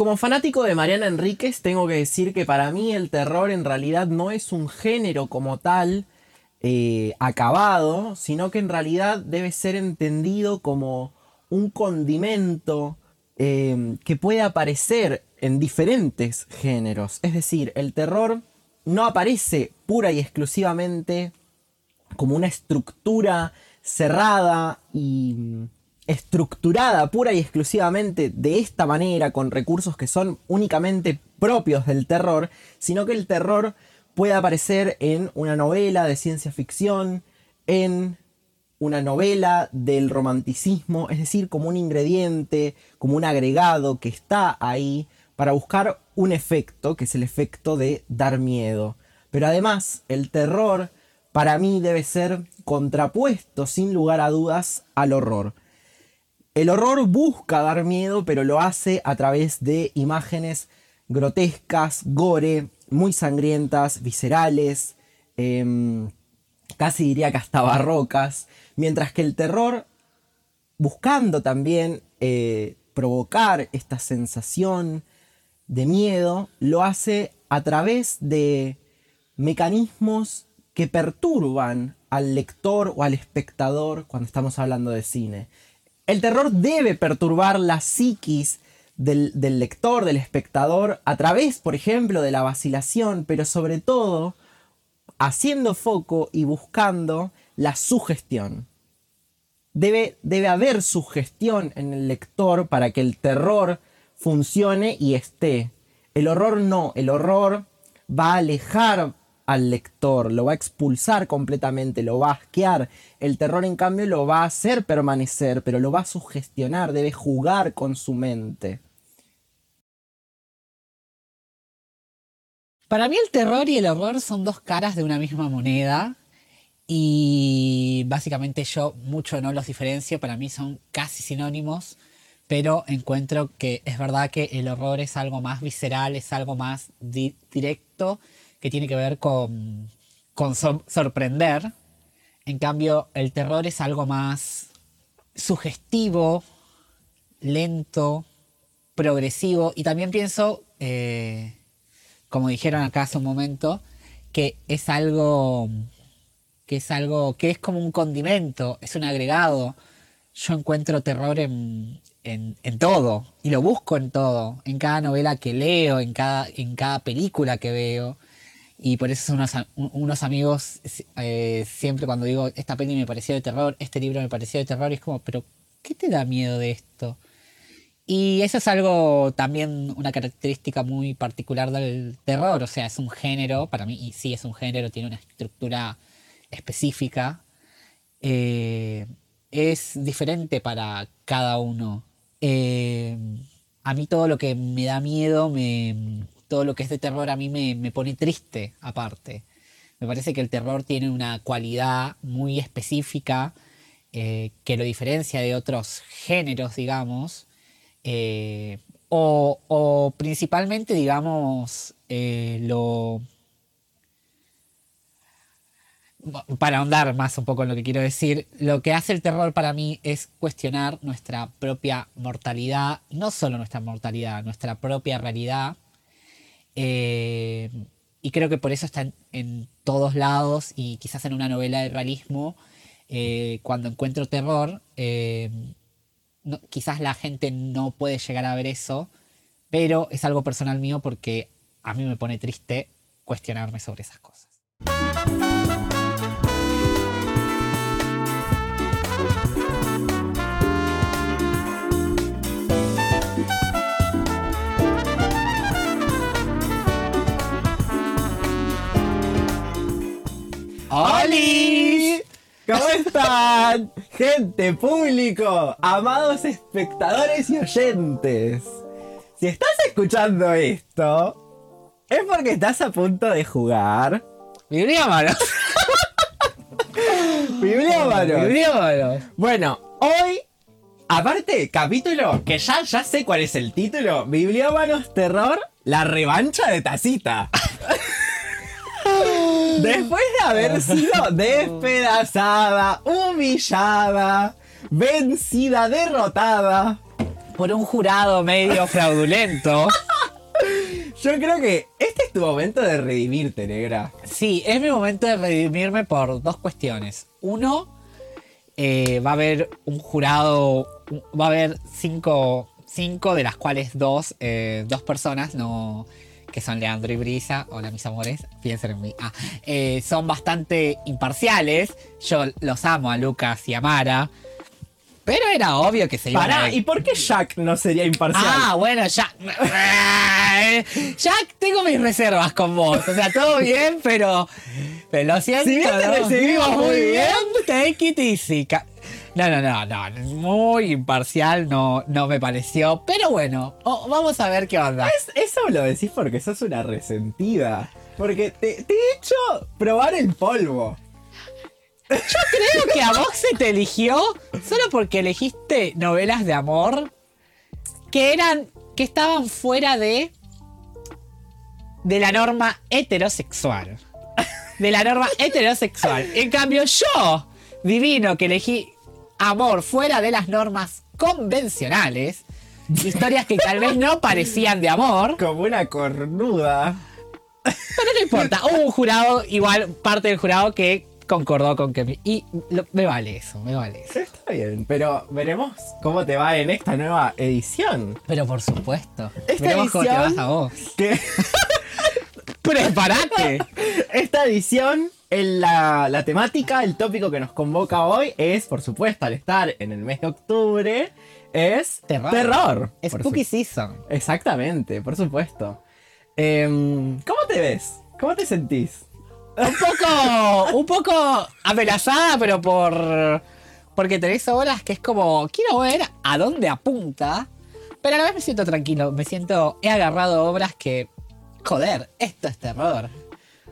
Como fanático de Mariana Enríquez, tengo que decir que para mí el terror en realidad no es un género como tal eh, acabado, sino que en realidad debe ser entendido como un condimento eh, que puede aparecer en diferentes géneros. Es decir, el terror no aparece pura y exclusivamente como una estructura cerrada y estructurada pura y exclusivamente de esta manera, con recursos que son únicamente propios del terror, sino que el terror puede aparecer en una novela de ciencia ficción, en una novela del romanticismo, es decir, como un ingrediente, como un agregado que está ahí para buscar un efecto, que es el efecto de dar miedo. Pero además, el terror para mí debe ser contrapuesto, sin lugar a dudas, al horror. El horror busca dar miedo, pero lo hace a través de imágenes grotescas, gore, muy sangrientas, viscerales, em, casi diría que hasta barrocas, mientras que el terror, buscando también eh, provocar esta sensación de miedo, lo hace a través de mecanismos que perturban al lector o al espectador cuando estamos hablando de cine. El terror debe perturbar la psiquis del, lector, del espectador, a través, por ejemplo, de la vacilación, pero sobre todo haciendo foco y buscando la sugestión. Debe, debe haber sugestión en el lector para que el terror funcione y esté. El horror no, el horror va a alejar al lector, lo va a expulsar completamente, lo va a asquear. El terror, en cambio, lo va a hacer permanecer, pero lo va a sugestionar, debe jugar con su mente. Para mí el terror y el horror son dos caras de una misma moneda y básicamente yo mucho no los diferencio, para mí son casi sinónimos, pero encuentro que es verdad que el horror es algo más visceral, es algo más directo, que tiene que ver con, con sorprender. En cambio, el terror es algo más sugestivo, lento, progresivo y también pienso... Eh, como dijeron acá hace un momento, que es algo que es algo que es como un condimento, es un agregado. Yo encuentro terror en, en, todo y lo busco en todo, en cada novela que leo, en cada, en cada película que veo. Y por eso unos, unos amigos, eh, siempre cuando digo, esta peli me pareció de terror, este libro me pareció de terror, es como, pero ¿qué te da miedo de esto? Y eso es algo también, una característica muy particular del terror, o sea, es un género, para mí y sí es un género, tiene una estructura específica, eh, es diferente para cada uno. Eh, a mí todo lo que me da miedo, me, todo lo que es de terror a mí me, pone triste aparte. Me parece que el terror tiene una cualidad muy específica eh, que lo diferencia de otros géneros, digamos, eh, o, principalmente, digamos, eh, lo... Para ahondar más un poco en lo que quiero decir, lo que hace el terror para mí es cuestionar nuestra propia mortalidad, no solo nuestra mortalidad, nuestra propia realidad. Eh, y creo que por eso está en, todos lados y quizás en una novela de realismo, cuando encuentro terror, quizás la gente no puede llegar a ver eso, pero es algo personal mío porque a mí me pone triste cuestionarme sobre esas cosas. ¡Holi! ¿Cómo están? Gente, público, amados espectadores y oyentes. Si estás escuchando esto, es porque estás a punto de jugar. Bibliómanos. Bibliómanos. Bibliómanos. Bueno, hoy, aparte, capítulo que ya, ya sé cuál es el título: Bibliómanos Terror, la revancha de Tacita. Después de haber sido despedazada, humillada, vencida, derrotada por un jurado medio fraudulento. Yo creo que este es tu momento de redimirte, negra. Sí, es mi momento de redimirme por dos cuestiones. Uno, eh, va a haber un jurado, va a haber cinco, cinco de las cuales dos, eh, dos personas, no, que son Leandro y Brisa, hola mis amores, piensen en mí, ah, eh, son bastante imparciales. Yo los amo a Lucas y a Mara. Pero era obvio que se iban Pará, a... ¿y por qué Jack no sería imparcial? Ah, bueno, Jack. Jack, tengo mis reservas con vos. O sea, todo bien, pero. Pero lo siento. Si bien te ¿no? recibimos muy bien. Take it easy. No, no, no, no. Muy imparcial no, no me pareció. Pero bueno, oh, vamos a ver qué onda. Es- eso lo decís porque sos una resentida. Porque te, te he hecho probar el polvo. Creo que a vos se te eligió solo porque elegiste novelas de amor que eran. que estaban fuera de. de la norma heterosexual. De la norma heterosexual. En cambio, yo, divino, que elegí amor fuera de las normas convencionales. Historias que tal vez no parecían de amor. Como una cornuda. Pero no importa. Hubo un jurado, igual parte del jurado que concordó con que... me- y lo- me vale eso, me vale eso. Está bien, pero veremos cómo te va en esta nueva edición. Pero por supuesto. Esta Veremos cómo te vas a vos. Que ¡Prepárate! esta edición, en la, la temática, el tópico que nos convoca hoy es, por supuesto, al estar en el mes de octubre, es Terror. terror. Por Spooky su- Season. Exactamente, por supuesto. Em, ¿Cómo te ves? ¿Cómo te sentís? Un poco, un poco amenazada, pero por... Porque tenés obras que es como, quiero ver a dónde apunta, pero a la vez me siento tranquilo, me siento, he agarrado obras que, joder, esto es terror.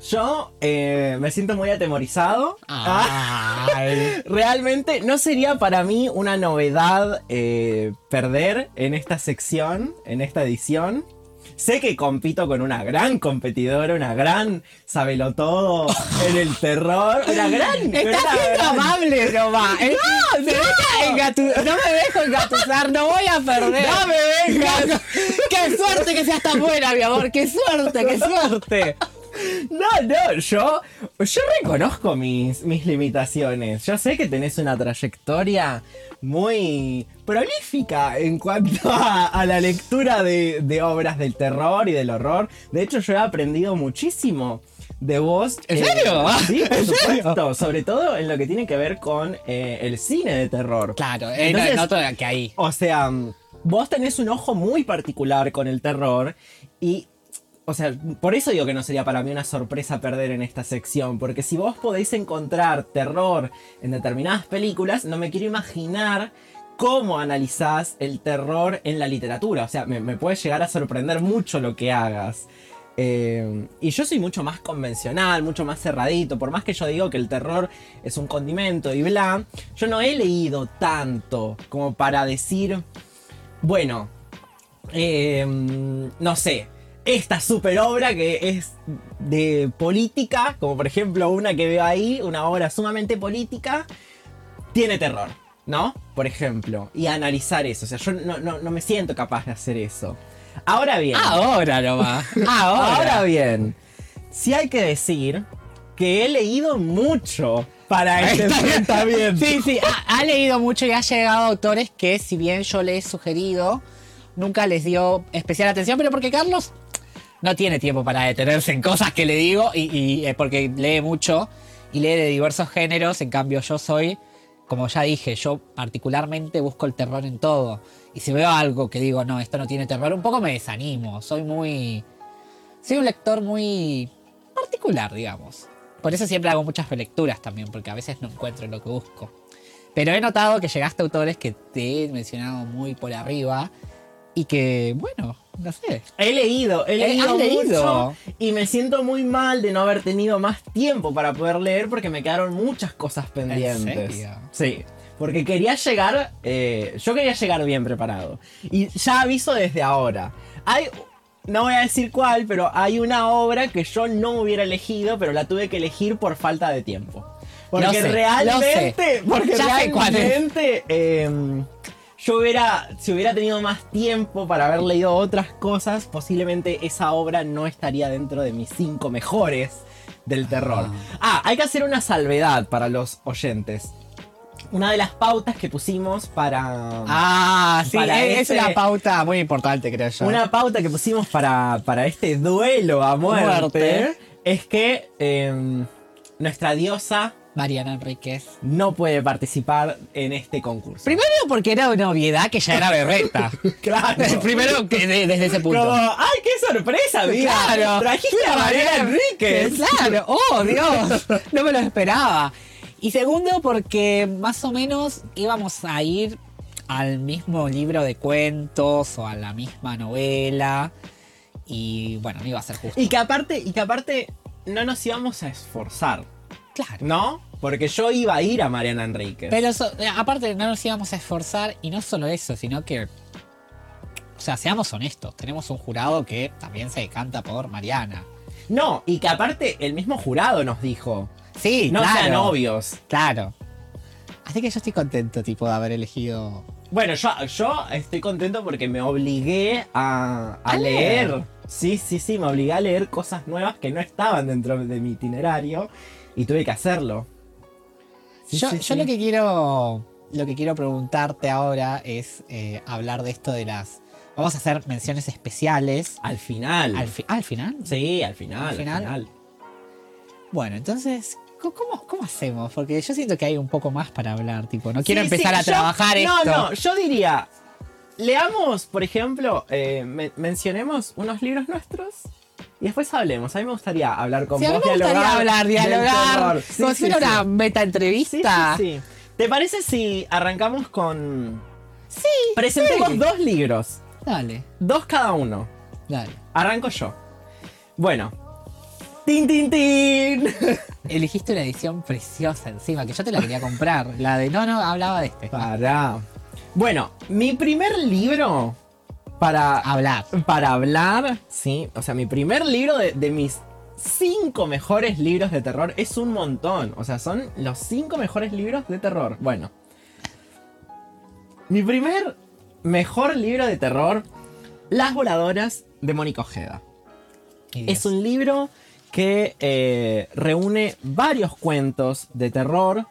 Yo eh, me siento muy atemorizado. Ay. Realmente no sería para mí una novedad eh, perder en esta sección, en esta edición. Sé que compito con una gran competidora, una gran sabelotodo en el terror, una gran... Estás siendo amable, Roma. No, me deja engatu- no me dejo engatusar, no voy a perder. ¡No me vengas! ¡Qué suerte que seas tan buena, mi amor! ¡Qué suerte, qué suerte! No, no, yo, yo reconozco mis, mis limitaciones. Yo sé que tenés una trayectoria muy prolífica en cuanto a, a la lectura de, de obras del terror y del horror. De hecho, yo he aprendido muchísimo de vos. ¿En serio? Sí, por supuesto. Sobre todo en lo que tiene que ver con eh, el cine de terror. Claro, eh, Entonces- no, noto que ahí. O sea, vos tenés un ojo muy particular con el terror y... O sea, por eso digo que no sería para mí una sorpresa perder en esta sección, porque si vos podéis encontrar terror en determinadas películas, no me quiero imaginar cómo analizás el terror en la literatura. O sea, me, puede llegar a sorprender mucho lo que hagas. Eh, y yo soy mucho más convencional, mucho más cerradito. Por más que yo digo que el terror es un condimento y bla, yo no he leído tanto como para decir, bueno, eh, no sé, esta super obra que es de política, como por ejemplo una que veo ahí, una obra sumamente política, tiene terror, ¿no? Por ejemplo, y analizar eso. O sea, yo no, no- no me siento capaz de hacer eso. Ahora bien. Ahora nomás. Ahora. Ahora bien, sí hay que decir que he leído mucho para este enfrentamiento. Sí, sí, ha, ha leído mucho y ha llegado a autores que, si bien yo le he sugerido, nunca les dio especial atención, pero porque Carlos no tiene tiempo para detenerse en cosas que le digo y, y, eh, porque lee mucho y lee de diversos géneros. En cambio, yo soy, como ya dije, yo particularmente busco el terror en todo. Y si veo algo que digo, no, esto no tiene terror, un poco me desanimo. Soy muy. Soy un lector muy particular, digamos. Por eso siempre hago muchas relecturas también, porque a veces no encuentro lo que busco. Pero he notado que llegaste a autores que te he mencionado muy por arriba y que, bueno, no sé. He leído, he Eh, leído, ¿has leído? mucho y me siento muy mal de no haber tenido más tiempo para poder leer porque me quedaron muchas cosas pendientes. serio? Sí, porque quería llegar, eh, yo quería llegar bien preparado. Y ya aviso desde ahora. Hay, no voy a decir cuál, pero hay una obra que yo no hubiera elegido, pero la tuve que elegir por falta de tiempo. Porque sé, realmente, porque Ya realmente, em, yo hubiera, si hubiera tenido más tiempo para haber leído otras cosas, posiblemente esa obra no estaría dentro de mis cinco mejores del terror. Ah, hay que hacer una salvedad para los oyentes. Una de las pautas que pusimos para... Ah, sí, Para es, es ese- una pauta muy importante, creo yo. Una pauta que pusimos para, para este duelo a muerte, Muerte. es que em, nuestra diosa Mariana Enríquez. no puede participar en este concurso. Primero porque era una obviedad que ya era berreta. claro. Primero que de- desde ese punto. Como, ¡ay, qué sorpresa, amiga! Claro. Trajiste a Mariana Enríquez. Claro, oh Dios, no me lo esperaba. Y segundo, porque más o menos íbamos a ir al mismo libro de cuentos o a la misma novela. Y bueno, no iba a ser justo. Y que aparte, y que aparte no nos íbamos a esforzar, Claro. ¿no? Porque yo iba a ir a Mariana Enríquez. Pero so- eh, aparte no nos íbamos a esforzar y no solo eso, sino que... O sea, seamos honestos, tenemos un jurado que también se decanta por Mariana. No, y que aparte el mismo jurado nos dijo, Sí, no claro. sean novios. Claro. Así que yo estoy contento, tipo, de haber elegido Bueno, yo, yo estoy contento porque me obligué a, a ¿A leer? leer. Sí, sí, sí, me obligué a leer cosas nuevas que no estaban dentro de mi itinerario y tuve que hacerlo. Sí, yo sí, yo sí. lo que quiero lo que quiero preguntarte ahora es eh, hablar de esto de las vamos a hacer menciones especiales Al final. al, fi- al final Sí, al final. ¿Al Al final? bueno entonces ¿cómo, ¿cómo hacemos? Porque yo siento que hay un poco más para hablar, tipo, no quiero Sí, empezar sí, a yo- trabajar no, esto. No, yo diría, leamos, por ejemplo, eh, men- mencionemos unos libros nuestros y después hablemos. A mí me gustaría hablar con Sí, a mí vos, me gustaría dialogar hablar, dialogar. Sí, como si fuera una meta entrevista. sí, sí. ¿Te parece si arrancamos con... Sí, Presentemos sí. dos libros, Dale, dos cada uno. dale. Arranco yo. Bueno. ¡Tin, tin, tin! Elegiste una edición preciosa encima, que yo te la quería comprar. La de, no, no, hablaba de este. Para. Bueno, mi primer libro para Hablar. para hablar, sí, o sea, mi primer libro de, de mis cinco mejores libros de terror es un montón. O sea, son los cinco mejores libros de terror. Bueno. Mi primer mejor libro de terror, Las voladoras de Mónica Ojeda. Es un libro que eh, reúne varios cuentos de terror.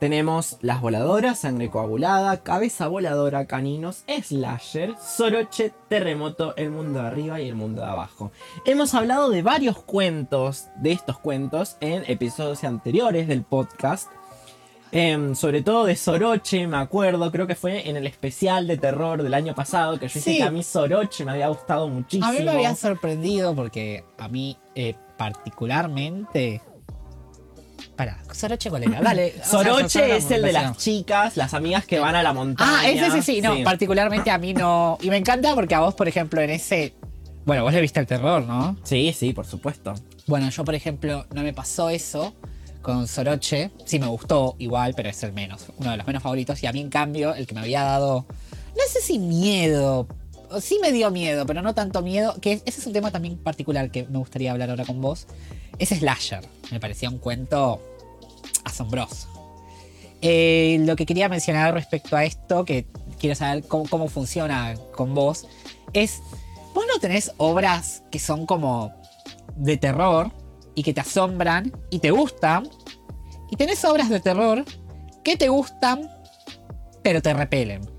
Tenemos Las Voladoras, Sangre Coagulada, Cabeza Voladora, Caninos, Slasher, Soroche, Terremoto, El Mundo de Arriba y El Mundo de Abajo. Hemos hablado de varios cuentos, de estos cuentos, en episodios anteriores del podcast. Em, sobre todo de Soroche, me acuerdo, creo que fue en el especial de terror del año pasado, que yo dije Sí. que a mí Soroche me había gustado muchísimo. A mí me había sorprendido porque a mí eh, particularmente... Para, Soroche cuál era, dale. o sea, Soroche es el de las chicas, las amigas que van a la montaña. Ah, ese sí, sí, no, particularmente a mí no. Y me encanta porque a vos, por ejemplo, en ese. Bueno, vos le viste el terror, ¿no? Sí, sí, por supuesto. Bueno, yo, por ejemplo, no me pasó eso con Soroche. Sí me gustó igual, pero es el menos, uno de los menos favoritos. Y a mí, en cambio, el que me había dado. No sé si miedo. Sí me dio miedo, pero no tanto miedo. Que ese es un tema también particular que me gustaría hablar ahora con vos. Es Slasher. Me parecía un cuento asombroso. Eh, lo que quería mencionar respecto a esto, que quiero saber cómo, cómo funciona con vos, es, vos no tenés obras que son como de terror y que te asombran y te gustan, y tenés obras de terror que te gustan, pero te repelen,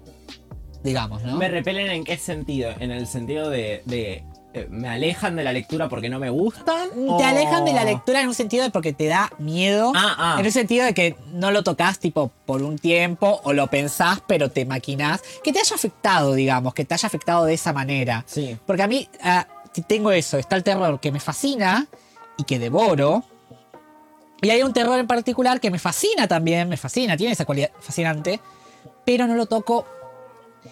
digamos, ¿no? ¿Me repelen en qué sentido? ¿En el sentido de, de, eh, me alejan de la lectura porque no me gustan? Te alejan de la lectura en un sentido de porque te da miedo. Ah, ah. En un sentido de que no lo tocas tipo por un tiempo o lo pensás pero te maquinás. Que te haya afectado, digamos, que te haya afectado de esa manera. Sí. Porque a mí t- tengo eso, está el terror que me fascina y que devoro. Y hay un terror en particular que me fascina también, me fascina, tiene esa cualidad fascinante, pero no lo toco.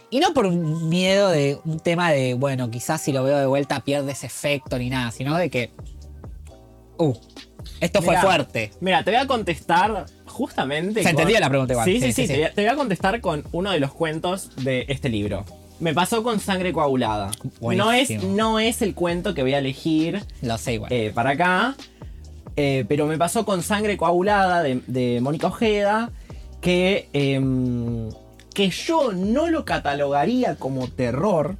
Y no por miedo de un tema de, bueno, quizás si lo veo de vuelta pierde ese efecto ni nada, sino de que. Uh, esto fue fuerte. Mira, te voy a contestar justamente. Se entendió la pregunta igual. Sí, sí, Sí, sí. sí, te, voy a- te voy a contestar con uno de los cuentos de este libro. Me pasó con Sangre Coagulada. No es, no es el cuento que voy a elegir Lo sé igual. eh, para acá. eh, pero me pasó con Sangre Coagulada de, de Mónica Ojeda. Que em, que yo no lo catalogaría como terror,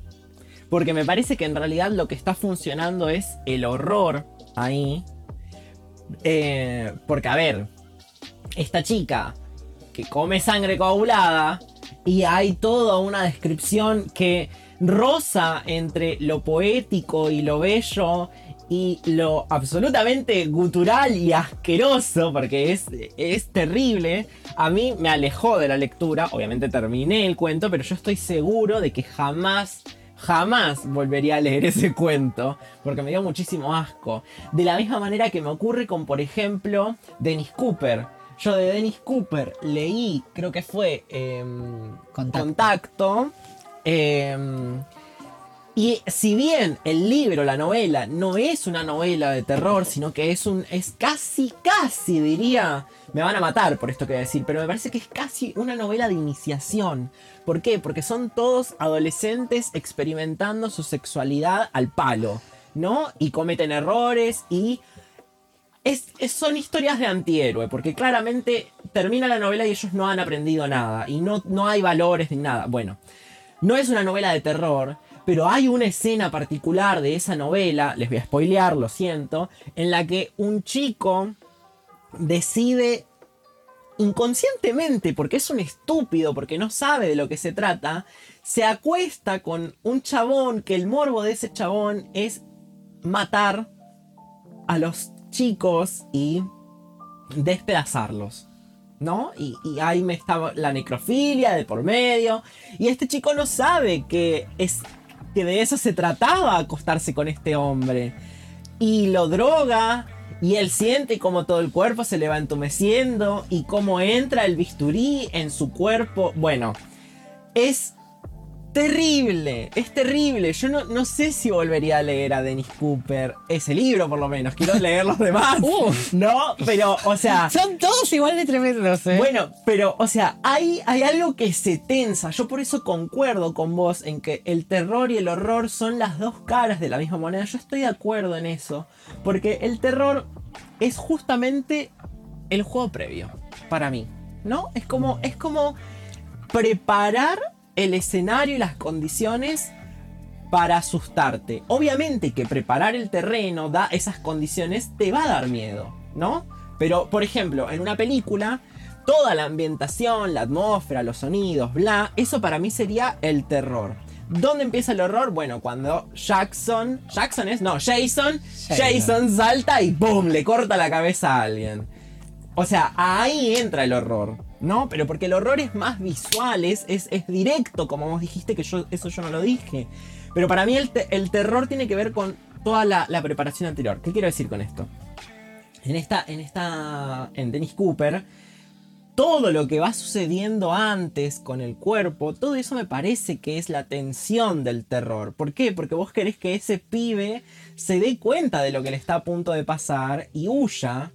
porque me parece que en realidad lo que está funcionando es el horror ahí. Eh, porque, a ver, esta chica que come sangre coagulada y hay toda una descripción que rosa entre lo poético y lo bello y lo absolutamente gutural y asqueroso, porque es, es terrible, a mí me alejó de la lectura. Obviamente terminé el cuento, pero yo estoy seguro de que jamás, jamás volvería a leer ese cuento, porque me dio muchísimo asco. De la misma manera que me ocurre con, por ejemplo, Dennis Cooper. Yo de Dennis Cooper leí, creo que fue em, Contacto. Contacto. em, y si bien el libro, la novela, no es una novela de terror, sino que es un. es casi, casi, diría. Me van a matar por esto que voy a decir, pero me parece que es casi una novela de iniciación. ¿Por qué? Porque son todos adolescentes experimentando su sexualidad al palo, ¿no? Y cometen errores y. Es, son historias de antihéroe, porque claramente termina la novela y ellos no han aprendido nada, y no, no hay valores ni nada. Bueno, no es una novela de terror, pero hay una escena particular de esa novela, les voy a spoilear, lo siento, en la que un chico decide inconscientemente, porque es un estúpido, porque no sabe de lo que se trata, se acuesta con un chabón que el morbo de ese chabón es matar a los chicos y despedazarlos. ¿No? Y, ahí me estaba la necrofilia de por medio. Y este chico no sabe que es que de eso se trataba acostarse con este hombre. Y lo droga. Y él siente como todo el cuerpo se le va entumeciendo. Y cómo entra el bisturí en su cuerpo. Bueno, es terrible. Es terrible. Yo no, no sé si volvería a leer a Dennis Cooper. Ese libro, por lo menos. Quiero leer los demás. Uf. No, pero, o sea. Son todos igual de tremendos, ¿eh? Bueno, pero, o sea, hay, hay algo que se tensa. Yo por eso concuerdo con vos en que el terror y el horror son las dos caras de la misma moneda. Yo estoy de acuerdo en eso. Porque el terror es justamente el juego previo, para mí. ¿No? Es como, es como preparar el escenario y las condiciones para asustarte. Obviamente que preparar el terreno, da esas condiciones, te va a dar miedo, ¿no? Pero, por ejemplo, en una película, toda la ambientación, la atmósfera, los sonidos, bla, eso para mí sería el terror. ¿Dónde empieza el horror? Bueno, cuando Jackson, Jackson es, no, Jason, Jason. Salta y ¡boom! le corta la cabeza a alguien. O sea, ahí entra el horror, ¿no? Pero porque el horror es más visual, es, es, directo, como vos dijiste, que eso yo no lo dije. Pero para mí el, el terror tiene que ver con toda la, la preparación anterior. ¿Qué quiero decir con esto? En esta, en esta, en Dennis Cooper, todo lo que va sucediendo antes con el cuerpo, todo eso me parece que es la tensión del terror. ¿Por qué? Porque vos querés que ese pibe se dé cuenta de lo que le está a punto de pasar y huya.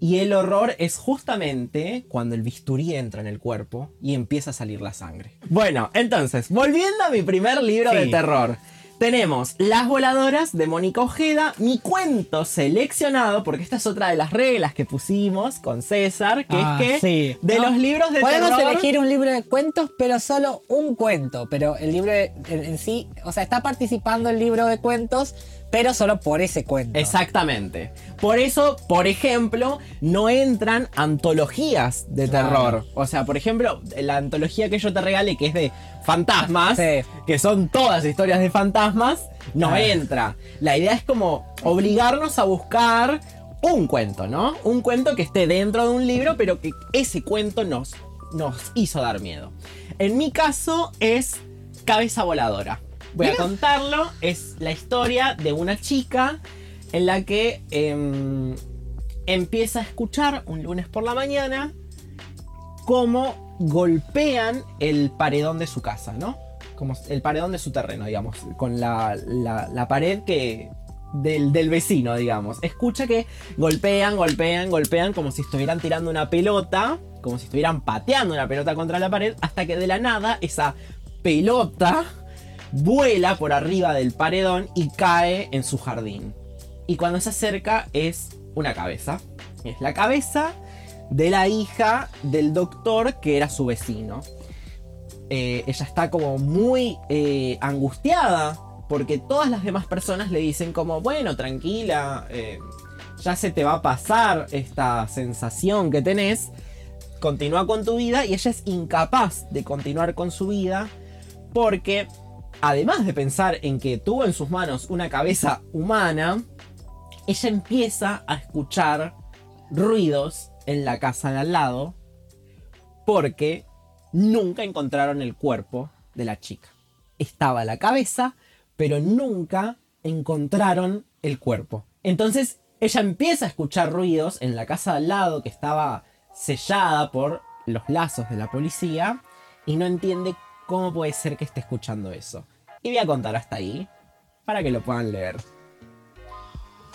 Y el horror es justamente cuando el bisturí entra en el cuerpo y empieza a salir la sangre. Bueno, entonces, volviendo a mi primer libro Sí. de terror. Tenemos Las Voladoras de Mónica Ojeda, mi cuento seleccionado, porque esta es otra de las reglas que pusimos con César, que Ah, es que sí. de No, los libros de Podemos terror... elegir un libro de cuentos, pero solo un cuento. Pero el libro de- en, en sí, o sea, está participando el libro de cuentos, pero solo por ese cuento. Exactamente. Por eso, por ejemplo, no entran antologías de terror. O sea, por ejemplo, la antología que yo te regalé, que es de fantasmas, Sí. que son todas historias de fantasmas, no entra. La idea es como obligarnos a buscar un cuento, ¿no? Un cuento que esté dentro de un libro, pero que ese cuento nos, nos hizo dar miedo. En mi caso es Cabeza Voladora. Voy a contarlo. Es la historia de una chica en la que em, empieza a escuchar un lunes por la mañana cómo golpean el paredón de su casa, ¿no? Como el paredón de su terreno, digamos, con la, la- la pared que del, del vecino, digamos. Escucha que golpean, golpean, golpean como si estuvieran tirando una pelota, como si estuvieran pateando una pelota contra la pared, hasta que de la nada esa pelota vuela por arriba del paredón y cae en su jardín. Y cuando se acerca es una cabeza. Es la cabeza de la hija del doctor que era su vecino. eh, ella está como muy eh, angustiada porque todas las demás personas le dicen como, bueno, tranquila, eh, ya se te va a pasar esta sensación que tenés, continúa con tu vida y ella es incapaz de continuar con su vida porque además de pensar en que tuvo en sus manos una cabeza humana, ella empieza a escuchar ruidos en la casa de al lado porque nunca encontraron el cuerpo de la chica. Estaba la cabeza, pero nunca encontraron el cuerpo. Entonces ella empieza a escuchar ruidos en la casa de al lado que estaba sellada por los lazos de la policía y no entiende cómo puede ser que esté escuchando eso. Y voy a contar hasta ahí para que lo puedan leer.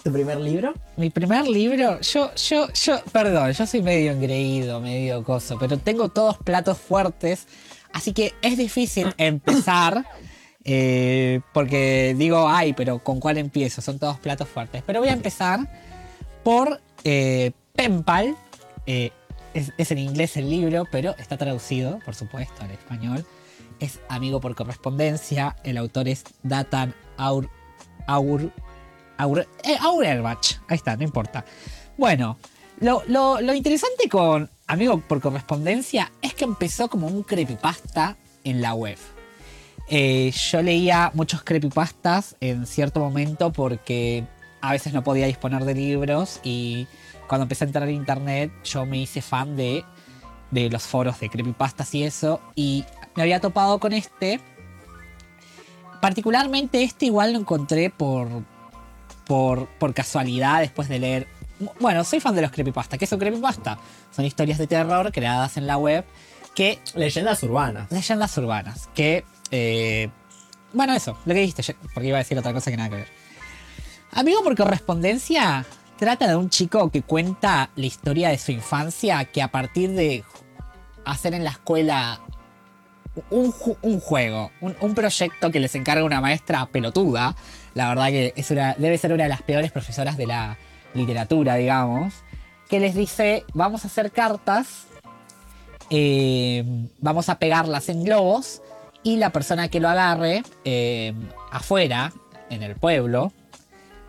¿Tu primer libro? Mi primer libro, yo, yo, yo, perdón, yo soy medio engreído, medio coso, pero tengo todos platos fuertes, así que es difícil empezar, eh, porque digo, ay, pero ¿con cuál empiezo? Son todos platos fuertes. Pero voy a empezar por eh, Penpal, eh, es, es en inglés el libro, pero está traducido, por supuesto, al español. Amigo por correspondencia, el autor es Datan Aur, Aur Aure, eh, Auerbach. Ahí está, no importa. Bueno, lo interesante con Amigo por Correspondencia es que empezó como un creepypasta en la web. Eh, yo leía muchos creepypastas en cierto momento porque a veces no podía disponer de libros y cuando empecé a entrar en internet yo me hice fan de, de los foros de creepypastas y eso y me había topado con este. Particularmente este igual lo encontré por, por, por casualidad después de leer. Bueno, soy fan de los creepypasta. ¿Qué son creepypasta? Son historias de terror creadas en la web que. Leyendas urbanas. Leyendas urbanas. Que. eh, bueno, eso, lo que dijiste, porque iba a decir otra cosa que nada que ver. Amigo por correspondencia trata de un chico que cuenta la historia de su infancia que a partir de hacer en la escuela un, ju- un juego, un, un proyecto que les encarga una maestra pelotuda, la verdad que es una, debe ser una de las peores profesoras de la literatura, digamos, que les dice, vamos a hacer cartas, eh, vamos a pegarlas en globos y la persona que lo agarre eh, afuera, en el pueblo,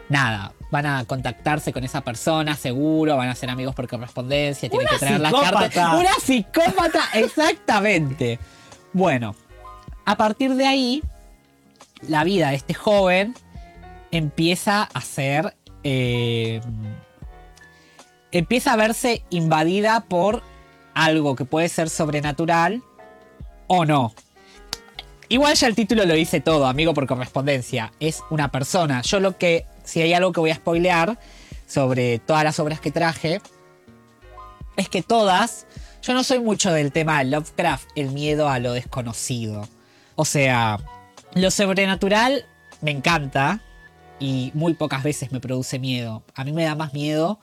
nada, van a contactarse con esa persona, seguro, van a ser amigos por correspondencia, tienen que traer las cartas. Una psicópata, exactamente. Bueno, a partir de ahí, la vida de este joven empieza a ser. eh, empieza a verse invadida por algo que puede ser sobrenatural o no. Igual ya el título lo dice todo, amigo por correspondencia. Es una persona. Yo lo que. Si hay algo que voy a spoilear sobre todas las obras que traje, es que todas. Yo no soy mucho del tema Lovecraft, el miedo a lo desconocido. O sea, lo sobrenatural me encanta y muy pocas veces me produce miedo. A mí me da más miedo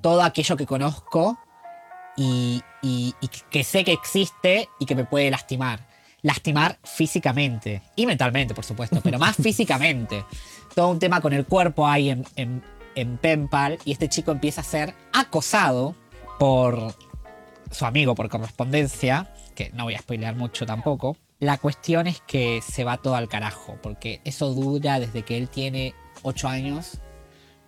todo aquello que conozco y, y- y que sé que existe y que me puede lastimar. Lastimar físicamente y mentalmente, por supuesto, pero más físicamente. Todo un tema con el cuerpo hay en, en, en Penpal y este chico empieza a ser acosado por su amigo por correspondencia, que no voy a spoilear mucho tampoco. La cuestión es que se va todo al carajo, porque eso dura desde que él tiene 8 años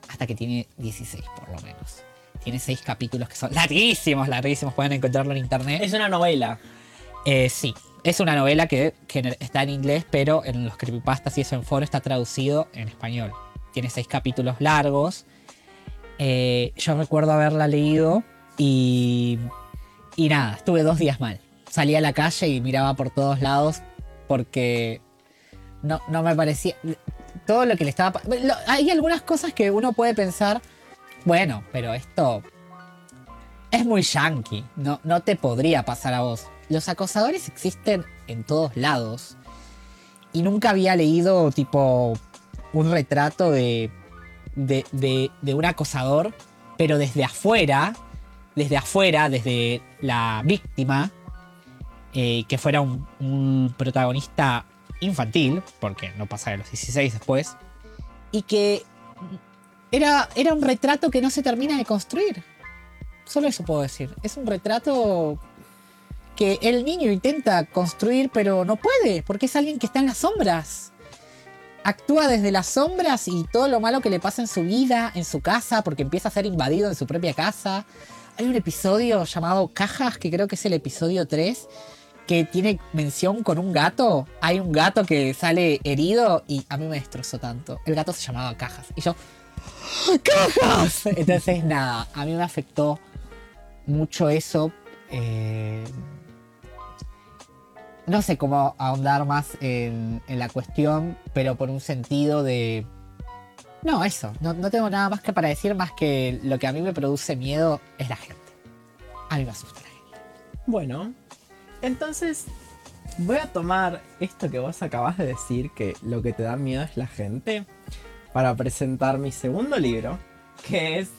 hasta que tiene 16 por lo menos. Tiene 6 capítulos que son larguísimos, larguísimos, pueden encontrarlo en internet. Es una novela. Eh, sí, es una novela que, que está en inglés, pero en los creepypastas y eso en foro está traducido en español. Tiene seis capítulos largos. Eh, yo recuerdo haberla leído y, y nada, estuve dos días mal. Salí a la calle y miraba por todos lados porque no, no me parecía... Todo lo que le estaba... lo- hay algunas cosas que uno puede pensar, bueno, pero esto es muy yankee. No, no te podría pasar a vos. Los acosadores existen en todos lados. Y nunca había leído, tipo, un retrato de, de- de un acosador, pero desde afuera, desde afuera, desde la víctima, eh, que fuera un, protagonista infantil, porque no pasa de los 16 después, y que era, era un retrato que no se termina de construir. Solo eso puedo decir. Es un retrato que el niño intenta construir, pero no puede, porque es alguien que está en las sombras. Actúa desde las sombras y todo lo malo que le pasa en su vida, en su casa, porque empieza a ser invadido en su propia casa. Hay un episodio llamado Cajas, que creo que es el episodio 3, que tiene mención con un gato. Hay un gato que sale herido y a mí me destrozó tanto. El gato se llamaba Cajas. Y yo, ¡Cajas! Entonces, nada, a mí me afectó mucho eso. eh, no sé cómo ahondar más en, en la cuestión, pero por un sentido de... No, eso. No, no tengo nada más que para decir más que lo que a mí me produce miedo es la gente. A mí me asusta la gente. Bueno, entonces voy a tomar esto que vos acabas de decir, que lo que te da miedo es la gente, para presentar mi segundo libro, que es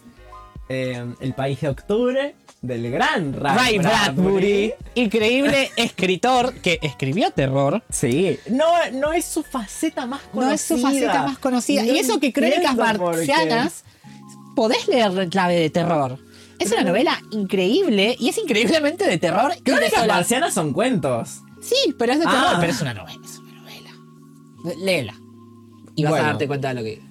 eh, El País de Octubre, del gran Ray, Ray Bradbury, increíble escritor que escribió terror. Sí, no, no es su faceta más conocida. No es su faceta más conocida. No y eso que Crónicas. Marcianas podés leer en clave de terror. Es una novela increíble y es increíblemente de terror. Crónicas marcianas son cuentos. Sí, pero es de terror. Ah. Pero es una novela, es una novela. Léela. Y vas Bueno. a darte cuenta de lo que.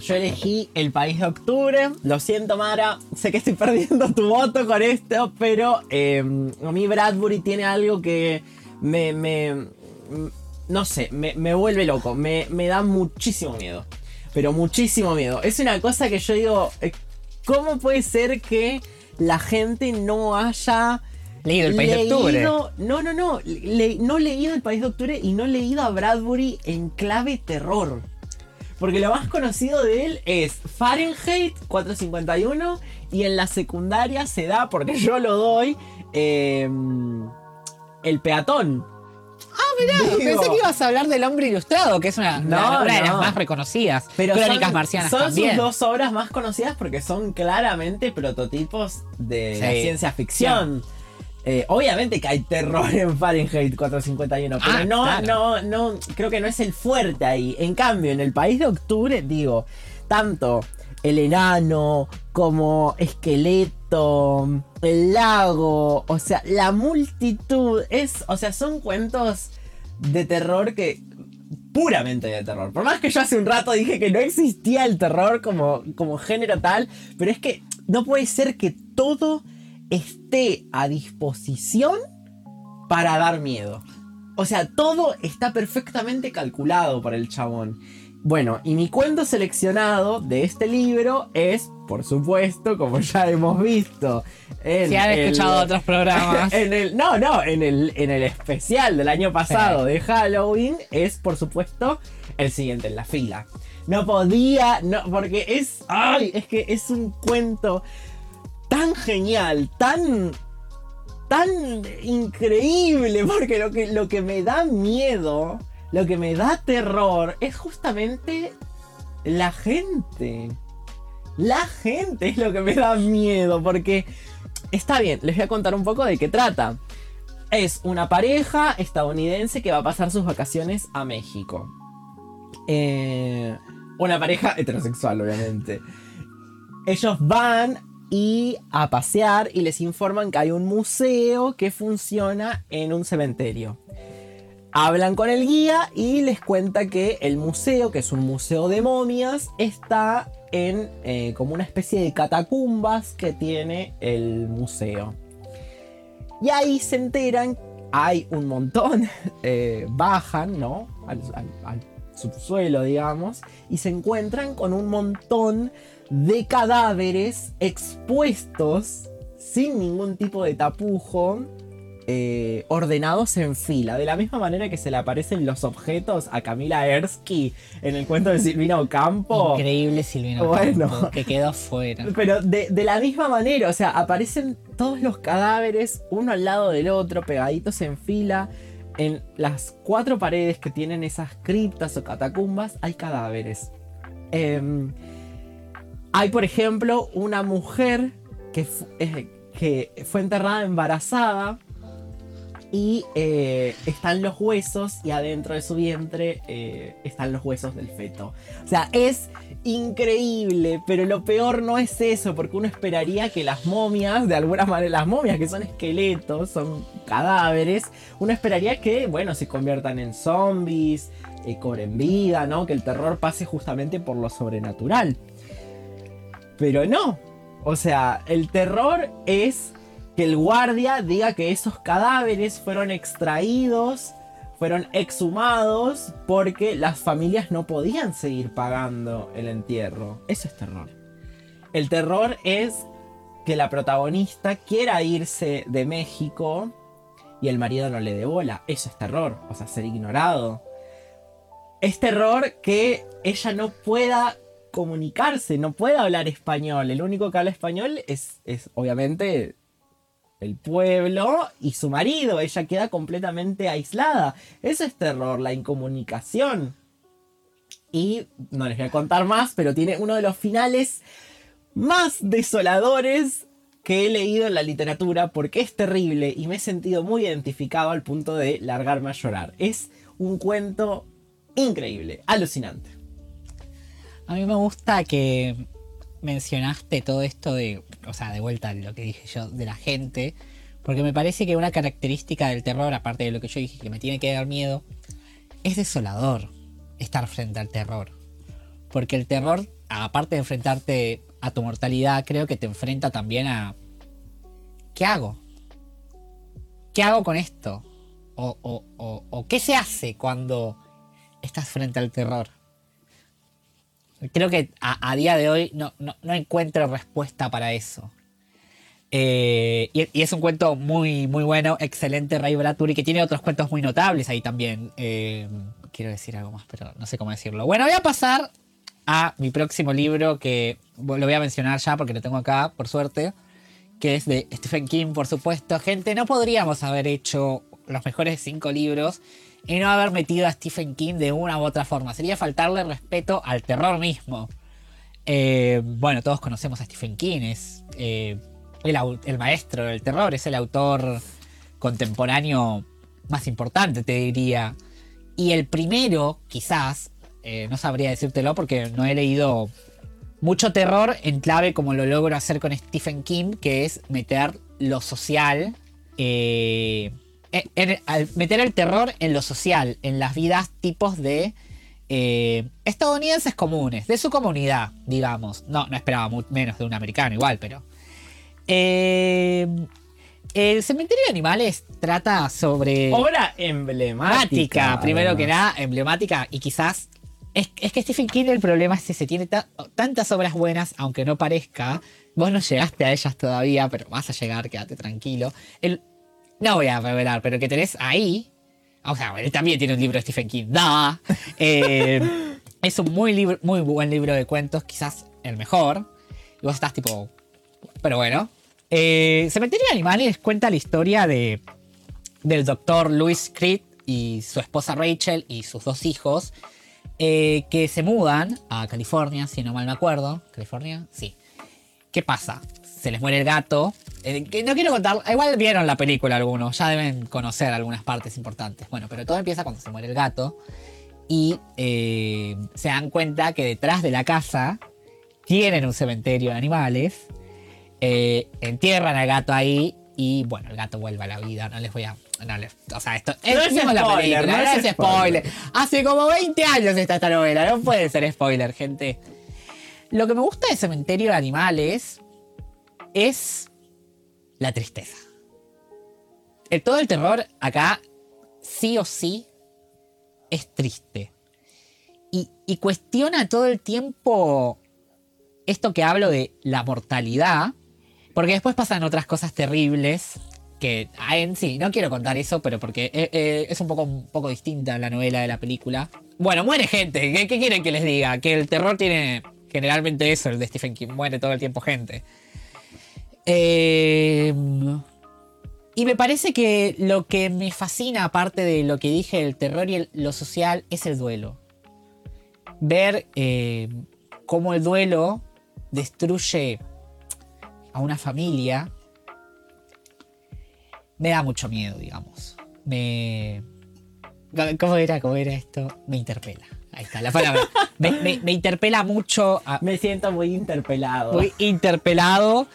Yo elegí El País de Octubre. Lo siento, Mara. Sé que estoy perdiendo tu voto con esto, pero eh, a mí Bradbury tiene algo que me. me- no sé, me, me vuelve loco. Me, me da muchísimo miedo. Pero muchísimo miedo. Es una cosa que yo digo. eh, ¿Cómo puede ser que la gente no haya. Leído El País de Octubre. No, no, no. le- no leído El País de Octubre y no leído a Bradbury en clave terror. Porque lo más conocido de él es Fahrenheit 451 y en la secundaria se da, porque yo lo doy, eh, el peatón. Digo, Pensé que ibas a hablar del hombre ilustrado, que es una, No, de las más reconocidas. Pero Crónicas son, marcianas son también. sus dos obras más conocidas porque son claramente prototipos de la Sí. ciencia ficción. Eh, obviamente que hay terror en Fahrenheit 451, pero Ah, no, claro. no, no, creo que no es el fuerte ahí. En cambio, en el país de octubre, digo, tanto el enano como esqueleto, el lago, o sea, la multitud, es, o sea, son cuentos de terror que puramente de terror. Por más que yo hace un rato dije que no existía el terror como, como género tal, pero es que no puede ser que todo esté a disposición para dar miedo. O sea, todo está perfectamente calculado por el chabón. Bueno, y mi cuento seleccionado de este libro es, por supuesto, como ya hemos visto, en Si han el- escuchado otros programas. en el, no, no, en el, en el especial del año pasado Sí. de Halloween es, por supuesto, el siguiente en la fila. No podía, no, porque es, ay, es que es un cuento tan genial, tan, tan increíble, porque lo que, lo que me da miedo, lo que me da terror es justamente la gente. La gente es lo que me da miedo, porque está bien, les voy a contar un poco de qué trata. Es una pareja estadounidense que va a pasar sus vacaciones a México. Eh, una pareja heterosexual, obviamente. Ellos van y a pasear y les informan que hay un museo que funciona en un cementerio. Hablan con el guía y les cuenta que el museo, que es un museo de momias, está en eh, como una especie de catacumbas que tiene el museo. Y ahí se enteran, hay un montón, eh, bajan, ¿no? Al, al- al subsuelo, digamos, y se encuentran con un montón de cadáveres expuestos sin ningún tipo de tapujo, eh, ordenados en fila, de la misma manera que se le aparecen los objetos a Camila Ersky en el cuento de Silvina Ocampo. Increíble Silvino. Bueno. Campo, Que quedó fuera. Pero de, de la misma manera, o sea, aparecen todos los cadáveres uno al lado del otro, pegaditos en fila. En las cuatro paredes que tienen esas criptas o catacumbas hay cadáveres. Em, hay, por ejemplo, una mujer que, eh, fue enterrada embarazada y eh, están los huesos y adentro de su vientre eh, están los huesos del feto. O sea, es increíble, pero lo peor no es eso, porque uno esperaría que las momias, de alguna manera, las momias que son esqueletos, son cadáveres, uno esperaría que, bueno, se conviertan en zombies, eh, cobren vida, ¿no? Que el terror pase justamente por lo sobrenatural. Pero no. O sea, el terror es que el guardia diga que esos cadáveres fueron extraídos fueron exhumados porque las familias no podían seguir pagando el entierro. Eso es terror. El terror es que la protagonista quiera irse de México y el marido no le dé bola. Eso es terror, o sea, ser ignorado. Es terror que ella no pueda comunicarse, no pueda hablar español. El único que habla español es, es obviamente el pueblo y su marido. Ella queda completamente aislada. Eso es terror, la incomunicación. Y no les voy a contar más, pero tiene uno de los finales más desoladores que he leído en la literatura porque es terrible y me he sentido muy identificado al punto de largarme a llorar. Es un cuento increíble, alucinante. A mí me gusta que mencionaste todo esto de, o sea, de vuelta a lo que dije yo, de la gente, porque me parece que una característica del terror, aparte de lo que yo dije, que me tiene que dar miedo, es desolador estar frente al terror. Porque el terror, aparte de enfrentarte a tu mortalidad, creo que te enfrenta también a... ¿Qué hago? ¿Qué hago con esto? ¿O, o qué se hace cuando estás frente al terror? Creo que a, día de hoy no, encuentro respuesta para eso. Eh, y, es un cuento muy, muy bueno, excelente, Ray Bradbury, que tiene otros cuentos muy notables ahí también. Eh, quiero decir algo más, pero no sé cómo decirlo. Bueno, voy a pasar a mi próximo libro, que lo voy a mencionar ya porque lo tengo acá, por suerte, que es de Stephen King, por supuesto. Gente, no podríamos haber hecho los mejores cinco libros y no haber metido a Stephen King de una u otra forma. Sería faltarle respeto al terror mismo. Eh, bueno, todos conocemos a Stephen King, es eh, el, maestro del terror, es el autor contemporáneo más importante, te diría. Y el primero, quizás, eh, no sabría decírtelo porque no he leído mucho terror en clave como lo logro hacer con Stephen King, que es meter lo social meter el terror en lo social, en las vidas tipos de eh, estadounidenses comunes, de su comunidad, digamos. No, no esperaba menos de un americano igual, pero... Eh, el cementerio de animales trata sobre... Obra emblemática. primero que nada, emblemática y quizás... Es, que Stephen King el problema es que se tiene tantas obras buenas, aunque no parezca. Vos no llegaste a ellas todavía, pero vas a llegar, quédate tranquilo. El, no voy a revelar, pero que tenés ahí. O sea, él también tiene un libro de Stephen King. ¡Da! Eh, es un muy, muy buen libro de cuentos, quizás el mejor. Y vos estás tipo. Pero bueno. Eh, Cementerio de Animales cuenta la historia de, del doctor Louis Creed y su esposa Rachel y sus dos hijos. Eh, que se mudan a California, si no mal me acuerdo. ¿California? Sí. ¿Qué pasa? Se les muere el gato no quiero contar, igual vieron la película algunos, ya deben conocer algunas partes importantes. Bueno, pero todo empieza cuando se muere el gato y eh, se dan cuenta que detrás de la casa tienen un cementerio de animales, eh, entierran al gato ahí y bueno, el gato vuelve a la vida. No les voy a. o sea, esto es, la película, no, es, spoiler. Hace como 20 años está esta novela, no puede ser spoiler, gente. Lo que me gusta de Cementerio de Animales es la tristeza. Todo el terror acá, sí o sí, es triste. Y, cuestiona todo el tiempo esto que hablo de la mortalidad, porque después pasan otras cosas terribles que en sí, no quiero contar eso, pero porque eh, eh, es un poco, un poco distinta la novela de la película. Bueno, muere gente, ¿Qué, ¿qué, quieren que les diga? Que el terror tiene generalmente eso, el de Stephen King, muere todo el tiempo gente. Em, y me parece que lo que me fascina, aparte de lo que dije, el terror y lo social, es el duelo. Ver em, cómo el duelo destruye a una familia me da mucho miedo, digamos. Me. ¿Cómo era? ¿Cómo era esto? Me interpela. Ahí está la palabra. me, me- me interpela mucho, a- Me siento muy interpelado. muy interpelado.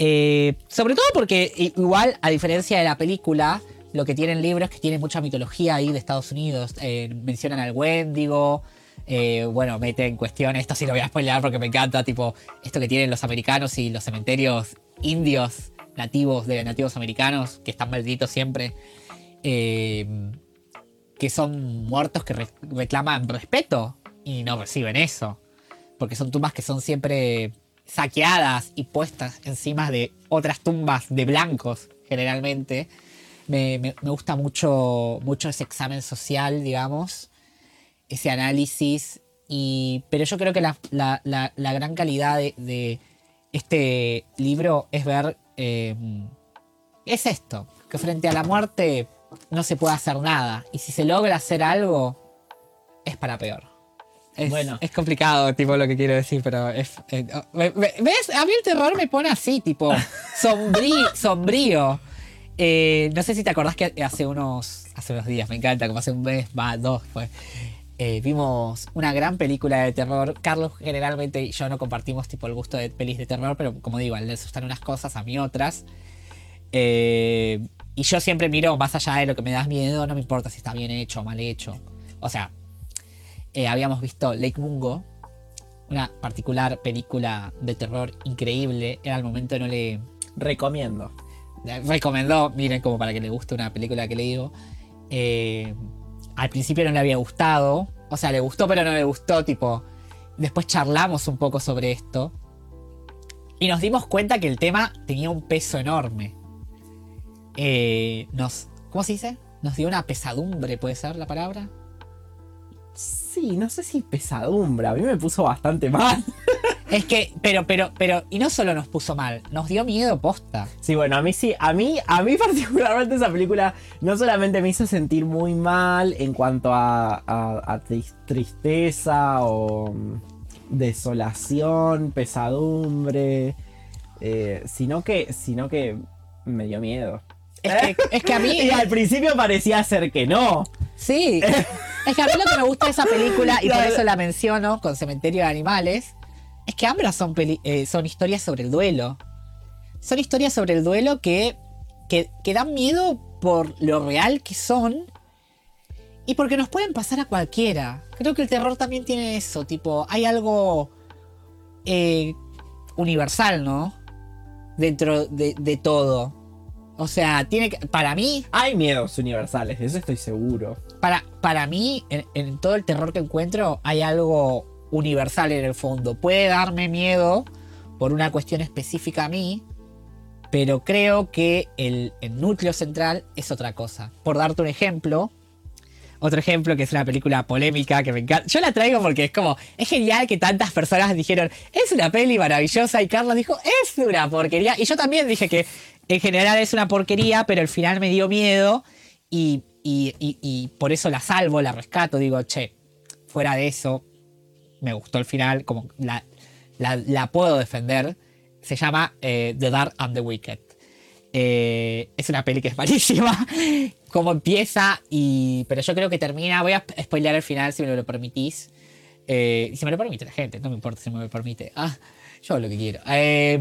Eh, sobre todo porque igual, a diferencia de la película, lo que tiene el libro es que tiene mucha mitología ahí de Estados Unidos. Eh, mencionan al Wendigo. eh, bueno, mete en cuestión, esto sí lo voy a spoilear porque me encanta, tipo, esto que tienen los americanos y los cementerios indios nativos de nativos americanos, que están malditos siempre. que son muertos que re- reclaman respeto y no reciben eso. Porque son tumbas que son siempre saqueadas y puestas encima de otras tumbas de blancos, generalmente. Me, me- gusta mucho, mucho ese examen social, digamos, ese análisis. Y, pero yo creo que la, la- la- gran calidad de, este libro es ver... eh, es esto, que frente a la muerte no se puede hacer nada. Y si se logra hacer algo, es para peor. Es, Bueno. es complicado, tipo, lo que quiero decir, pero es. eh, oh, ¿Ves? A mí el terror me pone así, tipo, sombrí- sombrío. Eh, no sé si te acordás que hace unos, hace unos días, me encanta, como hace un mes, va, dos, eh, vimos una gran película de terror. Carlos generalmente y yo no compartimos tipo el gusto de pelis de terror, pero como digo, a él le asustan unas cosas, a mí otras. Eh, y yo siempre miro más allá de lo que me da miedo, no me importa si está bien hecho o mal hecho. O sea, eh, habíamos visto Lake Mungo, una particular película de terror increíble. Era el momento no le Recomiendo. recomendó, miren, como para que le guste una película que le digo. Eh, al principio no le había gustado, o sea, le gustó, pero no le gustó, tipo. Después charlamos un poco sobre esto y nos dimos cuenta que el tema tenía un peso enorme. Eh, nos, ¿cómo se dice? Nos dio una pesadumbre, ¿puede ser la palabra? Sí, no sé si pesadumbre. A mí me puso bastante mal. Es que, pero, pero, pero, y no solo nos puso mal, nos dio miedo posta. Sí, bueno, a mí sí, a mí, a mí particularmente esa película no solamente me hizo sentir muy mal en cuanto a, a- a tris- tristeza o mm, desolación, pesadumbre, eh, sino que, sino que me dio miedo. Es que, es que a mí. Y al principio parecía ser que no. Sí. Es que a mí lo que me gusta de esa película, y por eso la menciono con Cementerio de Animales, es que ambas son, peli- eh, son historias sobre el duelo. Son historias sobre el duelo que, que, que dan miedo por lo real que son y porque nos pueden pasar a cualquiera. Creo que el terror también tiene eso, tipo, hay algo eh, universal, ¿no? Dentro de, de todo. O sea, tiene que, para mí, Hay miedos universales, de eso estoy seguro. para, para mí, en, en todo el terror que encuentro, hay algo universal en el fondo. Puede darme miedo por una cuestión específica a mí, pero creo que el, el núcleo central es otra cosa. Por darte un ejemplo, otro ejemplo que es una película polémica que me encanta. Yo la traigo porque es como, es genial que tantas personas dijeron, es una peli maravillosa y Carlos dijo, es una porquería. Y yo también dije que en general es una porquería, pero al final me dio miedo y, y- y- por eso la salvo, la rescato. Digo, che, fuera de eso, me gustó el final, como la, la- puedo defender. Se llama eh, The Dark and the Wicked. Eh, es una peli que es malísima. Como empieza, y, pero yo creo que termina. Voy a spoilear el final si me lo permitís. Eh, si me lo permite la gente, no me importa si me lo permite. Ah, yo lo que quiero. Eh,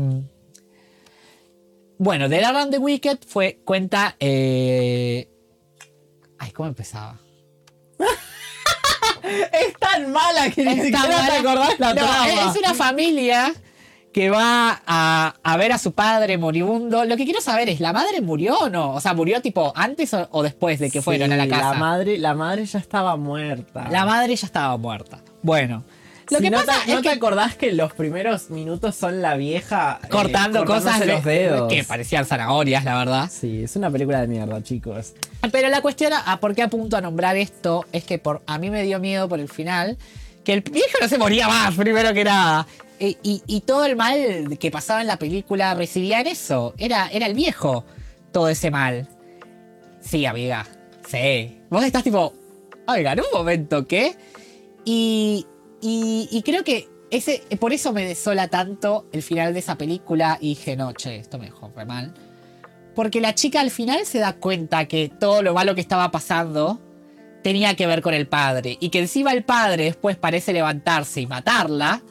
bueno, The Dark and the Wicked fue, cuenta. eh, ay, ¿cómo empezaba? Es tan mala que ni Es siquiera te acordás la No, trama. Es una familia que va a, a ver a su padre moribundo. Lo que quiero saber es, ¿la madre murió o no? O sea, ¿murió tipo antes o, o después de que fueron a la Sí, casa? La madre, la madre ya estaba muerta. La madre ya estaba muerta. Bueno. Lo Si que no pasa te, es ¿no que te acordás que los primeros minutos son la vieja eh, cortando cosas cortándose de- los dedos? que parecían zanahorias, la verdad. Sí, es una película de mierda, chicos. Pero la cuestión a, por qué apunto a nombrar esto es que por, a mí me dio miedo por el final que el viejo no se moría más, primero que nada. Y, y todo el mal que pasaba en la película residía en eso. Era, era el viejo todo ese mal. Sí, amiga. Sí. Vos estás tipo, oigan, un momento, ¿qué? Y, y, y creo que ese, por eso me desola tanto el final de esa película y dije, no, che, esto me dejó re mal. Porque la chica al final se da cuenta que todo lo malo que estaba pasando tenía que ver con el padre y que encima el padre después parece levantarse y matarla,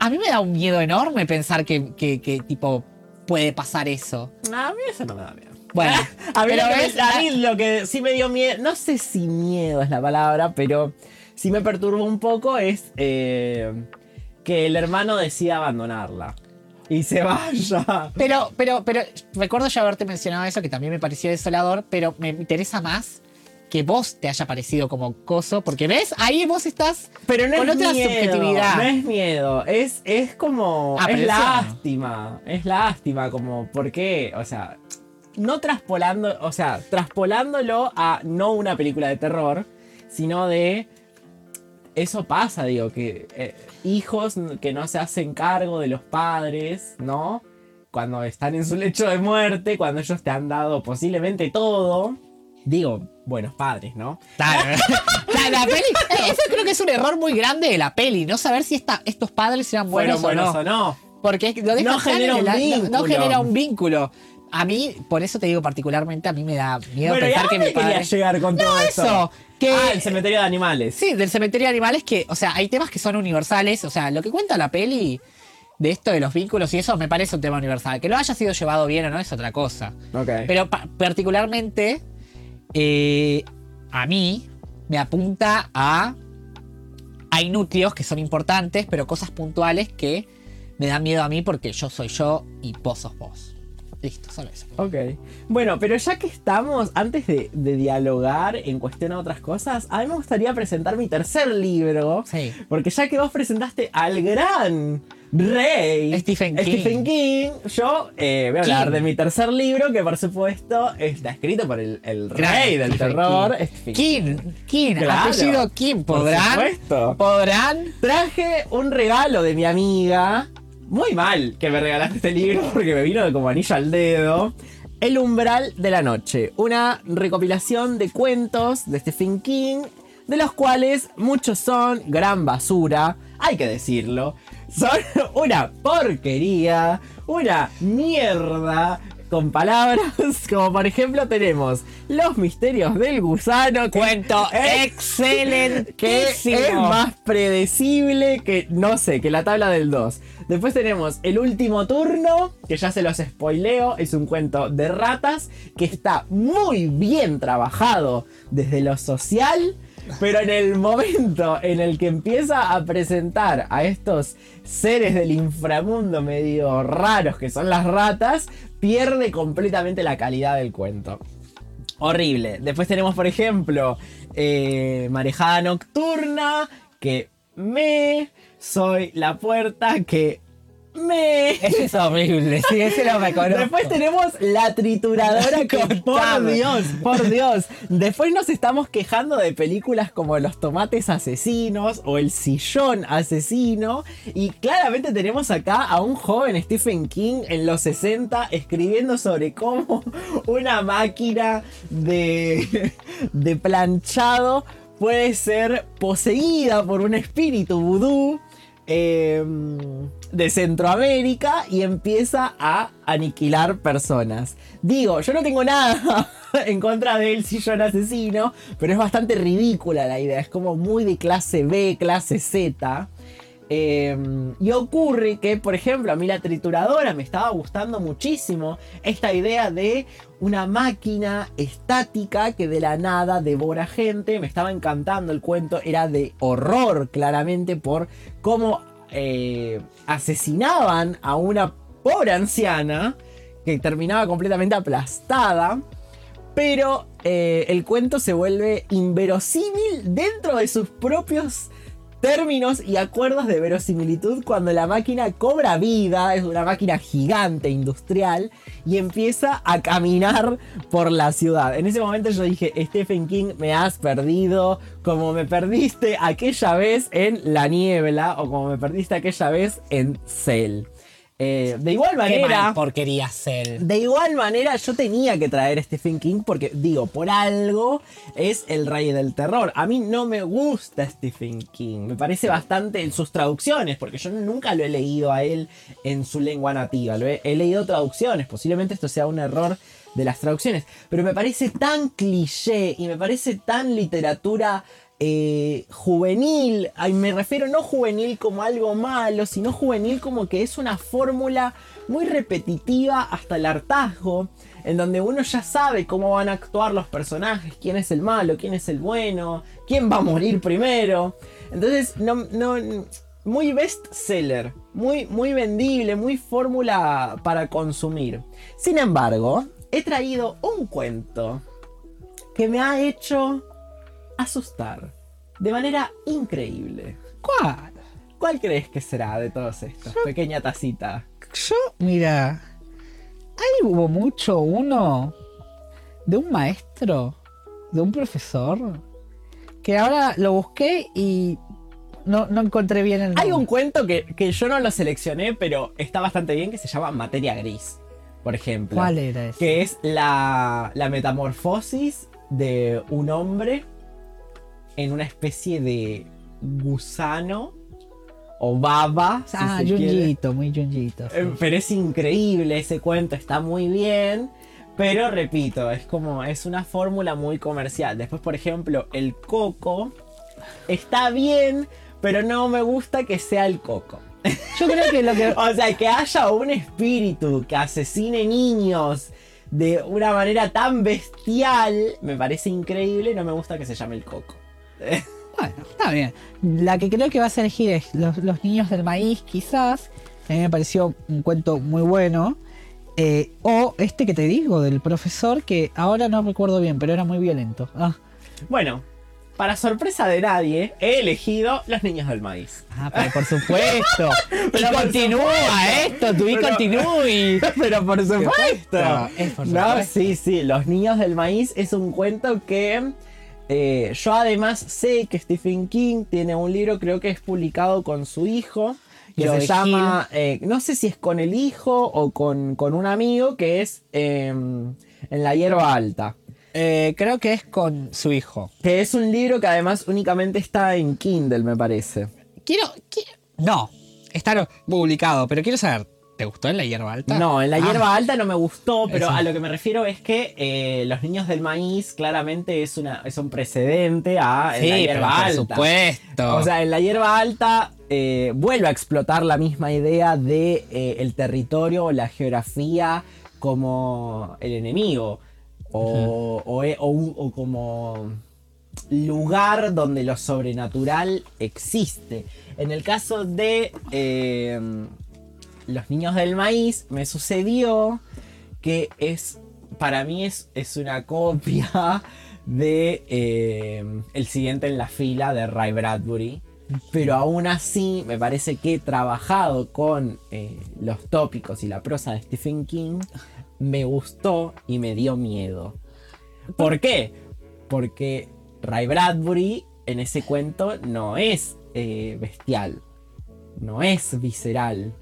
a mí me da un miedo enorme pensar que, que- que, tipo puede pasar eso. A mí eso no me da miedo. Bueno, a, mí pero lo que, ves, a mí lo que sí me dio miedo, no sé si miedo es la palabra, pero sí me perturbó un poco es eh, que el hermano decida abandonarla y se vaya. Pero, pero, pero recuerdo ya haberte mencionado eso, que también me pareció desolador, pero me interesa más que vos te haya parecido como coso, porque ves, ahí vos estás Pero no con es otra miedo, subjetividad. No es miedo, es, es como. es Aprensión. lástima. Es lástima, como, ¿por qué? O sea, no traspolando, o sea, traspolándolo a no una película de terror, sino de. Eso pasa, digo, que eh, hijos que no se hacen cargo de los padres, ¿no? Cuando están en su lecho de muerte, cuando ellos te han dado posiblemente todo. Digo, buenos padres, ¿no? La peli, eh, eso creo que es un error muy grande de la peli, no saber si esta- estos padres eran buenos, Fueron buenos o no. o no. Porque lo No genera un el- no- No, vínculo. genera un vínculo. A mí, por eso te digo particularmente, a mí me da miedo Bueno, ¿y a pensar que mi padre... llegar con todo eso, que- Ah, el cementerio de animales. Sí, del cementerio de animales que, o sea, hay temas que son universales. O sea, lo que cuenta la peli de esto de los vínculos y eso me parece un tema universal. Que lo haya sido llevado bien o no es otra cosa. Pero pa- particularmente, eh, a mí me apunta a. Hay núcleos que son importantes, pero cosas puntuales que me dan miedo a mí porque yo soy yo y vos sos vos. Listo, solo eso. Ok. Bueno, pero ya que estamos, antes de, de dialogar en cuestión a otras cosas, a mí me gustaría presentar mi tercer libro. Sí. Porque ya que vos presentaste al gran rey Stephen King. Stephen King, yo eh, voy a hablar King. de mi tercer libro, que por supuesto está escrito por el, el Gran rey del Stephen terror, King. Stephen King, King, Claro, apellido King, por ¿podrán? supuesto. ¿Podrán? Traje un regalo de mi amiga. Muy mal que me regalaste este libro porque me vino de como anillo al dedo. El umbral de la noche. Una recopilación de cuentos de Stephen King. De los cuales muchos son gran basura. Hay que decirlo. Son una porquería. Una mierda. Con palabras como por ejemplo tenemos Los misterios del gusano. Cuento excelente. que es más predecible que, no sé, que la tabla del 2. Después tenemos El último turno, que ya se los spoileo, es un cuento de ratas que está muy bien trabajado desde lo social, pero en el momento en el que empieza a presentar a estos seres del inframundo medio raros que son las ratas, pierde completamente la calidad del cuento. Horrible. Después tenemos, por ejemplo, eh, Marejada Nocturna, que me soy la puerta que me... Ese es horrible, sí, ese lo reconozco. Después tenemos la trituradora que, por. Dios, por Dios. Después nos estamos quejando de películas como Los tomates asesinos o El sillón asesino. Y claramente tenemos acá a un joven Stephen King en los 60 escribiendo sobre cómo una máquina de, de planchado puede ser poseída por un espíritu vudú eh, de Centroamérica y empieza a aniquilar personas. Digo, yo no tengo nada en contra del sillón asesino, pero es bastante ridícula la idea. Es como muy de clase B, clase Z. Eh, y ocurre que, por ejemplo, a mí la trituradora me estaba gustando muchísimo esta idea de una máquina estática que de la nada devora gente. Me estaba encantando el cuento, era de horror claramente por cómo eh, asesinaban a una pobre anciana que terminaba completamente aplastada. Pero eh, el cuento se vuelve inverosímil dentro de sus propios términos y acuerdos de verosimilitud cuando la máquina cobra vida, es una máquina gigante industrial y empieza a caminar por la ciudad. En ese momento yo dije, Stephen King, me has perdido como me perdiste aquella vez en La Niebla o como me perdiste aquella vez en Cell. Eh, de igual Qué manera. mal porquería ser. De igual manera, yo tenía que traer a Stephen King porque, digo, por algo es el rey del terror. A mí no me gusta Stephen King. Me parece bastante en sus traducciones, porque yo nunca lo he leído a él en su lengua nativa. Lo he, he leído traducciones. Posiblemente esto sea un error de las traducciones. Pero me parece tan cliché y me parece tan literatura eh, juvenil, me refiero no juvenil como algo malo, sino juvenil como que es una fórmula muy repetitiva hasta el hartazgo, en donde uno ya sabe cómo van a actuar los personajes, quién es el malo, quién es el bueno, quién va a morir primero. Entonces, muy bestseller, muy, muy vendible, muy fórmula para consumir. Sin embargo, he traído un cuento que me ha hecho asustar de manera increíble. ¿Cuál? ¿Cuál crees que será de todos estos? Pequeña tacita. Yo, mira, ahí hubo mucho uno de un maestro, de un profesor, que ahora lo busqué y no, no encontré bien el Hay un nombre. cuento que, que yo no lo seleccioné, pero está bastante bien, que se llama Materia Gris, por ejemplo. ¿Cuál era ese? Que es la, la metamorfosis de un hombre en una especie de gusano o baba. si ah. Junjito, muy Junjito. sí. Eh, Pero es increíble ese cuento, está muy bien. Pero repito, es como, es una fórmula muy comercial. Después, por ejemplo, el coco está bien, pero no me gusta que sea el coco. Yo creo que lo que. O sea, que haya un espíritu que asesine niños de una manera tan bestial, me parece increíble, no me gusta que se llame el coco. Bueno, está bien. La que creo que vas a elegir es Los, los niños del maíz, quizás. A mí me pareció un cuento muy bueno. Eh, o este que te digo, del profesor, que ahora no recuerdo bien, pero era muy violento. Ah, Bueno, para sorpresa de nadie, he elegido Los Niños del Maíz. ah, pero por supuesto. Pero y continúa supuesto. esto, tú y Pero- continúi. Pero por supuesto. Es por No, supuesto. sí, sí. Los Niños del Maíz es un cuento que eh, yo además sé que Stephen King tiene un libro, creo que es publicado con su hijo, que se llama, eh, no sé si es con el hijo o con, con un amigo, que es eh, En la hierba alta. Eh, creo que es con su hijo. Que es un libro que además únicamente está en Kindle, me parece. Quiero. qui- No, está publicado, pero quiero saber, ¿te gustó en la hierba alta? No, en la Ah, hierba alta no me gustó, pero Eso. a lo que me refiero es que eh, Los Niños del Maíz claramente es, una, es un precedente a En Sí, la hierba por alta. supuesto. O sea, en la hierba alta eh, vuelve a explotar la misma idea de eh, el territorio o la geografía como el enemigo. O, e- o como lugar donde lo sobrenatural existe. En el caso de eh, Los Niños del Maíz, me sucedió que es, para mí es, es una copia de eh, El siguiente en la fila de Ray Bradbury. Pero aún así, me parece que trabajado con eh, los tópicos y la prosa de Stephen King, me gustó y me dio miedo. ¿Por qué? Porque Ray Bradbury en ese cuento no es eh, bestial, no es visceral.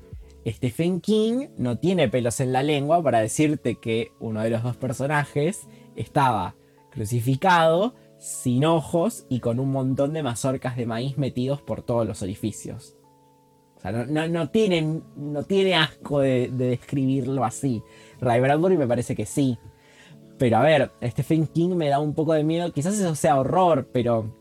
Stephen King no tiene pelos en la lengua para decirte que uno de los dos personajes estaba crucificado, sin ojos y con un montón de mazorcas de maíz metidos por todos los orificios. O sea, no, no, tiene, no tiene asco de, de describirlo así. Ray Bradbury me parece que sí. Pero a ver, Stephen King me da un poco de miedo. Quizás eso sea horror, pero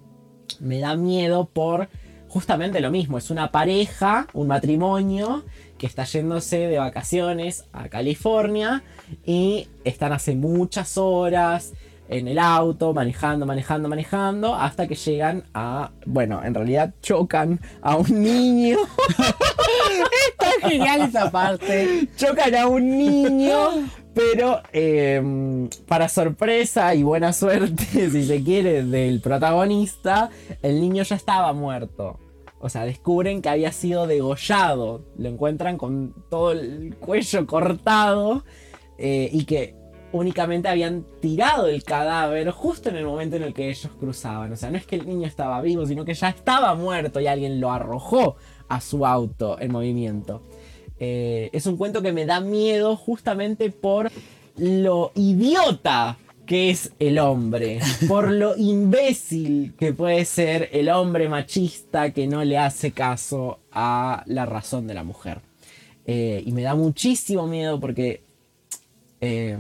me da miedo por justamente lo mismo. Es una pareja, un matrimonio que está yéndose de vacaciones a California y están hace muchas horas en el auto, manejando, manejando, manejando, hasta que llegan a, bueno, en realidad chocan a un niño. Está genial esa parte. chocan a un niño, pero eh, para sorpresa y buena suerte, si se quiere, del protagonista, el niño ya estaba muerto. O sea, descubren que había sido degollado. Lo encuentran con todo el cuello cortado eh, y que únicamente habían tirado el cadáver justo en el momento en el que ellos cruzaban. O sea, no es que el niño estaba vivo, sino que ya estaba muerto y alguien lo arrojó a su auto en movimiento. Eh, es un cuento que me da miedo justamente por lo idiota que es el hombre, por lo imbécil que puede ser el hombre machista que no le hace caso a la razón de la mujer. Eh, y me da muchísimo miedo porque eh,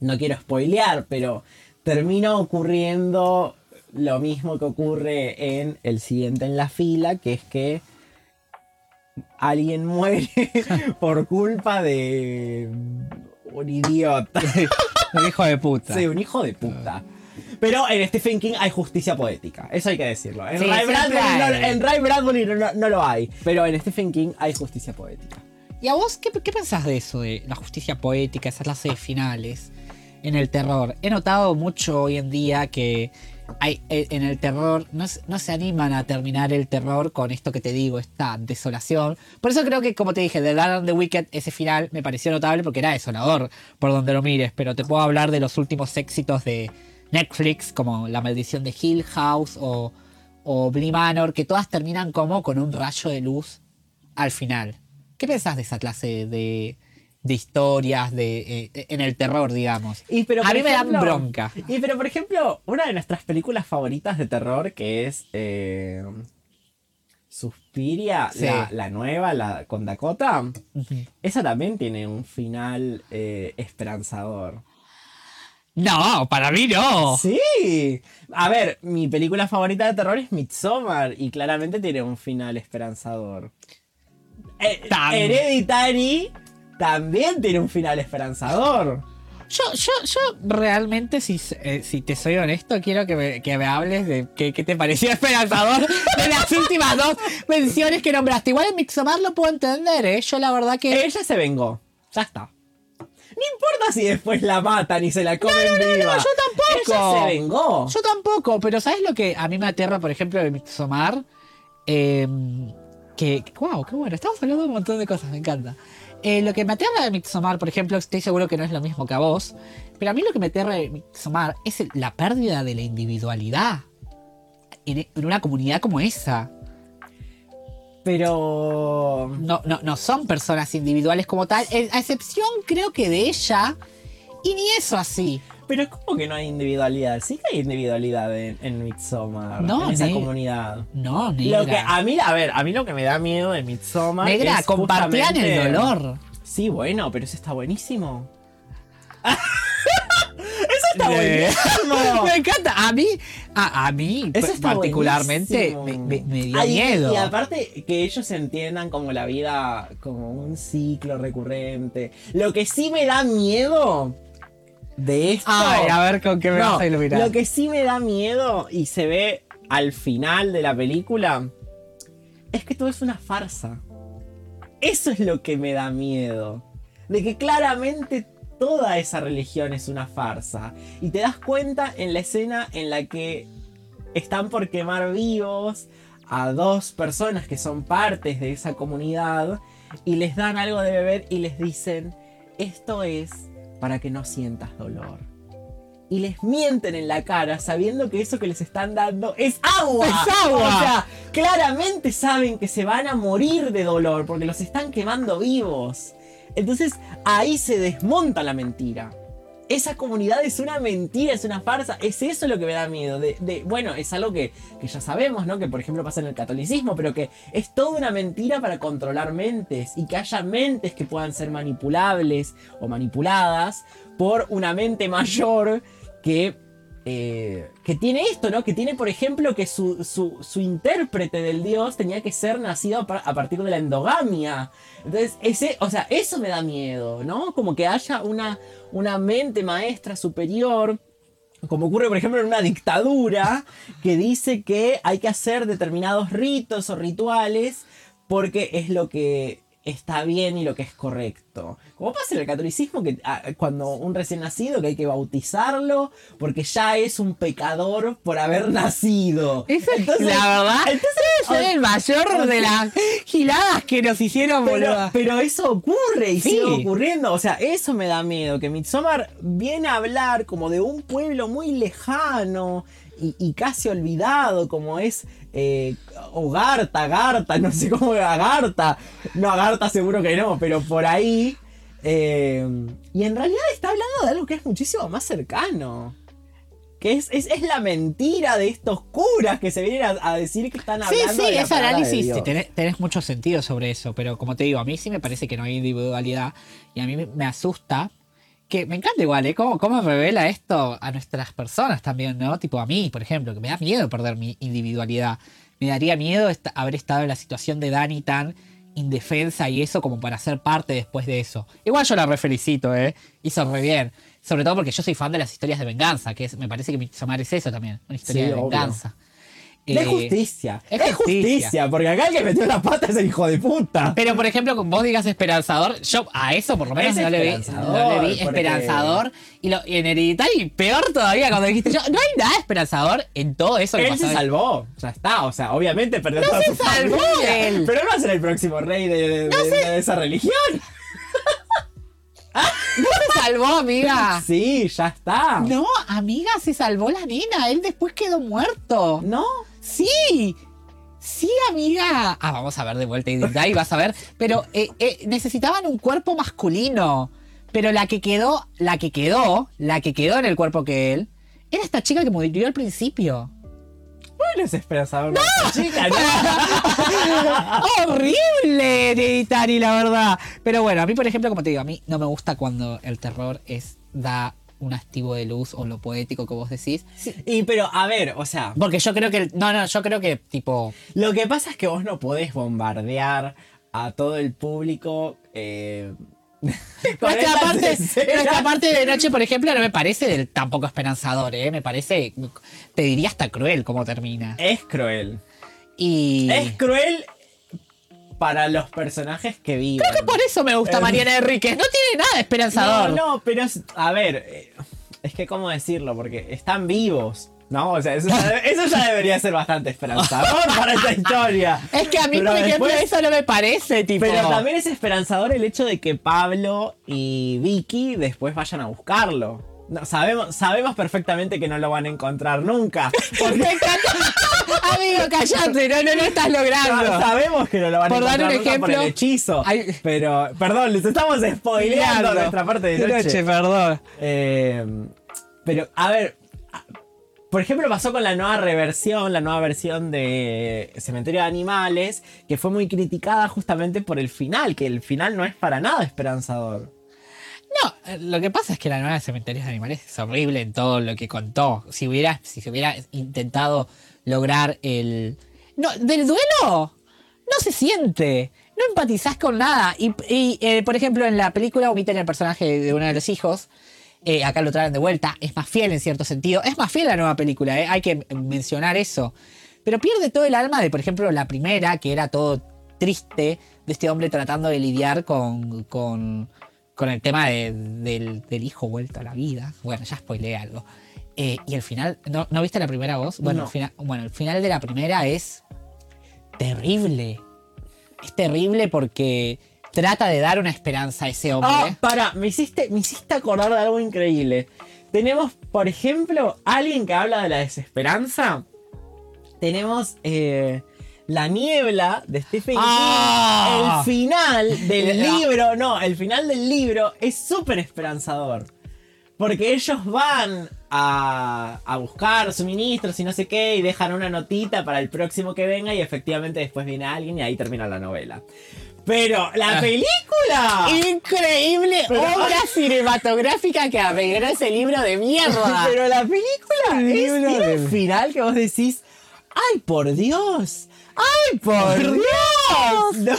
no quiero spoilear, pero termina ocurriendo lo mismo que ocurre en el siguiente en la fila, que es que alguien muere por culpa de un idiota. Un hijo de puta. Sí, un hijo de puta. Pero en Stephen King hay justicia poética, eso hay que decirlo. En Sí, Ray Bradbury, no, hay. en Ray Bradbury no- no- no lo hay, pero en Stephen King hay justicia poética. ¿Y a vos qué, qué pensás de eso, de la justicia poética, esa clase de finales en el terror? He notado mucho hoy en día que eh, en el terror no, se- animan a terminar el terror con esto que te digo, esta desolación. Por eso creo que, como te dije, de Dark and the Wicked, ese final me pareció notable porque era desolador por donde lo mires. Pero te puedo hablar de los últimos éxitos de Netflix, como La Maldición de Hill House o, o Bly Manor, que todas terminan como con un rayo de luz al final. ¿Qué pensás de esa clase de, de historias de, eh, en el terror, digamos? Y, pero, a mí me dan bronca. Y pero por ejemplo, una de nuestras películas favoritas de terror, que es eh, Suspiria, Sí. la, la nueva, la con Dakota, esa también tiene un final eh, esperanzador. No, para mí no. Sí. A ver, mi película favorita de terror es Midsommar y claramente tiene un final esperanzador. Eh, Hereditary también tiene un final esperanzador. Yo, yo, yo realmente, si, eh, si te soy honesto, quiero que me, que me hables de qué, qué te pareció esperanzador de las últimas dos menciones que nombraste. Igual en Mixomar lo puedo entender, ¿eh? Yo la verdad que... Ella se vengó. Ya está. No importa si después la matan y se la comen viva. yo tampoco. Ella se vengó. Yo tampoco, pero ¿sabes lo que a mí me aterra, por ejemplo, de Midsommar? Eh, que, que- wow, qué bueno, estamos hablando de un montón de cosas, me encanta. Eh, lo que me aterra de Midsommar, por ejemplo, estoy seguro que no es lo mismo que a vos, pero a mí lo que me aterra de Midsommar es el- la pérdida de la individualidad en, en una comunidad como esa. Pero. No, no, no son personas individuales como tal, eh, a excepción creo que de ella, y ni eso así. Pero ¿cómo que no hay individualidad? Sí que hay individualidad en, en Midsommar. No, en esa comunidad. No, negra. Lo que a mí, a ver, a mí lo que me da miedo de Midsommar. negra, es compartían el dolor. Sí, bueno, pero eso está buenísimo. eso está buenísimo. Me encanta. A mí, a, a mí Eso particularmente me, me- me dio Ay, miedo. Y aparte que ellos entiendan como la vida como un ciclo recurrente. Lo que sí me da miedo de esto. Ay, a ver con qué me No, vas a iluminar. Lo que sí me da miedo y se ve al final de la película es que todo es una farsa. Eso es lo que me da miedo. De que claramente toda esa religión es una farsa. Y te das cuenta en la escena en la que están por quemar vivos a dos personas que son partes de esa comunidad y les dan algo de beber y les dicen, esto es para que no sientas dolor. Y les mienten en la cara sabiendo que eso que les están dando es agua. ¡Es agua! O sea, claramente saben que se van a morir de dolor porque los están quemando vivos. Entonces ahí se desmonta la mentira. Esa comunidad es una mentira, es una farsa. Es eso lo que me da miedo. De, bueno, es algo que, que ya sabemos, ¿no? Que por ejemplo pasa en el catolicismo, pero que es toda una mentira para controlar mentes y que haya mentes que puedan ser manipulables o manipuladas por una mente mayor que, eh, que tiene esto, ¿no? Que tiene, por ejemplo, que su, su- su intérprete del dios tenía que ser nacido a par- a partir de la endogamia. Entonces, ese, o sea, eso me da miedo, ¿no? Como que haya una, una mente maestra superior. Como ocurre, por ejemplo, en una dictadura que dice que hay que hacer determinados ritos o rituales porque es lo que está bien y lo que es correcto. Como pasa en el catolicismo, que ah, cuando un recién nacido que hay que bautizarlo porque ya es un pecador por haber nacido. Esa es Entonces- la verdad. entonces- Soy el mayor de las giladas que nos hicieron, Pero, boludo. pero eso ocurre y Sí. sigue ocurriendo. O sea, eso me da miedo. Que Midsommar viene a hablar como de un pueblo muy lejano y, y casi olvidado, como es eh, o Garta, no sé cómo era Garta. No, Garta seguro que no, pero por ahí. eh, y en realidad está hablando de algo que es muchísimo más cercano. Que es, es, es la mentira de estos curas que se vienen a, a decir que están Sí, hablando sí, de la ese de análisis sí, tenés, tenés mucho sentido sobre eso, pero como te digo, a mí sí me parece que no hay individualidad y a mí me, me asusta que me encanta igual, ¿eh? ¿Cómo, cómo revela esto a nuestras personas también, ¿no? Tipo a mí, por ejemplo, que me da miedo perder mi individualidad. Me daría miedo esta- haber estado en la situación de Dani tan indefensa y eso como para ser parte después de eso. Igual yo la refelicito, ¿eh? Hizo re bien. Sobre todo porque yo soy fan de las historias de venganza, que es- me parece que Midsommar es eso también, una historia Sí, de obvio. venganza. De Eh, justicia. es Es, justicia. justicia. porque acá el que metió la pata es el hijo de puta. Pero por ejemplo, con vos digas esperanzador, yo a eso por lo menos Es no le vi, esperanzador, no le vi esperanzador. Y, lo, y en Hereditary, peor todavía cuando dijiste yo, no hay nada esperanzador en todo eso que Él pasó. se salvó, ya está, o sea, obviamente perdió toda se su salvó familia, él. Pero no va a ser el próximo rey de, de- de- de esa religión. No se salvó, amiga. Sí, ya está. No, amiga, se salvó la nena. Él después quedó muerto. ¿No? Sí. Sí, amiga. Ah, vamos a ver de vuelta y vas a ver. Pero eh, eh, necesitaban un cuerpo masculino. Pero la que quedó, la que quedó, la que quedó en el cuerpo que él, era esta chica que murió al principio. Bueno, es esperanzador. ¡No! Chica, no. horrible Hereditary, la verdad. Pero bueno, a mí, por ejemplo, como te digo, a mí no me gusta cuando el terror es da un activo de luz o lo poético que vos decís. Y pero, a ver, o sea, Porque yo creo que... no, no, yo creo que tipo... lo que pasa es que vos no podés bombardear a todo el público. Eh, Nuestra parte, nuestra parte de noche, por ejemplo, no me parece del, tampoco esperanzador, ¿eh? Me parece, te diría hasta cruel cómo termina. Es cruel. Y... Es cruel para los personajes que viven. Creo que por eso me gusta Eh, Mariana Enríquez. No tiene nada esperanzador. No, no, pero es, a ver, eh, es que cómo decirlo, porque están vivos, ¿no? O sea, eso ya, eso ya debería ser bastante esperanzador para esta historia. Es que a mí, Pero por ejemplo, después- eso no me parece, tipo... Pero también es esperanzador el hecho de que Pablo y Vicky después vayan a buscarlo. No, sabemos, sabemos perfectamente que no lo van a encontrar nunca. Porque. Amigo, callate, no, no lo estás logrando. sabemos que no lo van a Por dar encontrar un nunca por el ejemplo, hechizo. hay- Pero, perdón, les estamos spoileando nuestra parte de noche. perdón. Eh, pero, a ver, a- por ejemplo, pasó con la nueva reversión, la nueva versión de Cementerio de Animales, que fue muy criticada justamente por el final, que el final no es para nada esperanzador. No, eh, lo que pasa es que la nueva de Cementerios de Animales es horrible en todo lo que contó. Si hubiera, si se hubiera intentado lograr el. No, del duelo no se siente. No empatizás con nada. Y, eh, por ejemplo, en la película omiten el personaje de uno de los hijos. Eh, acá lo traen de vuelta. Es más fiel en cierto sentido. Es más fiel la nueva película, hay que mencionar eso. Pero pierde todo el alma de, por ejemplo, la primera, que era todo triste, de este hombre tratando de lidiar con, con el tema de- del, del hijo vuelto a la vida. Bueno, ya spoileé algo. Eh, y el final, ¿no, ¿no viste la primera voz? Bueno, No. el final, bueno, el final de la primera es terrible. Es terrible porque trata de dar una esperanza a ese hombre. Ah, para, me hiciste, me hiciste acordar de algo increíble. Tenemos, por ejemplo, alguien que habla de la desesperanza. Tenemos eh, La niebla de Stephen Ah. King. El final del Ah. libro, no, el final del libro es súper esperanzador. Porque ellos van a, a buscar suministros y no sé qué y dejan una notita para el próximo que venga y efectivamente después viene alguien y ahí termina la novela. Pero la Ah. película... Increíble Pero- obra cinematográfica que arregló ese libro de mierda. Pero la película es, libro tiene de- un final que vos decís, ¡ay, por Dios! ¡Ay, por, Dios! No.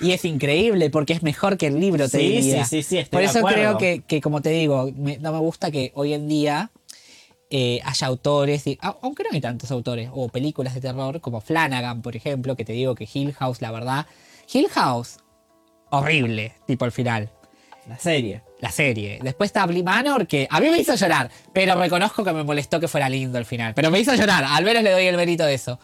Y es increíble porque es mejor que el libro, te Sí, diría. sí, sí, sí, estoy Por eso creo que, que, como te digo, me- no me gusta que hoy en día eh, haya autores, y- aunque no hay tantos autores, o películas de terror, como Flanagan, por ejemplo, que te digo que Hill House, la verdad, Hill House, horrible, tipo al final. La serie. La serie. Después está Bly Manor, que a mí me hizo llorar, pero reconozco que me molestó que fuera lindo el final. Pero me hizo llorar, al menos le doy el mérito de eso.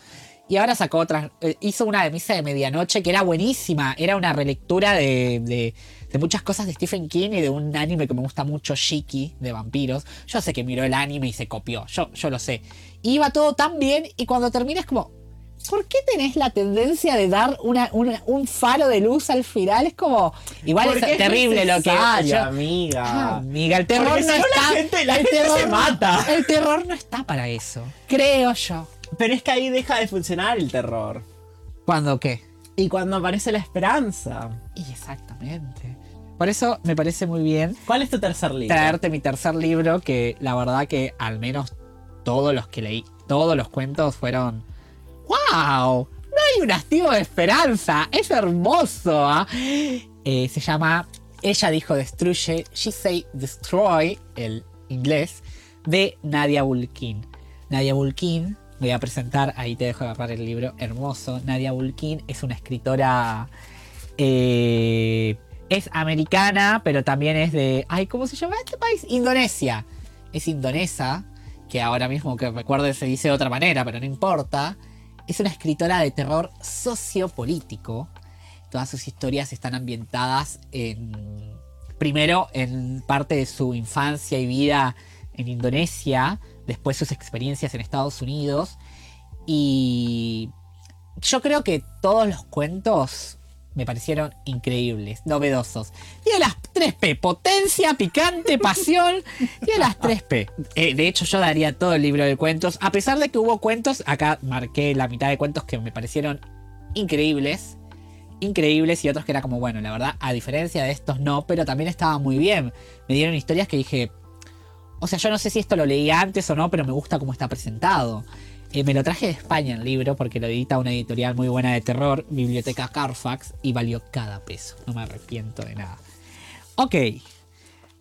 Y ahora sacó otra, eh, hizo una de misa de medianoche que era buenísima. Era una relectura de, de- de muchas cosas de Stephen King y de un anime que me gusta mucho, Shiki, de vampiros. Yo sé que miró el anime y se copió, yo, yo lo sé. Iba todo tan bien y cuando termina es como, ¿por qué tenés la tendencia de dar una, una- un faro de luz al final? Es como. Igual es terrible lo que. yo- amiga. Ah, amiga, el terror Porque no si no, la está. gente- la el gente terror se mata. El terror no está para eso. Creo yo. Pero es que ahí deja de funcionar el terror. ¿Cuándo qué? Y cuando aparece la esperanza. Y exactamente. Por eso me parece muy bien ¿Cuál es tu tercer libro? traerte mi tercer libro, que la verdad que al menos todos los que leí, todos los cuentos fueron. ¡Wow! No hay un activo de esperanza. Es hermoso. ¿ah? Eh, se llama Ella dijo destruye. She say destroy, el inglés, de Nadia Bulkin. Nadia Bulkin, voy a presentar, ahí te dejo agarrar el libro, hermoso. Nadia Bulkin es una escritora. eh, es americana, pero también es de. Ay, ¿cómo se llama este país? Indonesia. Es indonesa, que ahora mismo que recuerde se dice de otra manera, pero no importa. Es una escritora de terror sociopolítico. Todas sus historias están ambientadas en. Primero, en parte de su infancia y vida en Indonesia, después sus experiencias en Estados Unidos. Y yo creo que todos los cuentos me parecieron increíbles, novedosos. Tiene las 3P, potencia, picante, pasión. Tiene las 3P. Eh, de hecho, yo daría todo el libro de cuentos. A pesar de que hubo cuentos, acá marqué la mitad de cuentos que me parecieron increíbles. Increíbles y otros que era como, bueno, la verdad, a diferencia de estos no, pero también estaba muy bien. Me dieron historias que dije, o sea, yo no sé si esto lo leí antes o no, pero me gusta cómo está presentado. Eh, me lo traje de España el libro porque lo edita una editorial muy buena de terror, Biblioteca Carfax, y valió cada peso. No me arrepiento de nada. Ok.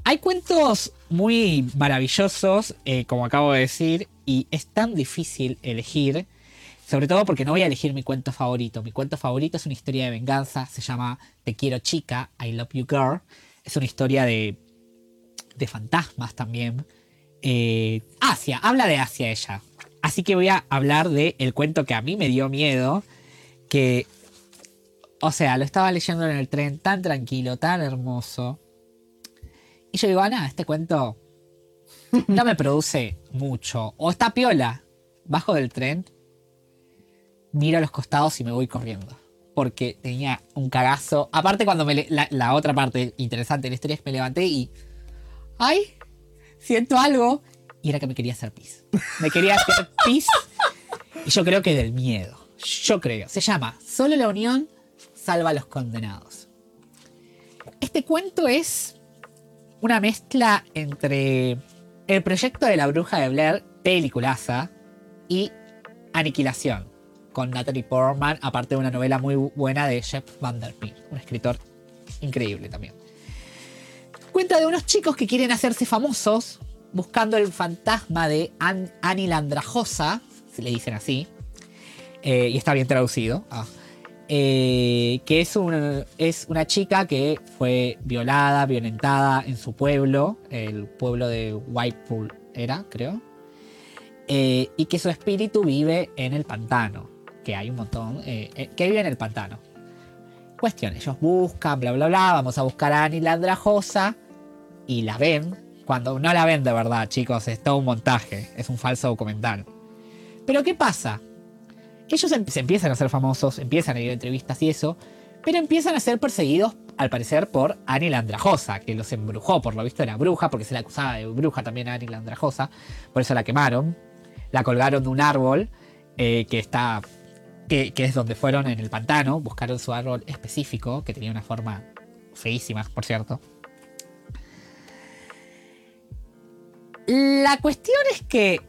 Hay cuentos muy maravillosos, eh, como acabo de decir, y es tan difícil elegir, sobre todo porque no voy a elegir mi cuento favorito. Mi cuento favorito es una historia de venganza, se llama Te quiero chica, I love you girl. Es una historia de, de fantasmas también. Eh, Asia, habla de Asia ella. Así que voy a hablar del el cuento que a mí me dio miedo, que, o sea, lo estaba leyendo en el tren tan tranquilo, tan hermoso. Y yo digo, ah, nada, este cuento no me produce mucho. O está piola. Bajo del tren, miro a los costados y me voy corriendo. Porque tenía un cagazo. Aparte, cuando me la, la otra parte interesante de la historia es que me levanté y. ¡Ay! Siento algo. Y era que me quería hacer pis. Me quería hacer pis. Y yo creo que del miedo. Yo creo. Se llama Solo la unión salva a los condenados. Este cuento es una mezcla entre el proyecto de la bruja de Blair, peliculaza, y Aniquilación, con Natalie Portman, aparte de una novela muy buena de Jeff Vanderpeel, un escritor increíble también. Cuenta de unos chicos que quieren hacerse famosos buscando el fantasma de An- Annie la Andrajosa, se le dicen así, eh, y está bien traducido. ah, eh, que es una, chica que fue violada, violentada en su pueblo, el pueblo de Whitepool era, creo, eh, y que su espíritu vive en el pantano, que hay un montón, que vive en el pantano. Cuestión, ellos buscan, bla, bla, bla, vamos a buscar a Annie la Andrajosa y la ven, cuando no la ven de verdad, chicos, es todo un montaje, es un falso documental. Pero ¿qué pasa? Ellos em- se empiezan a ser famosos, empiezan a ir a entrevistas y eso, pero empiezan a ser perseguidos, al parecer, por Annie Andrajosa, que los embrujó, por lo visto era bruja, porque se la acusaba de bruja también a Annie Andrajosa, por eso la quemaron, la colgaron de un árbol eh, que está, que, que es donde fueron en el pantano, buscaron su árbol específico, que tenía una forma feísima, por cierto. La cuestión es que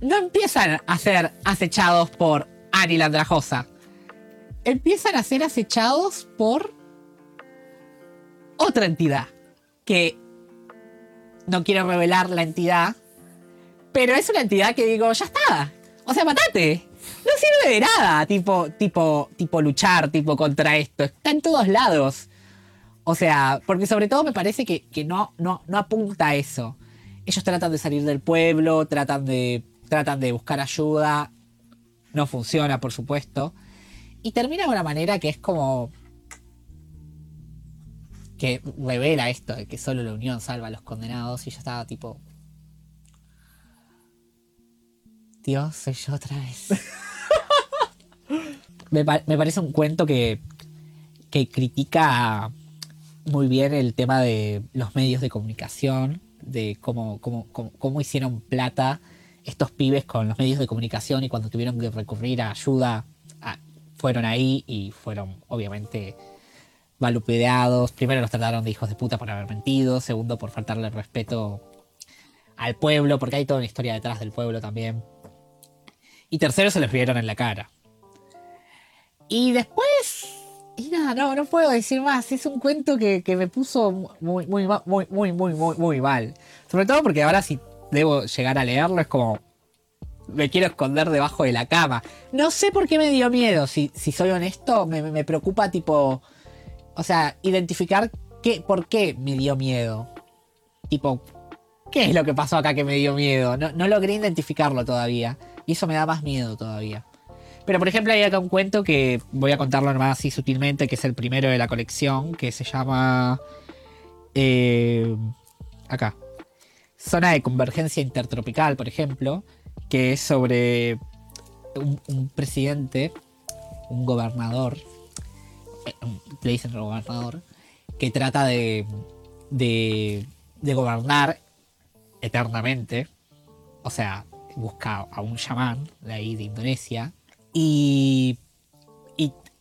no empiezan a ser acechados por Annie la Andrajosa. Empiezan a ser acechados por otra entidad. Que no quiero revelar la entidad. Pero es una entidad que digo, ya está. O sea, matate. No sirve de nada. Tipo, tipo, tipo luchar, tipo contra esto. Está en todos lados. O sea, porque sobre todo me parece que, que no, no, no apunta a eso. Ellos tratan de salir del pueblo, tratan de, tratan de buscar ayuda. No funciona, por supuesto. Y termina de una manera que es como. que revela esto de que solo la unión salva a los condenados. Y yo estaba tipo. Dios, soy yo otra vez. me, parece un cuento que, que critica muy bien el tema de los medios de comunicación, de cómo, cómo, cómo, hicieron plata estos pibes con los medios de comunicación y cuando tuvieron que recurrir a ayuda, fueron ahí y fueron obviamente valupeados. Primero los trataron de hijos de puta por haber mentido, segundo por faltarle respeto al pueblo, porque hay toda una historia detrás del pueblo también. Y tercero se les vieron en la cara. Y después y nada, no, no puedo decir más. Es un cuento que, me puso muy, muy, muy, muy, muy, muy, mal. Sobre todo porque ahora si debo llegar a leerlo es como. Me quiero esconder debajo de la cama. No sé por qué me dio miedo. Si, si soy honesto, me, preocupa tipo. O sea, identificar qué, por qué me dio miedo. Tipo, ¿qué es lo que pasó acá que me dio miedo? No, no logré identificarlo todavía. Y eso me da más miedo todavía. Pero por ejemplo hay acá un cuento que voy a contarlo nomás así sutilmente, que es el primero de la colección, que se llama... Eh, acá. Zona de Convergencia Intertropical, por ejemplo, que es sobre un, presidente, un gobernador, le dicen gobernador, que trata de, de, de gobernar eternamente. O sea, busca a un chamán de ahí de Indonesia y,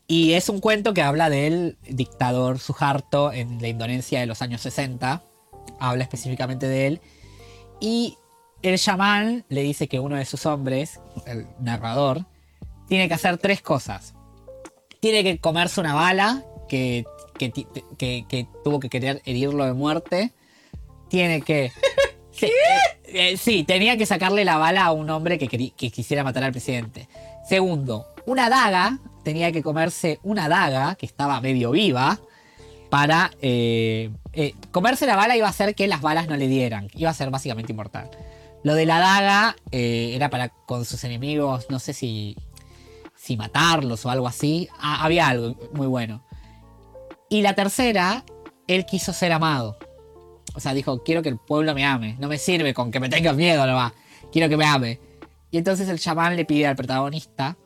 y, es un cuento que habla del dictador Suharto en la Indonesia de los años 60. Habla específicamente de él. Y el chamán le dice que uno de sus hombres, el narrador, tiene que hacer tres cosas. Tiene que comerse una bala que, que, tuvo que querer herirlo de muerte. Tiene que... Sí, eh, sí, tenía que sacarle la bala a un hombre que, que quisiera matar al presidente. Segundo, una daga, tenía que comerse una daga que estaba medio viva para... Eh, eh, comerse la bala iba a hacer que las balas no le dieran, iba a ser básicamente inmortal. Lo de la daga eh, era para con sus enemigos, no sé si, si matarlos o algo así. Había algo muy bueno. Y la tercera, él quiso ser amado. O sea, dijo, quiero que el pueblo me ame. No me sirve con que me tengas miedo nomás. Quiero que me ame. Y entonces el chamán le pide al protagonista,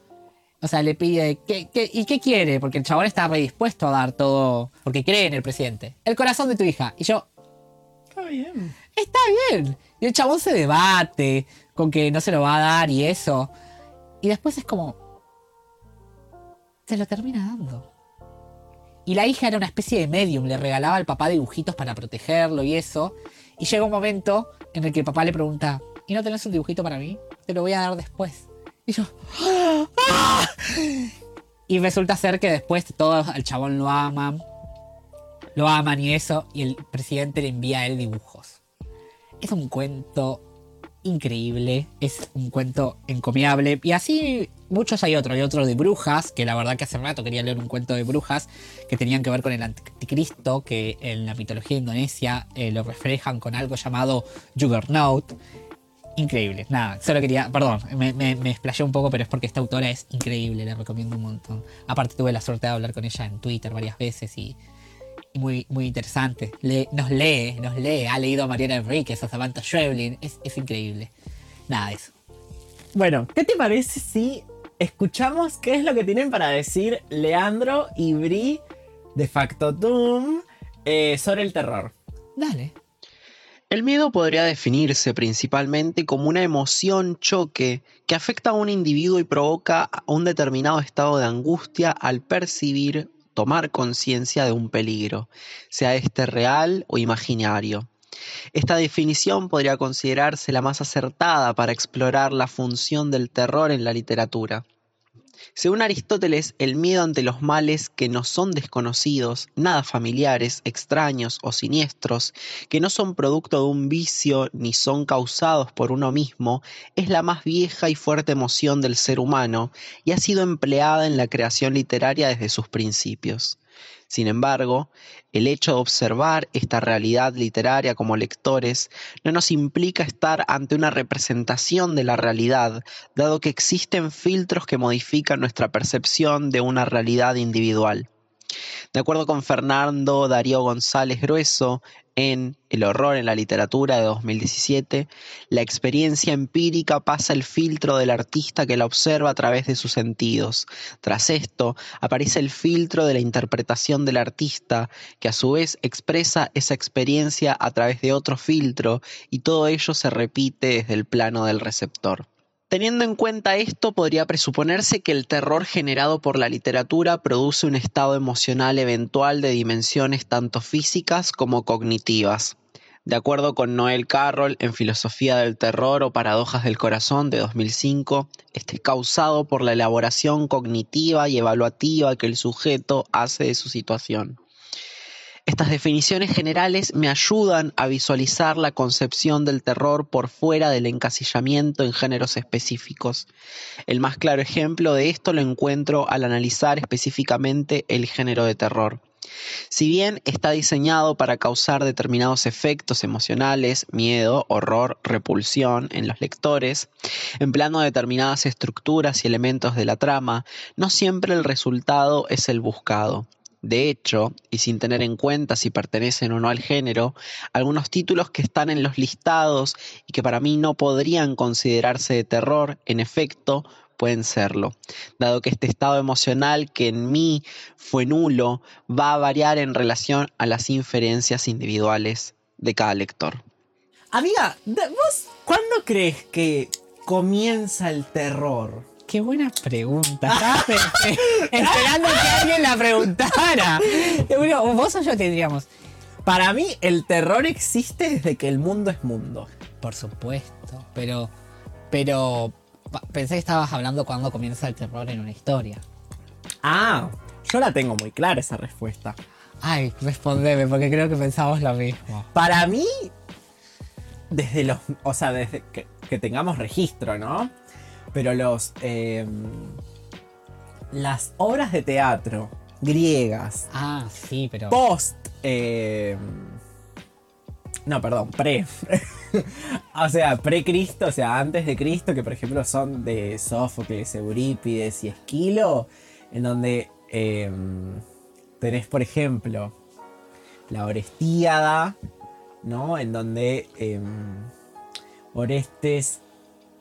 o sea, le pide, ¿qué, y qué quiere? Porque el chabón está predispuesto a dar todo, porque cree en el presidente. El corazón de tu hija. Y yo... Está bien. Está bien. Y el chabón se debate con que no se lo va a dar y eso. Y después es como... Se lo termina dando. Y la hija era una especie de medium, le regalaba al papá dibujitos para protegerlo y eso. Y llega un momento en el que el papá le pregunta, ¿y no tenés un dibujito para mí? te lo voy a dar después. Y yo, ¡Ah! Y resulta ser que después todos al chabón lo aman, lo aman y eso, y el presidente le envía a él dibujos. Es un cuento increíble, es un cuento encomiable, y así muchos hay otros, hay otro de brujas, que la verdad que hace rato quería leer un cuento de brujas que tenían que ver con el anticristo, que en la mitología indonesia eh, lo reflejan con algo llamado Juggernaut, increíble. Nada, solo quería, perdón, me, me, explayé un poco, pero es porque esta autora es increíble, le recomiendo un montón. Aparte tuve la suerte de hablar con ella en Twitter varias veces y, muy, muy interesante. nos lee, nos lee, ha leído a Mariana Enríquez, a Samantha Schweblin, es, es increíble. Nada, eso. Bueno, ¿qué te parece si escuchamos qué es lo que tienen para decir Leandro y Bri de Factotum eh, sobre el terror? Dale. El miedo podría definirse principalmente como una emoción choque que afecta a un individuo y provoca un determinado estado de angustia al percibir, tomar conciencia de un peligro, sea este real o imaginario. Esta definición podría considerarse la más acertada para explorar la función del terror en la literatura. Según Aristóteles, el miedo ante los males que no son desconocidos, nada familiares, extraños o siniestros, que no son producto de un vicio ni son causados por uno mismo, es la más vieja y fuerte emoción del ser humano y ha sido empleada en la creación literaria desde sus principios. Sin embargo, el hecho de observar esta realidad literaria como lectores no nos implica estar ante una representación de la realidad, dado que existen filtros que modifican nuestra percepción de una realidad individual. De acuerdo con Fernando Darío González Grueso, en El horror en la literatura de 2017, la experiencia empírica pasa el filtro del artista que la observa a través de sus sentidos. Tras esto, aparece el filtro de la interpretación del artista, que a su vez expresa esa experiencia a través de otro filtro, y todo ello se repite desde el plano del receptor. Teniendo en cuenta esto, podría presuponerse que el terror generado por la literatura produce un estado emocional eventual de dimensiones tanto físicas como cognitivas. De acuerdo con Noel Carroll en Filosofía del Terror o Paradojas del Corazón de 2005, este es causado por la elaboración cognitiva y evaluativa que el sujeto hace de su situación. Estas definiciones generales me ayudan a visualizar la concepción del terror por fuera del encasillamiento en géneros específicos. El más claro ejemplo de esto lo encuentro al analizar específicamente el género de terror. Si bien está diseñado para causar determinados efectos emocionales, miedo, horror, repulsión en los lectores, empleando determinadas estructuras y elementos de la trama, no siempre el resultado es el buscado. De hecho, y sin tener en cuenta si pertenecen o no al género, algunos títulos que están en los listados y que para mí no podrían considerarse de terror, en efecto, pueden serlo, dado que este estado emocional que en mí fue nulo va a variar en relación a las inferencias individuales de cada lector. Amiga, ¿vos cuándo crees que comienza el terror? Qué buena pregunta. esperando que alguien la preguntara. vos o yo tendríamos. Para mí, el terror existe desde que el mundo es mundo. Por supuesto. Pero. Pero. Pensé que estabas hablando cuando comienza el terror en una historia. Ah, yo la tengo muy clara esa respuesta. Ay, respondeme, porque creo que pensamos lo mismo. Para mí, desde los. O sea, desde que tengamos registro, ¿no? Pero los. Em, las obras de teatro griegas. Ah, sí, pero. Post. Em, no, perdón, pre. o sea, pre-Cristo, o sea, antes de Cristo, que por ejemplo son de Sófocles, Eurípides y Esquilo, en donde em, tenés, por ejemplo, la Orestíada, ¿no? En donde Orestes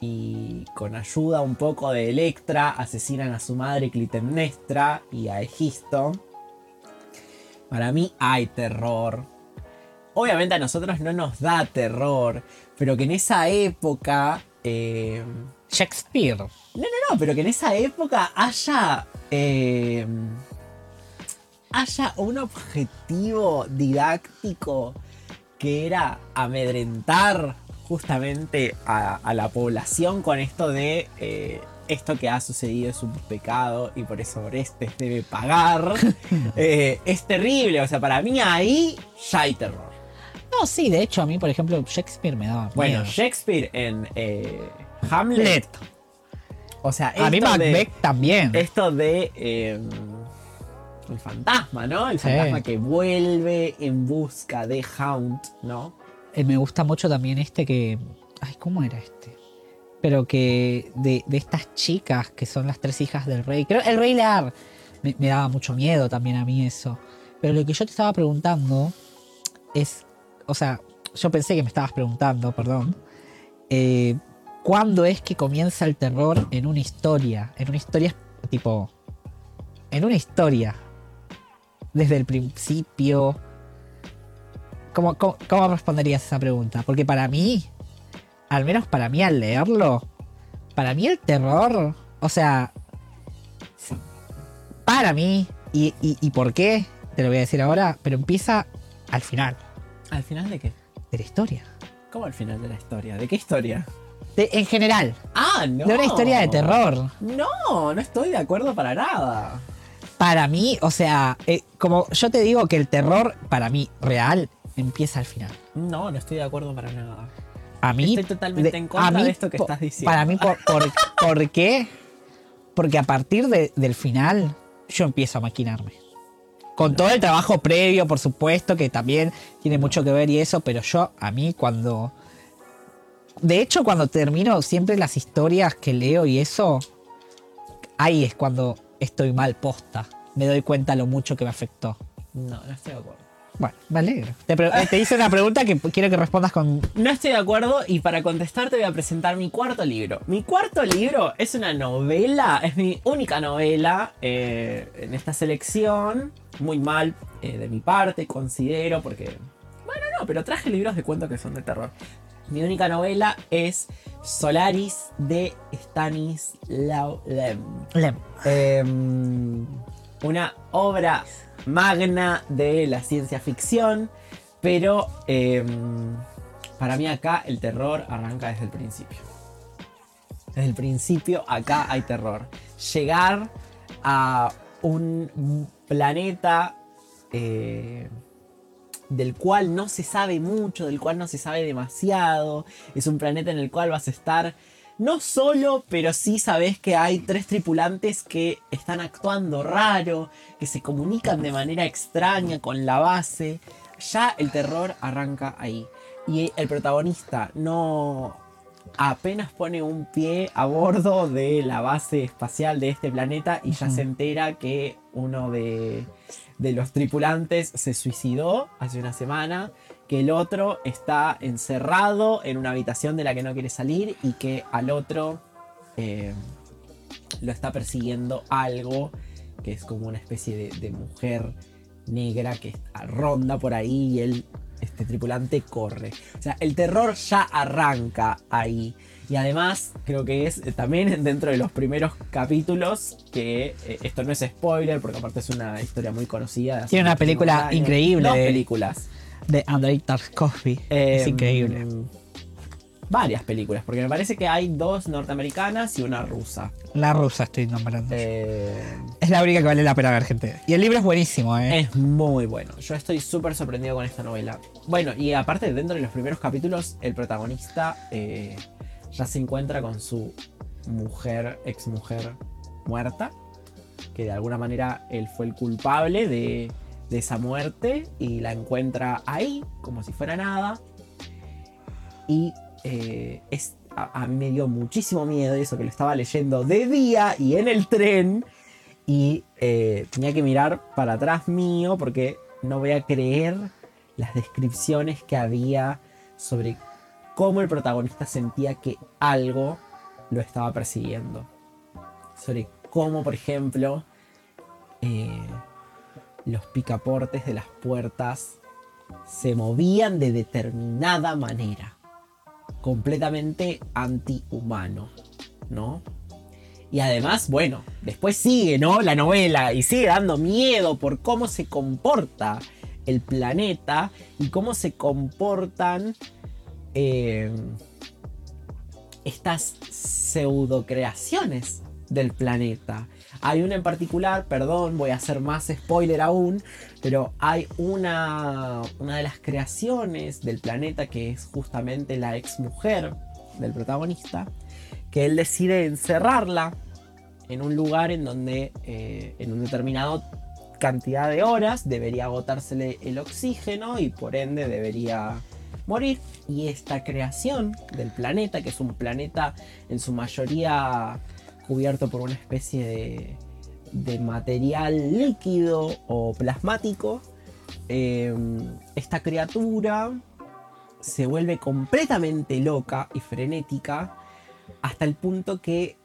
y con ayuda un poco de Electra asesinan a su madre Clitemnestra y a Egisto. Para mí hay terror. Obviamente a nosotros no nos da terror, pero que en esa época... Eh, Shakespeare. No, no, no, pero que en esa época haya... Eh, haya un objetivo didáctico que era amedrentar justamente a, la población con esto de eh, esto que ha sucedido es un pecado y por eso Orestes debe pagar. Eh, es terrible, o sea, para mí ahí ya hay terror. No, sí, de hecho a mí, por ejemplo, Shakespeare me daba Bueno, Shakespeare en eh, Hamlet. O sea, a mí Macbeth también. Esto de em, el fantasma, ¿no? El fantasma que vuelve en busca de Hound, ¿no? Eh, me gusta mucho también este que. Ay, ¿cómo era este? Pero que de, estas chicas que son las tres hijas del rey. Creo el rey Lear. Me, daba mucho miedo también a mí eso. Pero lo que yo te estaba preguntando es. O sea, yo pensé que me estabas preguntando, perdón. Eh, ¿Cuándo es que comienza el terror en una historia? En una historia tipo. En una historia. Desde el principio ¿Cómo, cómo, responderías esa pregunta? Porque para mí, al menos para mí al leerlo, para mí el terror, o sea, para mí, y, y, por qué, te lo voy a decir ahora, pero empieza al final. ¿Al final de qué? De la historia. ¿Cómo al final de la historia? ¿De qué historia? en general. Ah, no. De una historia de terror. No, no estoy de acuerdo para nada. Para mí, o sea, eh, como yo te digo que el terror, para mí, real, empieza al final. No, no estoy de acuerdo para nada. A mí. Estoy totalmente en contra de esto que estás diciendo. Para mí, por, por, qué? Porque a partir del final, yo empiezo a maquinarme. Con todo el trabajo previo, por supuesto, que también tiene mucho que ver y eso, pero yo, a mí, cuando. De hecho, cuando termino siempre las historias que leo y eso, ahí es cuando estoy mal posta. me doy cuenta lo mucho que me afectó. No, no estoy de acuerdo. Bueno, me alegro. Te, pre- te hice una pregunta que quiero que respondas con... No estoy de acuerdo y para contestarte voy a presentar mi cuarto libro. Mi cuarto libro es una novela, es mi única novela eh, en esta selección. Muy mal eh, de mi parte, considero, porque... Bueno, no, pero traje libros de cuentos que son de terror. Mi única novela es Solaris de Stanislaw Lem. Lem. Em, una obra magna de la ciencia ficción, pero em, para mí acá el terror arranca desde el principio. Desde el principio acá hay terror. Llegar a un planeta eh, del cual no se sabe mucho, del cual no se sabe demasiado. Es un planeta en el cual vas a estar no solo, pero sí sabes que hay tres tripulantes que están actuando raro, que se comunican de manera extraña con la base. Ya el terror arranca ahí. Y el protagonista no apenas pone un pie a bordo de la base espacial de este planeta y ya se entera que uno de, de los tripulantes se suicidó hace una semana, que el otro está encerrado en una habitación de la que no quiere salir y que al otro eh, lo está persiguiendo algo que es como una especie de, de mujer negra que ronda por ahí y él, este tripulante, corre. O sea, el terror ya arranca ahí. Y además, creo que es eh, también dentro de los primeros capítulos, que eh, esto no es spoiler, porque aparte es una historia muy conocida. Tiene una película increíble Dos películas. De Andrei Tarkovsky. es Eh, increíble. Varias películas, porque me parece que hay dos norteamericanas y una rusa. La rusa estoy nombrando. Eh, Es la única que vale la pena ver, gente. Y el libro es buenísimo, ¿eh? Es muy bueno. Yo estoy súper sorprendido con esta novela. Bueno, y aparte, dentro de los primeros capítulos, el protagonista eh, ya se encuentra con su mujer, ex mujer muerta. Que de alguna manera él fue el culpable de, de esa muerte. Y la encuentra ahí, como si fuera nada. Y eh, es, a, a mí me dio muchísimo miedo eso que lo estaba leyendo de día y en el tren. Y eh, tenía que mirar para atrás mío porque no voy a creer las descripciones que había sobre cómo el protagonista sentía que algo lo estaba persiguiendo. Sobre cómo, por ejemplo, eh, los picaportes de las puertas se movían de determinada manera. Completamente antihumano, ¿no? Y además, bueno, después sigue, ¿no? La novela y sigue dando miedo por cómo se comporta el planeta y cómo se comportan eh, estas pseudocreaciones del planeta. Hay una en particular, perdón, voy a hacer más spoiler aún, pero hay una, una de las creaciones del planeta que es justamente la ex mujer del protagonista, que él decide encerrarla en un lugar en donde eh, en un determinado cantidad de horas debería agotársele el oxígeno y por ende debería morir. Y esta creación del planeta, que es un planeta en su mayoría cubierto por una especie de, material líquido o plasmático, eh, esta criatura se vuelve completamente loca y frenética hasta el punto que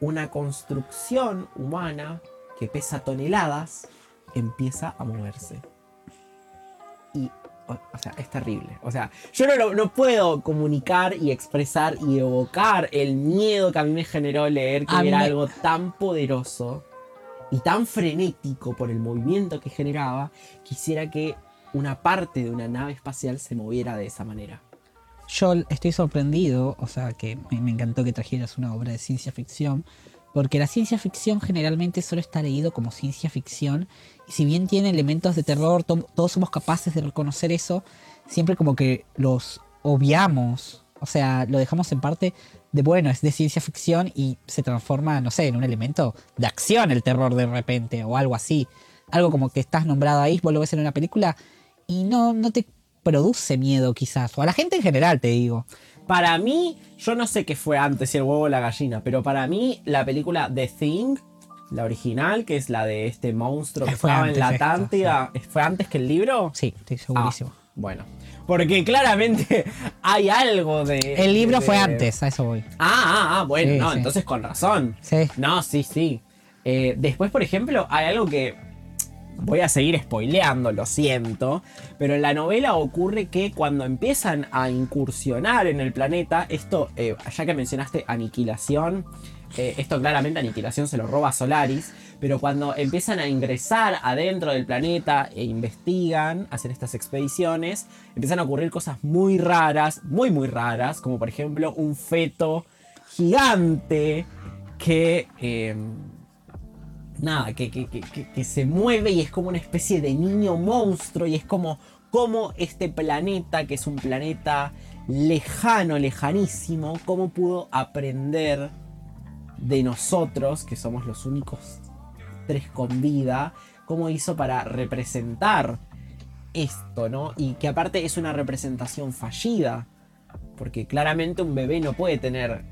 una construcción humana que pesa toneladas empieza a moverse. O, o sea, es terrible. O sea, yo no, no puedo comunicar y expresar y evocar el miedo que a mí me generó leer que A era algo tan poderoso y tan frenético por el movimiento que generaba. Quisiera que una parte de una nave espacial se moviera de esa manera. Yo estoy sorprendido, o sea, que me, encantó que trajeras una obra de ciencia ficción, porque la ciencia ficción generalmente solo está leído como ciencia ficción, si bien tiene elementos de terror, to- todos somos capaces de reconocer eso, siempre como que los obviamos, o sea, lo dejamos en parte de, bueno, es de ciencia ficción y se transforma, no sé, en un elemento de acción el terror de repente, o algo así. Algo como que estás nombrado ahí, vos lo ves en una película y no, no te produce miedo quizás, o a la gente en general te digo. Para mí, yo no sé qué fue antes, si el huevo o la gallina, pero para mí la película The Thing La original, que es la de este monstruo que Eh, fue estaba en la esto, Atlántida. ¿Fue antes que el libro? Sí, estoy segurísimo. Ah, bueno. Porque claramente hay algo de. el libro de- fue antes, a eso voy. Ah, ah, ah, bueno, Sí, no, sí. entonces con razón. Sí. No, sí, sí. Eh, después, por ejemplo, hay algo que voy a seguir spoileando, lo siento, pero en la novela ocurre que cuando empiezan a incursionar en el planeta, esto, eh, ya que mencionaste aniquilación, eh, esto claramente aniquilación se lo roba a Solaris, pero cuando empiezan a ingresar adentro del planeta e investigan, hacen estas expediciones, empiezan a ocurrir cosas muy raras, muy muy raras, como por ejemplo un feto gigante que... eh, nada, que- que- que- que se mueve y es como una especie de niño monstruo y es como, como este planeta, que es un planeta lejano, lejanísimo, cómo pudo aprender de nosotros, que somos los únicos tres con vida, cómo hizo para representar esto, ¿no? Y que aparte es una representación fallida, porque claramente un bebé no puede tener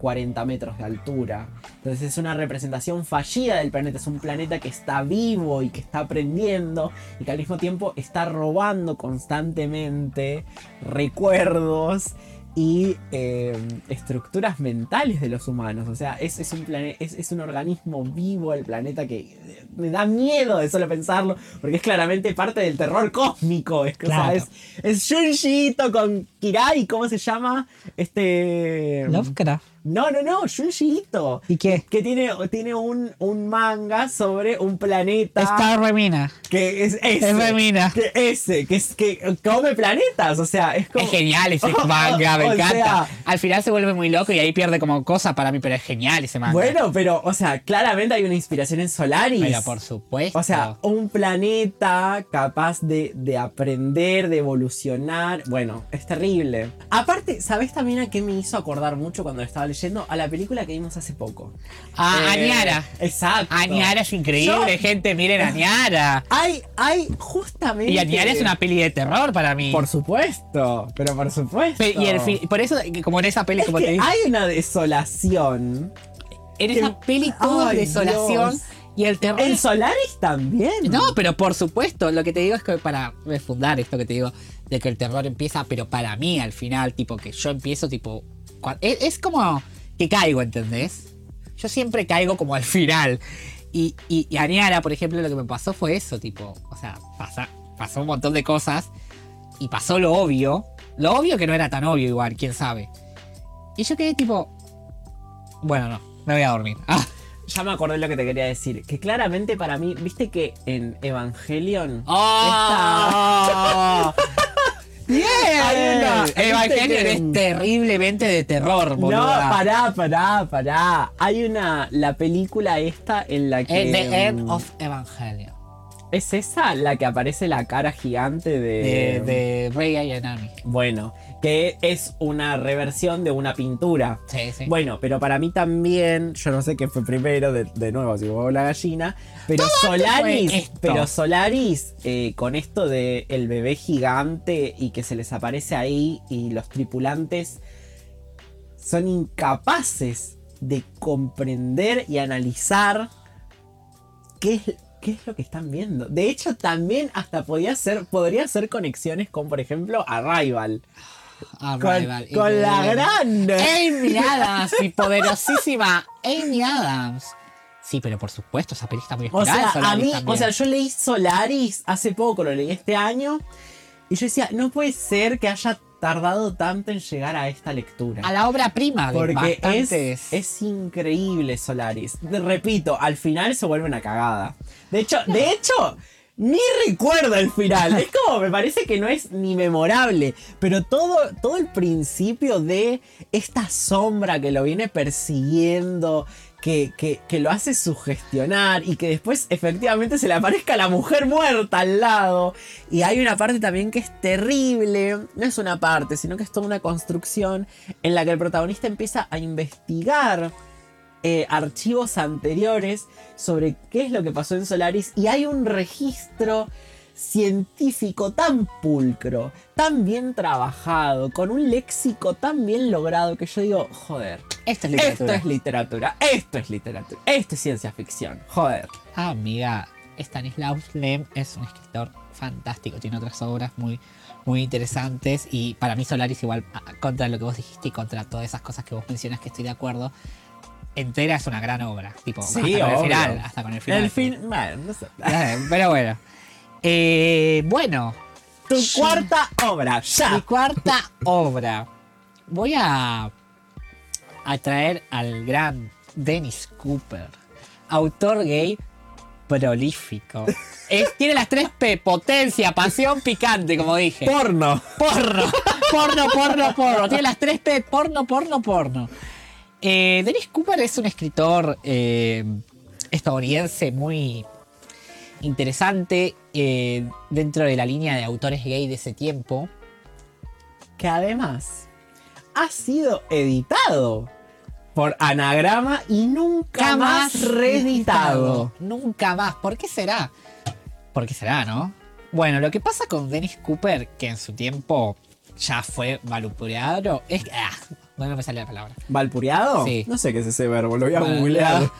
40 metros de altura. Entonces es una representación fallida del planeta, es un planeta que está vivo y que está aprendiendo y que al mismo tiempo está robando constantemente recuerdos y eh, estructuras mentales de los humanos. O sea, es, es un plane- es, es un organismo vivo el planeta que eh, me da miedo de solo pensarlo, porque es claramente parte del terror cósmico. Es, que, o sea, Claro. es, es Junji Ito con Kirai, ¿cómo se llama? Este. Lovecraft. No, no, no, Junji Ito. ¿Y qué? Que tiene, tiene un, un manga sobre un planeta. Star Remina. Que es ese. Es Remina. Que ese, que es que come planetas. O sea, es como. Es genial ese manga, me encanta. sea, Al final se vuelve muy loco y ahí pierde como cosa para mí, pero es genial ese manga. Bueno, pero, o sea, claramente hay una inspiración en Solaris. pero por supuesto. O sea, un planeta capaz de, de aprender, de evolucionar. Bueno, es terrible. Aparte, ¿sabes también a qué me hizo acordar mucho cuando estaba leyendo? A la película que vimos hace poco. Ah, Eh, Añara. Exacto. Añara es increíble, Yo- gente, miren Añara. Hay, hay justamente. Y Añara es una peli de terror para mí. Por supuesto, pero por supuesto. Y el por eso, como en esa peli, Es como que te dije, hay una desolación. en que- esa peli todo Ay, es desolación Dios. y el terror. En Solaris también. No, pero por supuesto, lo que te digo es que para refundar esto que te digo, de que el terror empieza, pero para mí al final, tipo, que yo empiezo, tipo, es, es como que caigo, ¿entendés? Yo siempre caigo como al final. Y, y, por ejemplo, lo que me pasó fue eso, tipo, o sea, pasa- pasó un montón de cosas y pasó lo obvio. Lo obvio que no era tan obvio igual, quién sabe. Y yo quedé tipo, bueno, no, me voy a dormir. Ah, Ya me acordé lo que te quería decir. Que claramente para mí, viste que en Evangelion. ¡Oh! ¡Bien! Hay una- Evangelion viste que- es terriblemente de terror, No, boluda. pará, pará, pará. Hay una. La película esta en la que. Eh, The End mm, of Evangelion. ¿Es esa la que aparece la cara gigante De, de. de Rey Ayanami. Bueno, que es una reversión de una pintura. Sí, sí. Bueno, pero para mí también, yo no sé qué fue primero, de, de nuevo, si hubo la gallina, pero Solaris, pero Solaris, eh, con esto de el bebé gigante y que se les aparece ahí y los tripulantes son incapaces de comprender y analizar qué es, qué es lo que están viendo. De hecho, también hasta podía ser, podría hacer conexiones con, por ejemplo, Arrival. Con, Arrival, con la increíble. gran... Amy Adams, mi poderosísima Amy Adams. Sí, pero por supuesto, esa peli está muy O inspirada sea, a mí, también. o sea, yo leí Solaris hace poco, lo leí este año, y yo decía, no puede ser que haya tardado tanto en llegar a esta lectura. a la obra prima de Porque es, es increíble Solaris. Repito, al final se vuelve una cagada. De hecho, de hecho, ni recuerdo el final. Es como, me parece que no es ni memorable. Pero todo, todo el principio de esta sombra que lo viene persiguiendo. Que, que- que lo hace sugestionar y que después efectivamente se le aparezca la mujer muerta al lado. Y hay una parte también que es terrible. No es una parte, sino que es toda una construcción en la que el protagonista empieza a investigar eh, archivos anteriores sobre qué es lo que pasó en Solaris y hay un registro científico tan pulcro, tan bien trabajado, con un léxico tan bien logrado que yo digo, joder. Esto es literatura. Esto es literatura. Esto es literatura. Esto es ciencia ficción. Joder. Ah, amiga, Stanislaus Lem es un escritor fantástico. Tiene otras obras muy, muy interesantes. Y para mí Solaris igual, contra lo que vos dijiste y contra todas esas cosas que vos mencionas que estoy de acuerdo, entera es una gran obra. Tipo, Sí, hasta con el final. Hasta con el final. El fin. Bueno, no sé. Pero bueno. Eh, bueno, Tu cuarta obra, mi ya. cuarta obra. Voy a, a traer al gran Dennis Cooper, autor gay prolífico. Es- tiene las tres P, potencia, pasión, picante, como dije. Porno. Porno, porno, porno, porno. Tiene las tres P, porno, porno, porno. Eh, Dennis Cooper es un escritor eh, estadounidense muy interesante eh, dentro de la línea de autores gay de ese tiempo. Que además ha sido editado por anagrama y nunca más reeditado. Nunca más. ¿Por qué será? ¿Por qué será, no? Bueno, lo que pasa con Dennis Cooper, que en su tiempo ya fue valupureado, es que. ah, no me sale la palabra. ¿Valpureado? Sí. No sé qué es ese verbo, lo voy a Bueno, googlear.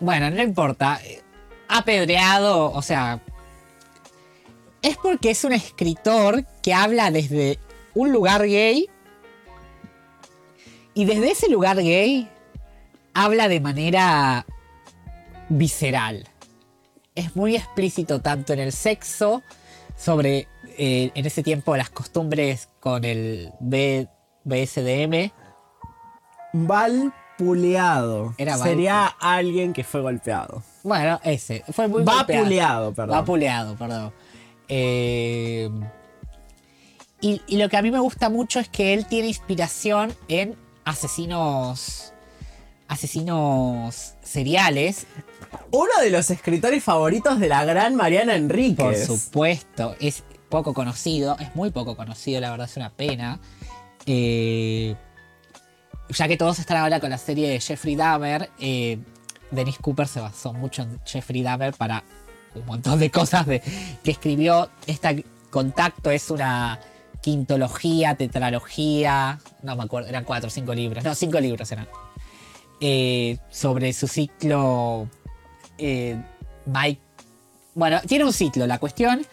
Bueno, no importa. Apedreado, o sea. Es porque es un escritor que habla desde un lugar gay. Y desde ese lugar gay habla de manera visceral. Es muy explícito tanto en el sexo, sobre eh, en ese tiempo las costumbres con el B- BSDM. Valpuleado. Era Sería alguien que fue golpeado. Bueno, ese. Fue muy golpeado. Perdón. Vapuleado, perdón. Eh, y, y lo que a mí me gusta mucho es que él tiene inspiración en asesinos. Asesinos seriales. Uno de los escritores favoritos de la gran Mariana Por Enríquez. supuesto. Es poco conocido. Es muy poco conocido, la verdad es una pena. Eh, ya que todos están ahora con la serie de Jeffrey Dahmer, eh, Dennis Cooper se basó mucho en Jeffrey Dahmer para un montón de cosas que escribió. Este contacto es una quintología, tetralogía, no me acuerdo, eran cuatro o cinco libros, no, cinco libros eran. Eh, sobre su ciclo eh, Mike. Bueno, tiene un ciclo, la cuestión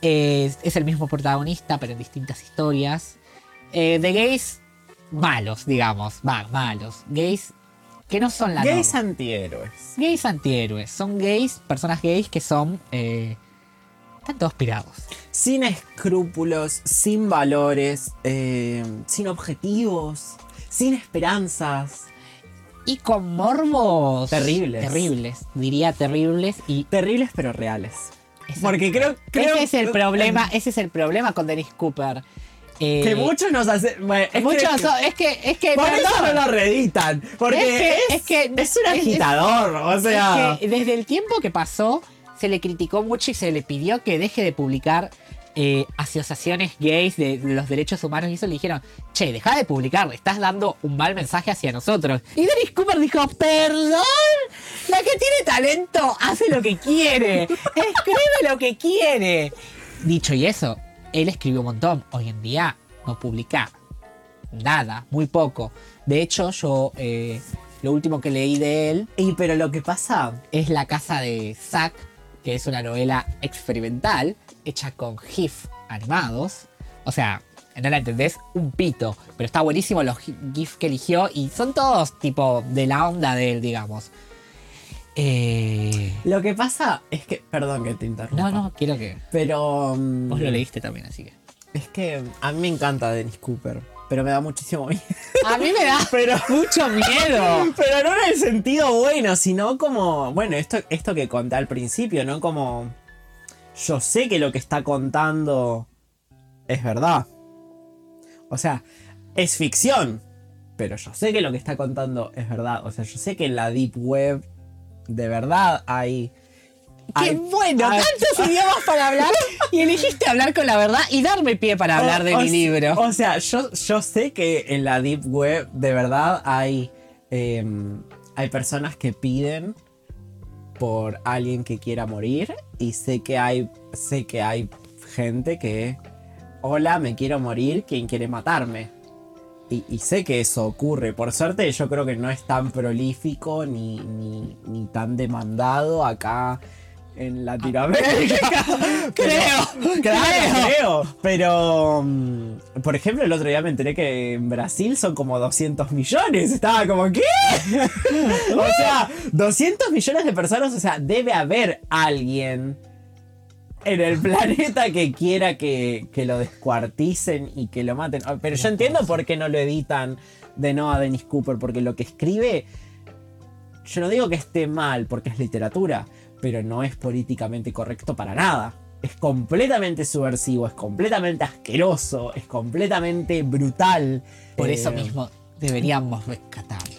es el mismo protagonista, pero en distintas historias. Eh, de gays malos, digamos, va, malos. Gays que no son la Gays norma. antihéroes. Gays antihéroes. Son gays, personas gays que son. Eh, están todos pirados. Sin escrúpulos, sin valores, eh, sin objetivos, sin esperanzas. Y con morbos. Terribles. Terribles. Diría terribles. Y Terribles pero reales. Porque creo, creo ese es el problema. Ese es el problema con Dennis Cooper. Eh, Que muchos nos hacen. bueno, es muchos que- es que es que Por eso no lo reeditan. Porque Es que- es que- es un agitador. o sea. Que desde el tiempo que pasó, se le criticó mucho y se le pidió que deje de publicar eh, asociaciones gays de, los derechos humanos y eso le dijeron, che, deja de publicar, estás dando un mal mensaje hacia nosotros. Y Dennis Cooper dijo, perdón, la que tiene talento hace lo que quiere, escribe lo que quiere. Dicho y eso, él escribió un montón, hoy en día no publica nada, muy poco. De hecho, yo eh, lo último que leí de él Y pero lo que pasa. es La Casa de Zack, que es una novela experimental hecha con GIF animados. O sea, no la entendés, un pito. Pero está buenísimo los gi- GIF que eligió y son todos tipo de la onda de él, digamos. Eh, Lo que pasa es que. Perdón que te interrumpa. no, no, quiero que. Pero. mm, Vos lo leíste también, así que. Es que a mí me encanta Dennis Cooper. Pero me da muchísimo miedo. A mí me da Pero. mucho miedo. Pero no en el sentido bueno, sino como. Bueno, esto, esto que conté al principio, ¿no? Como. Yo sé que lo que está contando es verdad. O sea, es ficción. Pero yo sé que lo que está contando es verdad. O sea, yo sé que en la Deep Web de verdad hay. ¡Qué hay- bueno! hay- Tantos idiomas para hablar y elegiste hablar con la verdad y darme pie para hablar de O- mi libro. O sea, yo, yo sé que en la Deep Web de verdad hay, em, hay personas que piden por alguien que quiera morir y sé que hay, sé que hay gente que, hola, me quiero morir, ¿quién quiere matarme? Y, y sé que eso ocurre. Por suerte, yo creo que no es tan prolífico ni, ni, ni tan demandado acá en Latinoamérica. Creo, Claro, creo. Pero, mm, por ejemplo, el otro día me enteré que en Brasil son como 200 millones. Estaba como, ¿qué? o sea, 200 millones de personas. O sea, debe haber alguien en el planeta que quiera que, que lo descuarticen y que lo maten. Ah, Pero yo entiendo por qué no lo editan de no a Dennis Cooper, porque lo que escribe, yo no digo que esté mal, porque es literatura, pero no es políticamente correcto para nada. Es completamente subversivo, es completamente asqueroso, es completamente brutal. Por Eh, eso mismo deberíamos rescatarlo.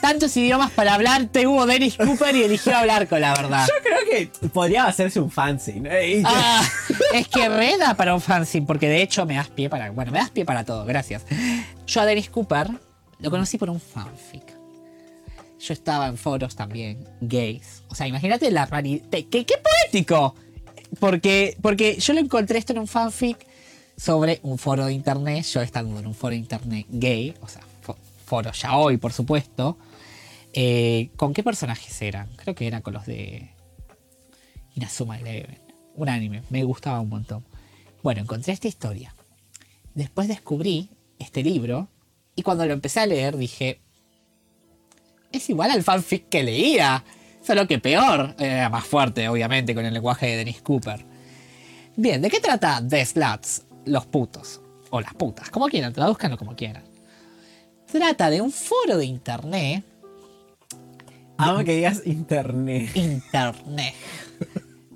Tantos idiomas para hablarte hubo Dennis Cooper y eligió hablar con la verdad. Yo creo que podría hacerse un fanzine. ¿eh? Ah, es que reda para un fanzine, porque de hecho me das pie para. Bueno, me das pie para todo, gracias. Yo a Dennis Cooper lo conocí por un fanfic. Yo estaba en foros también, gays. O sea, imagínate la raridad. ¡Qué, qué poético! Porque, porque yo lo encontré esto en un fanfic sobre un foro de internet. Yo estando en un foro de internet gay, o sea, fo- foro ya hoy, por supuesto. Eh, ¿Con qué personajes eran? Creo que eran con los de Inazuma Eleven. Un anime, me gustaba un montón. Bueno, encontré esta historia. Después descubrí este libro y cuando lo empecé a leer dije, es igual al fanfic que leía, solo que peor, era más fuerte obviamente con el lenguaje de Dennis Cooper. Bien, ¿de qué trata The Sluts? Los putos, o las putas, como quieran, traduzcanlo como quieran. Trata de un foro de internet Amo que digas internet. Internet.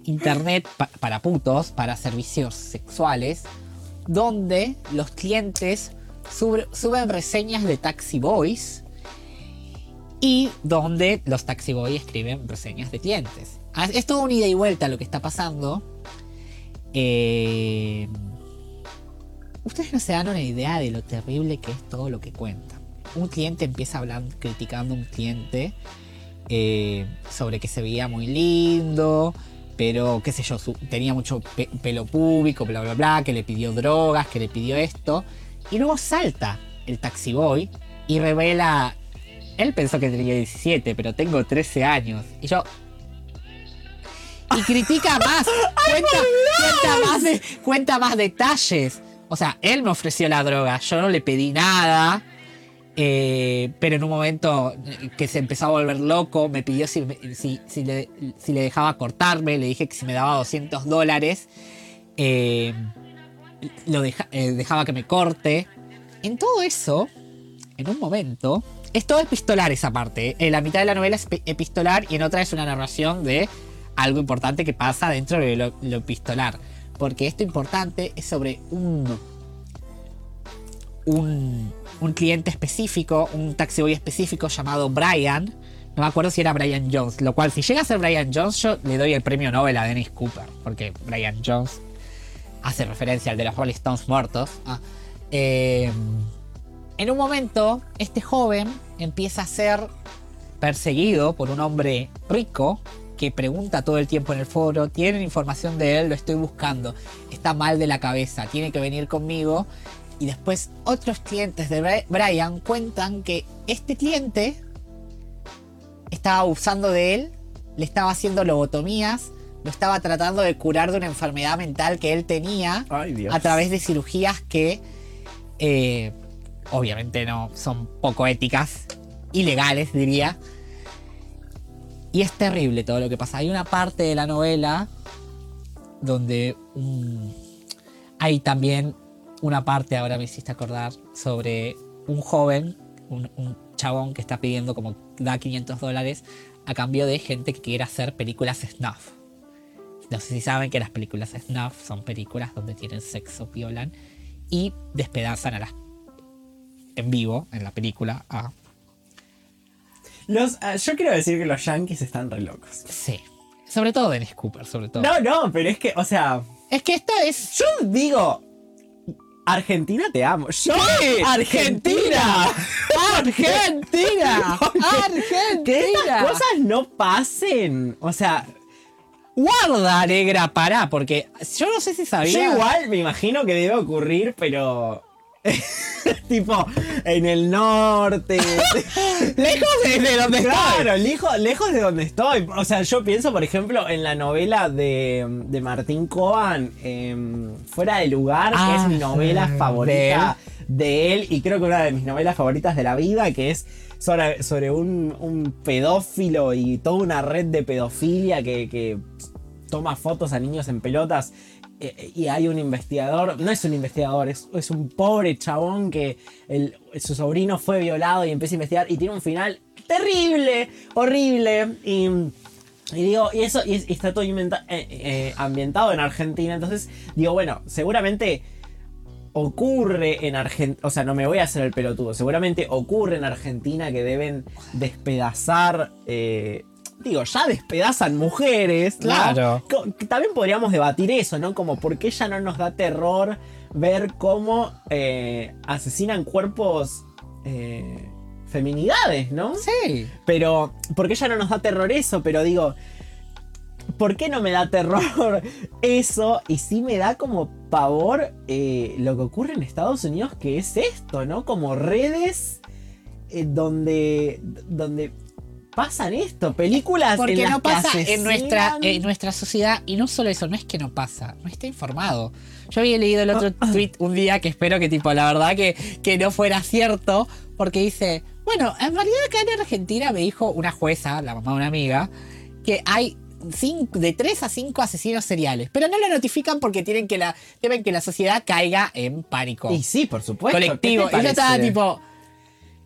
Internet pa- para putos, para servicios sexuales, donde los clientes sub- suben reseñas de Taxi Boys y donde los Taxi Boys escriben reseñas de clientes. Ah, Es todo un ida y vuelta lo que está pasando. Eh, Ustedes no se dan una idea de lo terrible que es todo lo que cuenta. Un cliente empieza hablando, criticando a un cliente eh, sobre que se veía muy lindo, pero qué sé yo, su- tenía mucho pe- pelo público, bla, bla, bla, que le pidió drogas, que le pidió esto. Y luego salta el taxi boy y revela, él pensó que tenía 17, pero tengo 13 años. Y yo... Y critica más, cuenta, cuenta más, de- cuenta más detalles. O sea, él me ofreció la droga, yo no le pedí nada. Eh, pero en un momento que se empezó a volver loco, me pidió si, si, si le, si le dejaba cortarme, le dije que si me daba 200 dólares, eh, lo deja- eh, dejaba que me corte. En todo eso, en un momento, es todo epistolar esa parte. En la mitad de la novela es epistolar y en otra es una narración de algo importante que pasa dentro de lo, lo epistolar. Porque esto importante es sobre un un, un cliente específico, un taxi boy específico llamado Brian. No me acuerdo si era Brian Jones. Lo cual, si llega a ser Brian Jones, yo le doy el premio Nobel a Dennis Cooper. Porque Brian Jones hace referencia al de los Rolling Stones muertos. Ah, eh, en un momento, este joven empieza a ser perseguido por un hombre rico que pregunta todo el tiempo en el foro, tienen información de él, lo estoy buscando, está mal de la cabeza, tiene que venir conmigo. Y después otros clientes de Bri- Brian cuentan que este cliente estaba abusando de él, le estaba haciendo lobotomías, lo estaba tratando de curar de una enfermedad mental que él tenía Ay, a través de cirugías que eh, obviamente no son poco éticas, ilegales diría. Y es terrible todo lo que pasa. Hay una parte de la novela donde mm, hay también una parte, ahora me hiciste acordar, sobre un joven, un, un chabón que está pidiendo como da 500 dólares a cambio de gente que quiera hacer películas snuff. No sé si saben que las películas snuff son películas donde tienen sexo, violan y despedazan a las en vivo en la película a Los, ah, yo quiero decir que los yankees están re locos. sí. Sobre todo Dennis Cooper, sobre todo. No, no, pero es que, o sea, Es que esta es yo digo, Argentina te amo. Yo, Argentina. Argentina. Que estas Argentina. cosas no pasen. O sea, Guarda, negra, pará, porque yo no sé si sabía. yo igual me imagino que debe ocurrir, pero tipo, en el norte. Lejos de, de donde estoy. Claro, lejos, lejos de donde estoy. O sea, yo pienso, por ejemplo, en la novela de, de Martín Coban, em, Fuera de lugar, que Ah, es mi novela de favorita de él. y creo que una de mis novelas favoritas de la vida, que es sobre, sobre un, un pedófilo y toda una red de pedofilia que, que toma fotos a niños en pelotas. Eh, Y hay un investigador, no es un investigador, es, es un pobre chabón que su sobrino fue violado y empieza a investigar y tiene un final terrible, horrible. Y, digo, y eso y, es- y está todo eh, eh, ambientado en Argentina. Entonces digo, bueno, seguramente ocurre en Argentina, o sea, no me voy a hacer el pelotudo, seguramente ocurre en Argentina que deben despedazar, eh, digo, ya despedazan mujeres, ¿no? Claro. También podríamos debatir eso, ¿no? Como por qué ya no nos da terror ver cómo eh, asesinan cuerpos... eh, feminidades, ¿no? Sí. Pero, ¿por qué ya no nos da terror eso? Pero digo, ¿por qué no me da terror eso? Y sí me da como pavor eh, lo que ocurre en Estados Unidos, que es esto, ¿no? Como redes eh, donde, donde pasan esto, películas en Porque las no que pasa en nuestra, en nuestra sociedad. Y no solo eso, no es que no pasa, no está informado. Yo había leído el otro tweet un día que espero que, tipo, la verdad que, que no fuera cierto, porque dice: Bueno, en realidad acá en Argentina me dijo una jueza, la mamá de una amiga, que hay. cinco- de 3 a 5 asesinos seriales, pero no lo notifican porque tienen que la, temen que la sociedad caiga en pánico Y sí, por supuesto. ¿qué te colectivo. Y yo estaba tipo,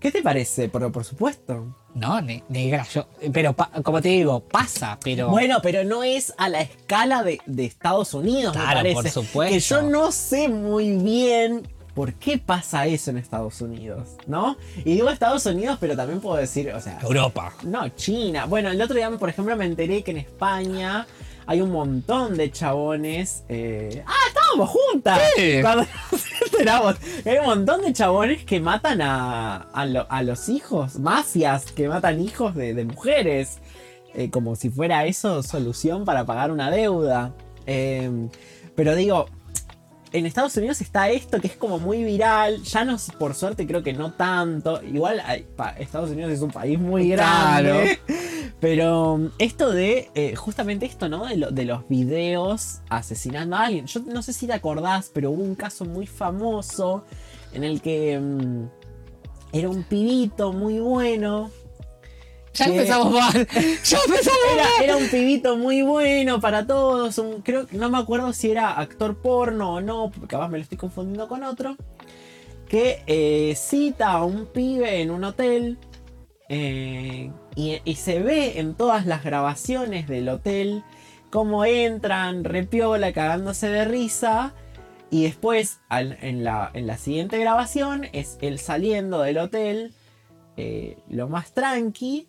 ¿Qué te parece? Pero por supuesto. No, ne- negra, yo, pero pa- como te digo, pasa, pero... Bueno, pero no es a la escala de, de Estados Unidos, me Claro, parece. por supuesto. Que yo no sé muy bien por qué pasa eso en Estados Unidos, ¿no? Y digo Estados Unidos, pero también puedo decir, o sea, Europa. no, China. Bueno, el otro día, por ejemplo, me enteré que en España hay un montón de chabones. eh, ¡Ah, estábamos juntas! Sí. Cuando nos enteramos. Hay un montón de chabones que matan a, a, lo- a los hijos, mafias que matan hijos de, de mujeres. eh, como si fuera eso solución para pagar una deuda. Eh, pero digo, en Estados Unidos está esto que es como muy viral. Ya no, por suerte, creo que no tanto. Igual Estados Unidos es un país muy grande. Pero um, esto de, eh, justamente esto, ¿no? De, lo- de los videos asesinando a alguien. Yo no sé si te acordás, pero hubo un caso muy famoso en el que mm, era un pibito muy bueno. Ya que- empezamos mal. Ya empezamos Era, mal. era un pibito muy bueno para todos. un- creo que no me acuerdo si era actor porno o no, porque capaz me lo estoy confundiendo con otro. Que eh, cita a un pibe en un hotel. eh, y, se ve en todas las grabaciones del hotel cómo entran, repiola, cagándose de risa. Y después, en, la, en la siguiente grabación, es él saliendo del hotel, eh, lo más tranqui.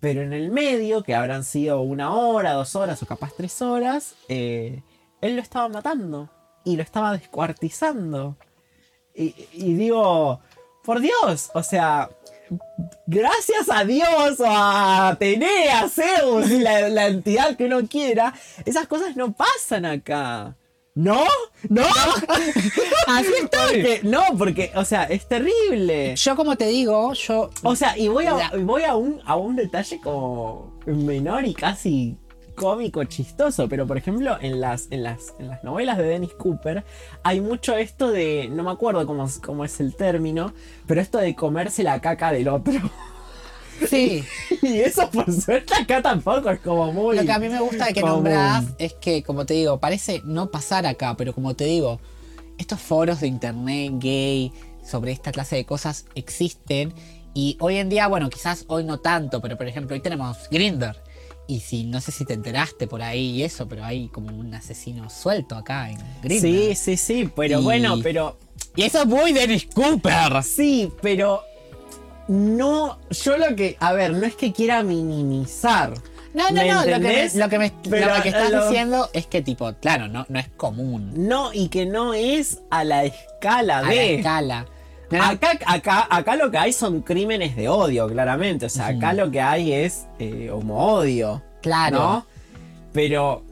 Pero en el medio, que habrán sido una hora, dos horas o capaz tres horas, eh, él lo estaba matando y lo estaba descuartizando. Y, y digo, por Dios, o sea, gracias a Dios o a Atenea, a Zeus, la, la entidad que uno quiera, esas cosas no pasan acá. ¿No? ¿No? Así estoy. No, porque, o sea, es terrible. Yo como te digo, yo... O sea, y voy a, voy a, un, a un detalle como menor y casi cómico, chistoso, pero por ejemplo en las, en las, en las novelas de Dennis Cooper hay mucho esto de, no me acuerdo cómo, es- cómo es el término, pero esto de comerse la caca del otro. Sí. y eso por suerte acá tampoco es como muy... Lo que a mí me gusta de que común. nombrás es que, como te digo, parece no pasar acá, pero como te digo, estos foros de internet gay sobre esta clase de cosas existen y hoy en día, bueno, quizás hoy no tanto, pero por ejemplo, hoy tenemos Grinder. Y si no sé si te enteraste por ahí y eso, pero hay como un asesino suelto acá en Grinder. Sí, sí, sí, pero Y- bueno, pero... Y eso es muy Dennis Cooper. Sí, pero no, yo lo que, a ver, no es que quiera minimizar. No, no, ¿Me no, lo que, me, lo, que me- Pero lo que estás lo- diciendo es que tipo, claro, no, no es común. No, y que no es a la escala A la de. escala. Acá, acá, acá lo que hay son crímenes de odio, claramente. O sea, acá lo que hay es eh, homo-odio. Claro. ¿No? Pero.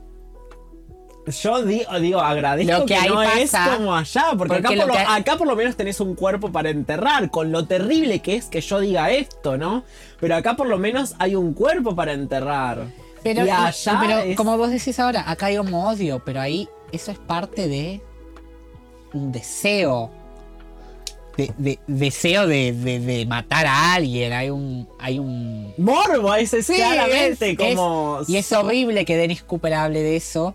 Yo digo, digo agradezco Lo que no es como allá, porque, porque acá, por lo, que- acá por lo menos tenés un cuerpo para enterrar, con lo terrible que es que yo diga esto, ¿no? Pero acá por lo menos hay un cuerpo para enterrar. Pero, y allá pero es- como vos decís ahora, acá hay como odio, pero ahí eso es parte de un deseo. De, de- deseo de, matar a alguien. Hay un. Hay un. Morbo, ese es Sí, claramente es- como. Y es horrible que Dennis Cooper hable de eso.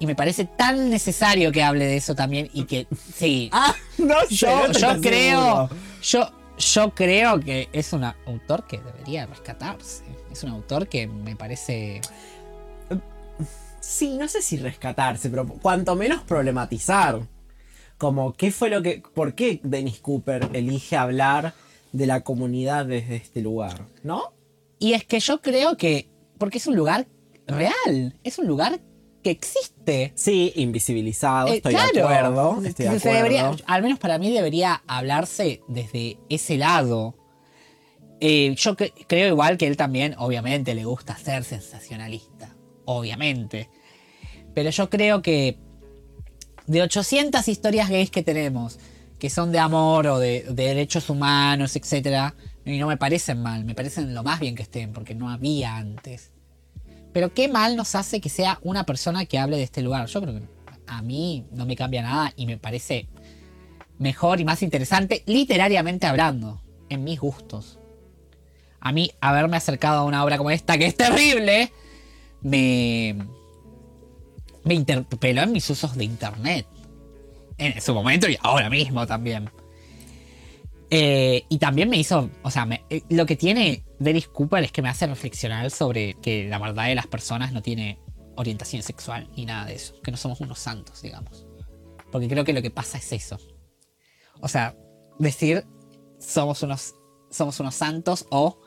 Y me parece tan necesario que hable de eso también. Y que. Sí. Ah, no sé, yo no yo creo. Yo, yo creo que es un autor que debería rescatarse. Es un autor que me parece. Sí, no sé si rescatarse, pero cuanto menos problematizar. Como, ¿qué fue lo que. ¿Por qué Dennis Cooper elige hablar de la comunidad desde este lugar? ¿No? Y es que yo creo que. Porque es un lugar real. Es un lugar que existe. Sí, invisibilizado, Eh, estoy de acuerdo. Estoy de Se debería- acuerdo. al menos para mí debería hablarse desde ese lado. Eh, yo cre- creo igual que él también, obviamente, le gusta ser sensacionalista. Obviamente. Pero yo creo que de 800 historias gays que tenemos, que son de amor o de, de derechos humanos, etc., y no me parecen mal, me parecen lo más bien que estén, porque no había antes. Pero qué mal nos hace que sea una persona que hable de este lugar. Yo creo que a mí no me cambia nada y me parece mejor y más interesante literariamente hablando, en mis gustos. A mí haberme acercado a una obra como esta, que es terrible, me, me interpeló en mis usos de internet. En su momento y ahora mismo también. Eh, y también me hizo, o sea, me- eh, lo que tiene Dennis Cooper es que me hace reflexionar sobre que la verdad de las personas no tiene orientación sexual ni nada de eso, que no somos unos santos, digamos. Porque creo que lo que pasa es eso. O sea, decir somos unos, somos unos santos o...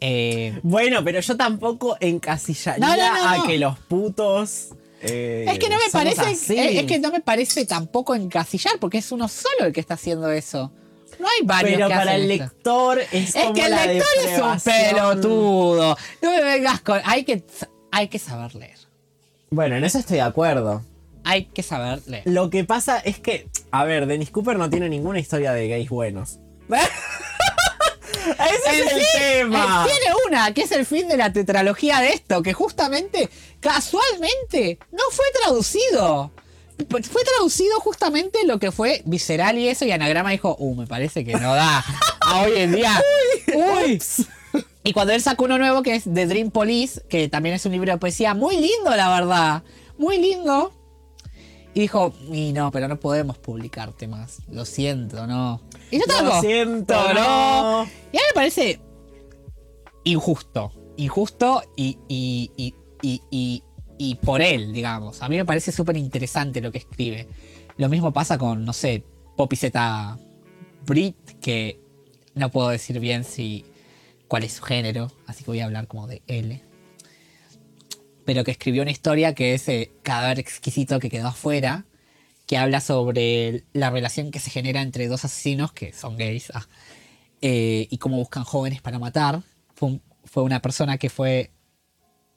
eh, Bueno, pero yo tampoco encasillaría No, no, no, a que los putos. Eh, es que no me parece, es, que no me parece tampoco encasillar, porque es uno solo el que está haciendo eso. No hay varios Pero que para hacen el esto. lector es, Es como que el la lector es un pelotudo. No me vengas con. Hay que, hay que saber leer. Bueno, en eso estoy de acuerdo. Hay que saber leer. Lo que pasa es que, a ver, Dennis Cooper no tiene ninguna historia de gays buenos. Ese es el tema. eh, tiene una, que es el fin de la tetralogía de esto, que justamente, casualmente, no fue traducido. Fue traducido justamente lo que fue visceral y eso, y Anagrama dijo, uh, me parece que no da a hoy en día. Ups. Y cuando él sacó uno nuevo que es The Dream Police, que también es un libro de poesía muy lindo, la verdad. Muy lindo. Y dijo, y no, pero no podemos publicarte más. Lo siento, no. Y yo Lo tampoco. siento, no. no. Y a mí me parece injusto. Injusto y, y, y, y, y- y por él, digamos. A mí me parece súper interesante lo que escribe. Lo mismo pasa con, no sé, Poppy Z Brit, que no puedo decir bien si cuál es su género, así que voy a hablar como de L. Pero que escribió una historia que es eh, Cadáver exquisito que quedó afuera, que habla sobre la relación que se genera entre dos asesinos que son gays ah, eh, y cómo buscan jóvenes para matar. Fue, un- fue una persona que fue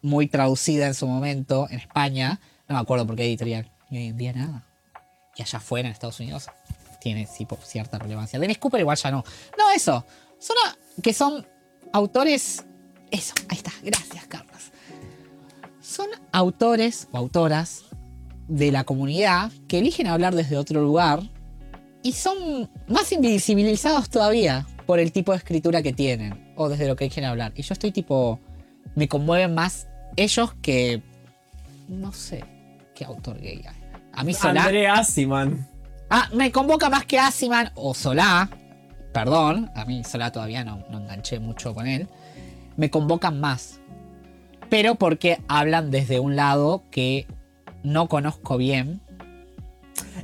muy traducida en su momento en España, no me acuerdo por qué editorial, y hoy en día nada. Y allá afuera en Estados Unidos tiene cierta relevancia. Dennis Cooper igual ya no. No, eso. Son que son autores. Eso, ahí está. Gracias, Carlos. Son autores o autoras de la comunidad que eligen hablar desde otro lugar y son más invisibilizados todavía por el tipo de escritura que tienen o desde lo que quieren hablar. Y yo estoy tipo, me conmueven más ellos que, no sé, qué autor gay hay. A mí Solá, André Asiman. ah, me convoca más que Asiman o Solá, perdón, a mí Solá todavía no, no enganché mucho con él, me convocan más. Pero porque hablan desde un lado que no conozco bien.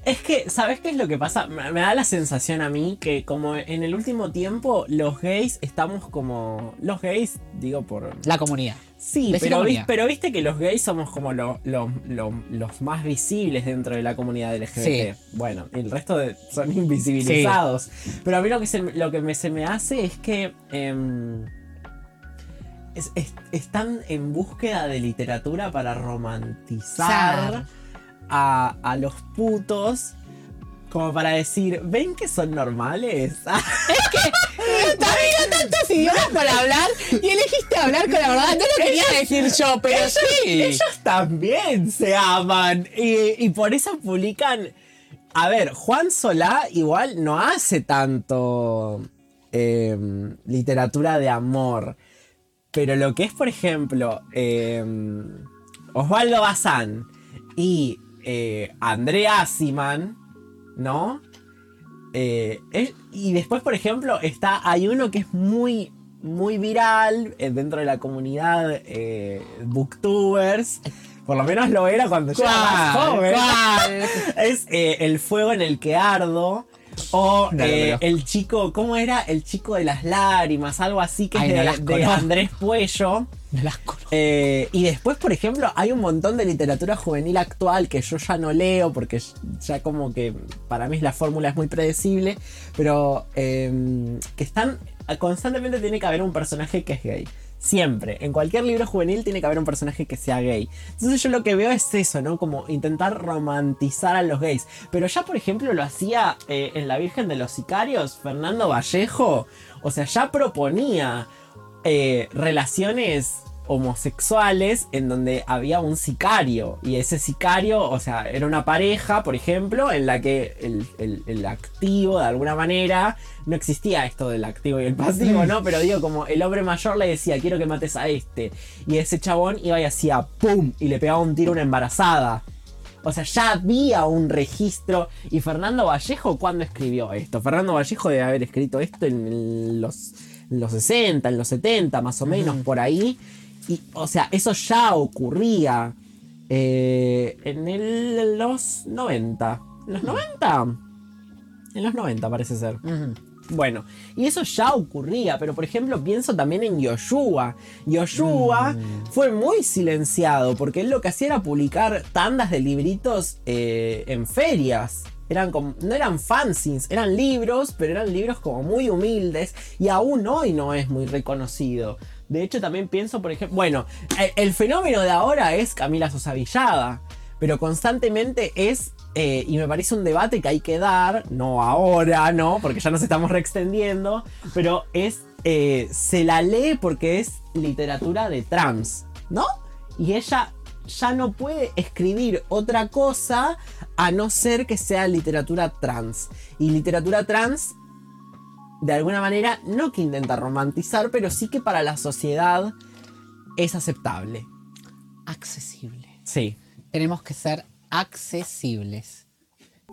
Es que, ¿sabes qué es lo que pasa? Me me da la sensación a mí que como en el último tiempo los gays estamos como... Los gays, digo por... La comunidad. Sí, pero, vi- comunidad. pero viste que los gays somos como lo- lo- lo- los más visibles dentro de la comunidad LGBT. Bueno, el resto de- son invisibilizados. Pero a mí lo que, se, lo que me, se me hace es que... em, es- es- están en búsqueda de literatura para romantizar a, a los putos. Como para decir, ¿ven que son normales? También tantos idiomas para hablar y elegiste hablar con la verdad. No lo quería decir yo, pero sí. Ellos también se aman. Y, y por eso publican. A ver, Juan Solá igual no hace tanto eh, literatura de amor. Pero lo que es, por ejemplo, eh, Osvaldo Bazán y eh, Andrea Asiman, ¿no? Eh, es- y después, por ejemplo, está, hay uno que es muy, muy viral eh, dentro de la comunidad booktubers. Por lo menos lo era cuando yo era joven. ¿Cuál? Es El fuego en el que ardo. O eh, el chico, ¿cómo era? El chico de las lágrimas, algo así que Ay, es no de, las de conozco. Andrés Puello. No las. Eh, y después, por ejemplo, hay un montón de literatura juvenil actual que yo ya no leo porque ya como que para mí la fórmula es muy predecible, pero eh, que están constantemente tiene que haber un personaje que es gay. Siempre, en cualquier libro juvenil tiene que haber un personaje que sea gay. Entonces yo lo que veo es eso, ¿no? Como intentar romantizar a los gays. Pero ya, por ejemplo, lo hacía eh, en La Virgen de los Sicarios, Fernando Vallejo. O sea, ya proponía eh, relaciones homosexuales en donde había un sicario y ese sicario, o sea, era una pareja, por ejemplo, en la que el, el- el activo de alguna manera, no existía esto del activo y el pasivo, ¿no? Pero digo, como el hombre mayor le decía, quiero que mates a este, y ese chabón iba y hacía ¡pum! y le pegaba un tiro a una embarazada. O sea, ya había un registro. ¿Y Fernando Vallejo cuándo escribió esto? Fernando Vallejo debe haber escrito esto en los, en los 60, en los 70, más o menos, por ahí. Y, o sea, eso ya ocurría eh, en, el- los 90. ¿En los 90? En los 90 parece ser. Bueno, y eso ya ocurría, pero por ejemplo pienso también en Yoshua. Yoshua fue muy silenciado porque él lo que hacía era publicar tandas de libritos eh, en ferias. Eran como, no eran fanzines, eran libros, pero eran libros como muy humildes y aún hoy no es muy reconocido. De hecho también pienso, por ejemplo, bueno, el, el fenómeno de ahora es Camila Sosa Villada, pero constantemente es eh, y me parece un debate que hay que dar, no ahora, ¿no? Porque ya nos estamos reextendiendo, pero es, eh, se la lee porque es literatura de trans, ¿no? Y ella ya no puede escribir otra cosa a no ser que sea literatura trans. Y literatura trans, de alguna manera, no que intenta romantizar, pero sí que para la sociedad es aceptable. Accesible. Sí. Tenemos que ser accesibles.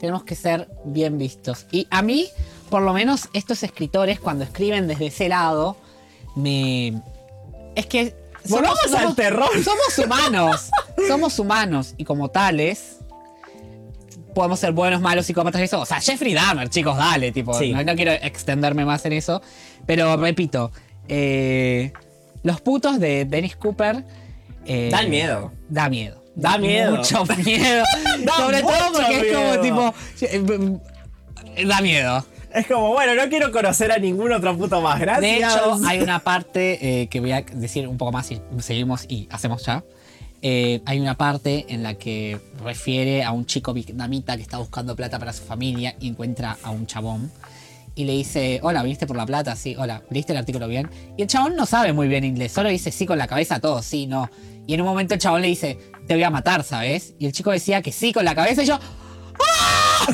Tenemos que ser bien vistos. Y a mí, por lo menos, estos escritores, cuando escriben desde ese lado, me. Es que. Volvamos al terror. Somos humanos. somos humanos. Y como tales. Podemos ser buenos, malos, psicópatas y eso. O sea, Jeffrey Dahmer, chicos, dale. Tipo, Sí. no, no quiero extenderme más en eso. Pero repito. eh, los putos de Dennis Cooper. eh, Dan miedo. Da miedo. Da miedo. Mucho miedo. Da Sobre todo porque es como tipo. Da miedo. Es como, bueno, no quiero conocer a ningún otro puto más. Gracias. De hecho, hay una parte eh, que voy a decir un poco más y seguimos y hacemos ya. Eh, hay una parte en la que refiere a un chico vietnamita que está buscando plata para su familia y encuentra a un chabón. Y le dice, hola, ¿viniste por la plata? Sí, hola, ¿leíste el artículo bien? Y el chabón no sabe muy bien inglés, solo dice sí con la cabeza todo, sí, no. Y en un momento el chabón le dice, te voy a matar, ¿sabes? Y el chico decía que sí con la cabeza y yo, ¡Ah!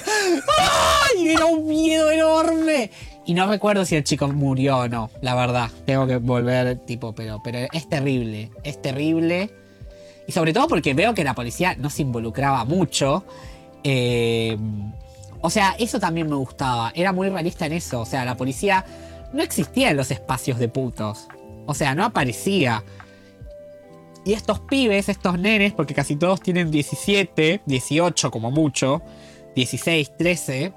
¡Ay! Era un miedo enorme. Y no recuerdo si el chico murió o no, la verdad. Tengo que volver, tipo, pero, pero es terrible. Es terrible. Y sobre todo porque veo que la policía no se involucraba mucho. Eh, o sea, eso también me gustaba. Era muy realista en eso. O sea, la policía no existía en los espacios de putos. O sea, no aparecía. Y estos pibes, estos nenes, porque casi todos tienen 17, 18 como mucho, 16, 13,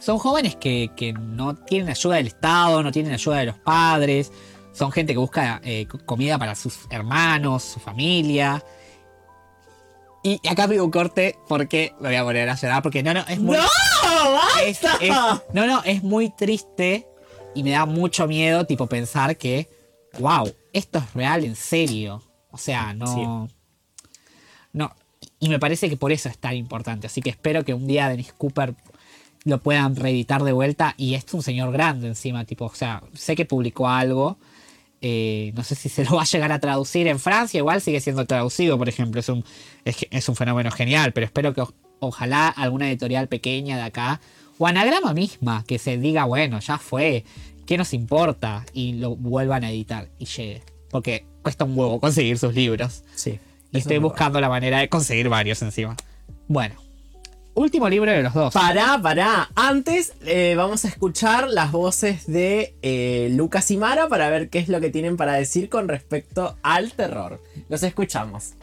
son jóvenes que, que no tienen ayuda del Estado, no tienen ayuda de los padres, son gente que busca eh, co- comida para sus hermanos, su familia. Y acá pido un corte porque me voy a poner a llorar porque no, no, es muy... ¡No! es- ¡Basta! es- no, no, es muy triste y me da mucho miedo, tipo, pensar que, wow, esto es real en serio. O sea, no. No. Y me parece que por eso es tan importante. Así que espero que un día Dennis Cooper lo puedan reeditar de vuelta. Y es un señor grande encima, tipo, o sea, sé que publicó algo. Eh, no sé si se lo va a llegar a traducir en Francia, igual sigue siendo traducido, por ejemplo. Es un, es, un fenómeno genial, pero espero que o- ojalá alguna editorial pequeña de acá, o Anagrama misma, que se diga, bueno, ya fue, ¿qué nos importa? Y lo vuelvan a editar y llegue. Porque cuesta un huevo conseguir sus libros. Sí. Y estoy buscando la manera de conseguir varios encima. Bueno, último libro de los dos. Pará, pará. Antes eh, vamos a escuchar las voces de eh, Lucas y Mara para ver qué es lo que tienen para decir con respecto al terror. Los escuchamos.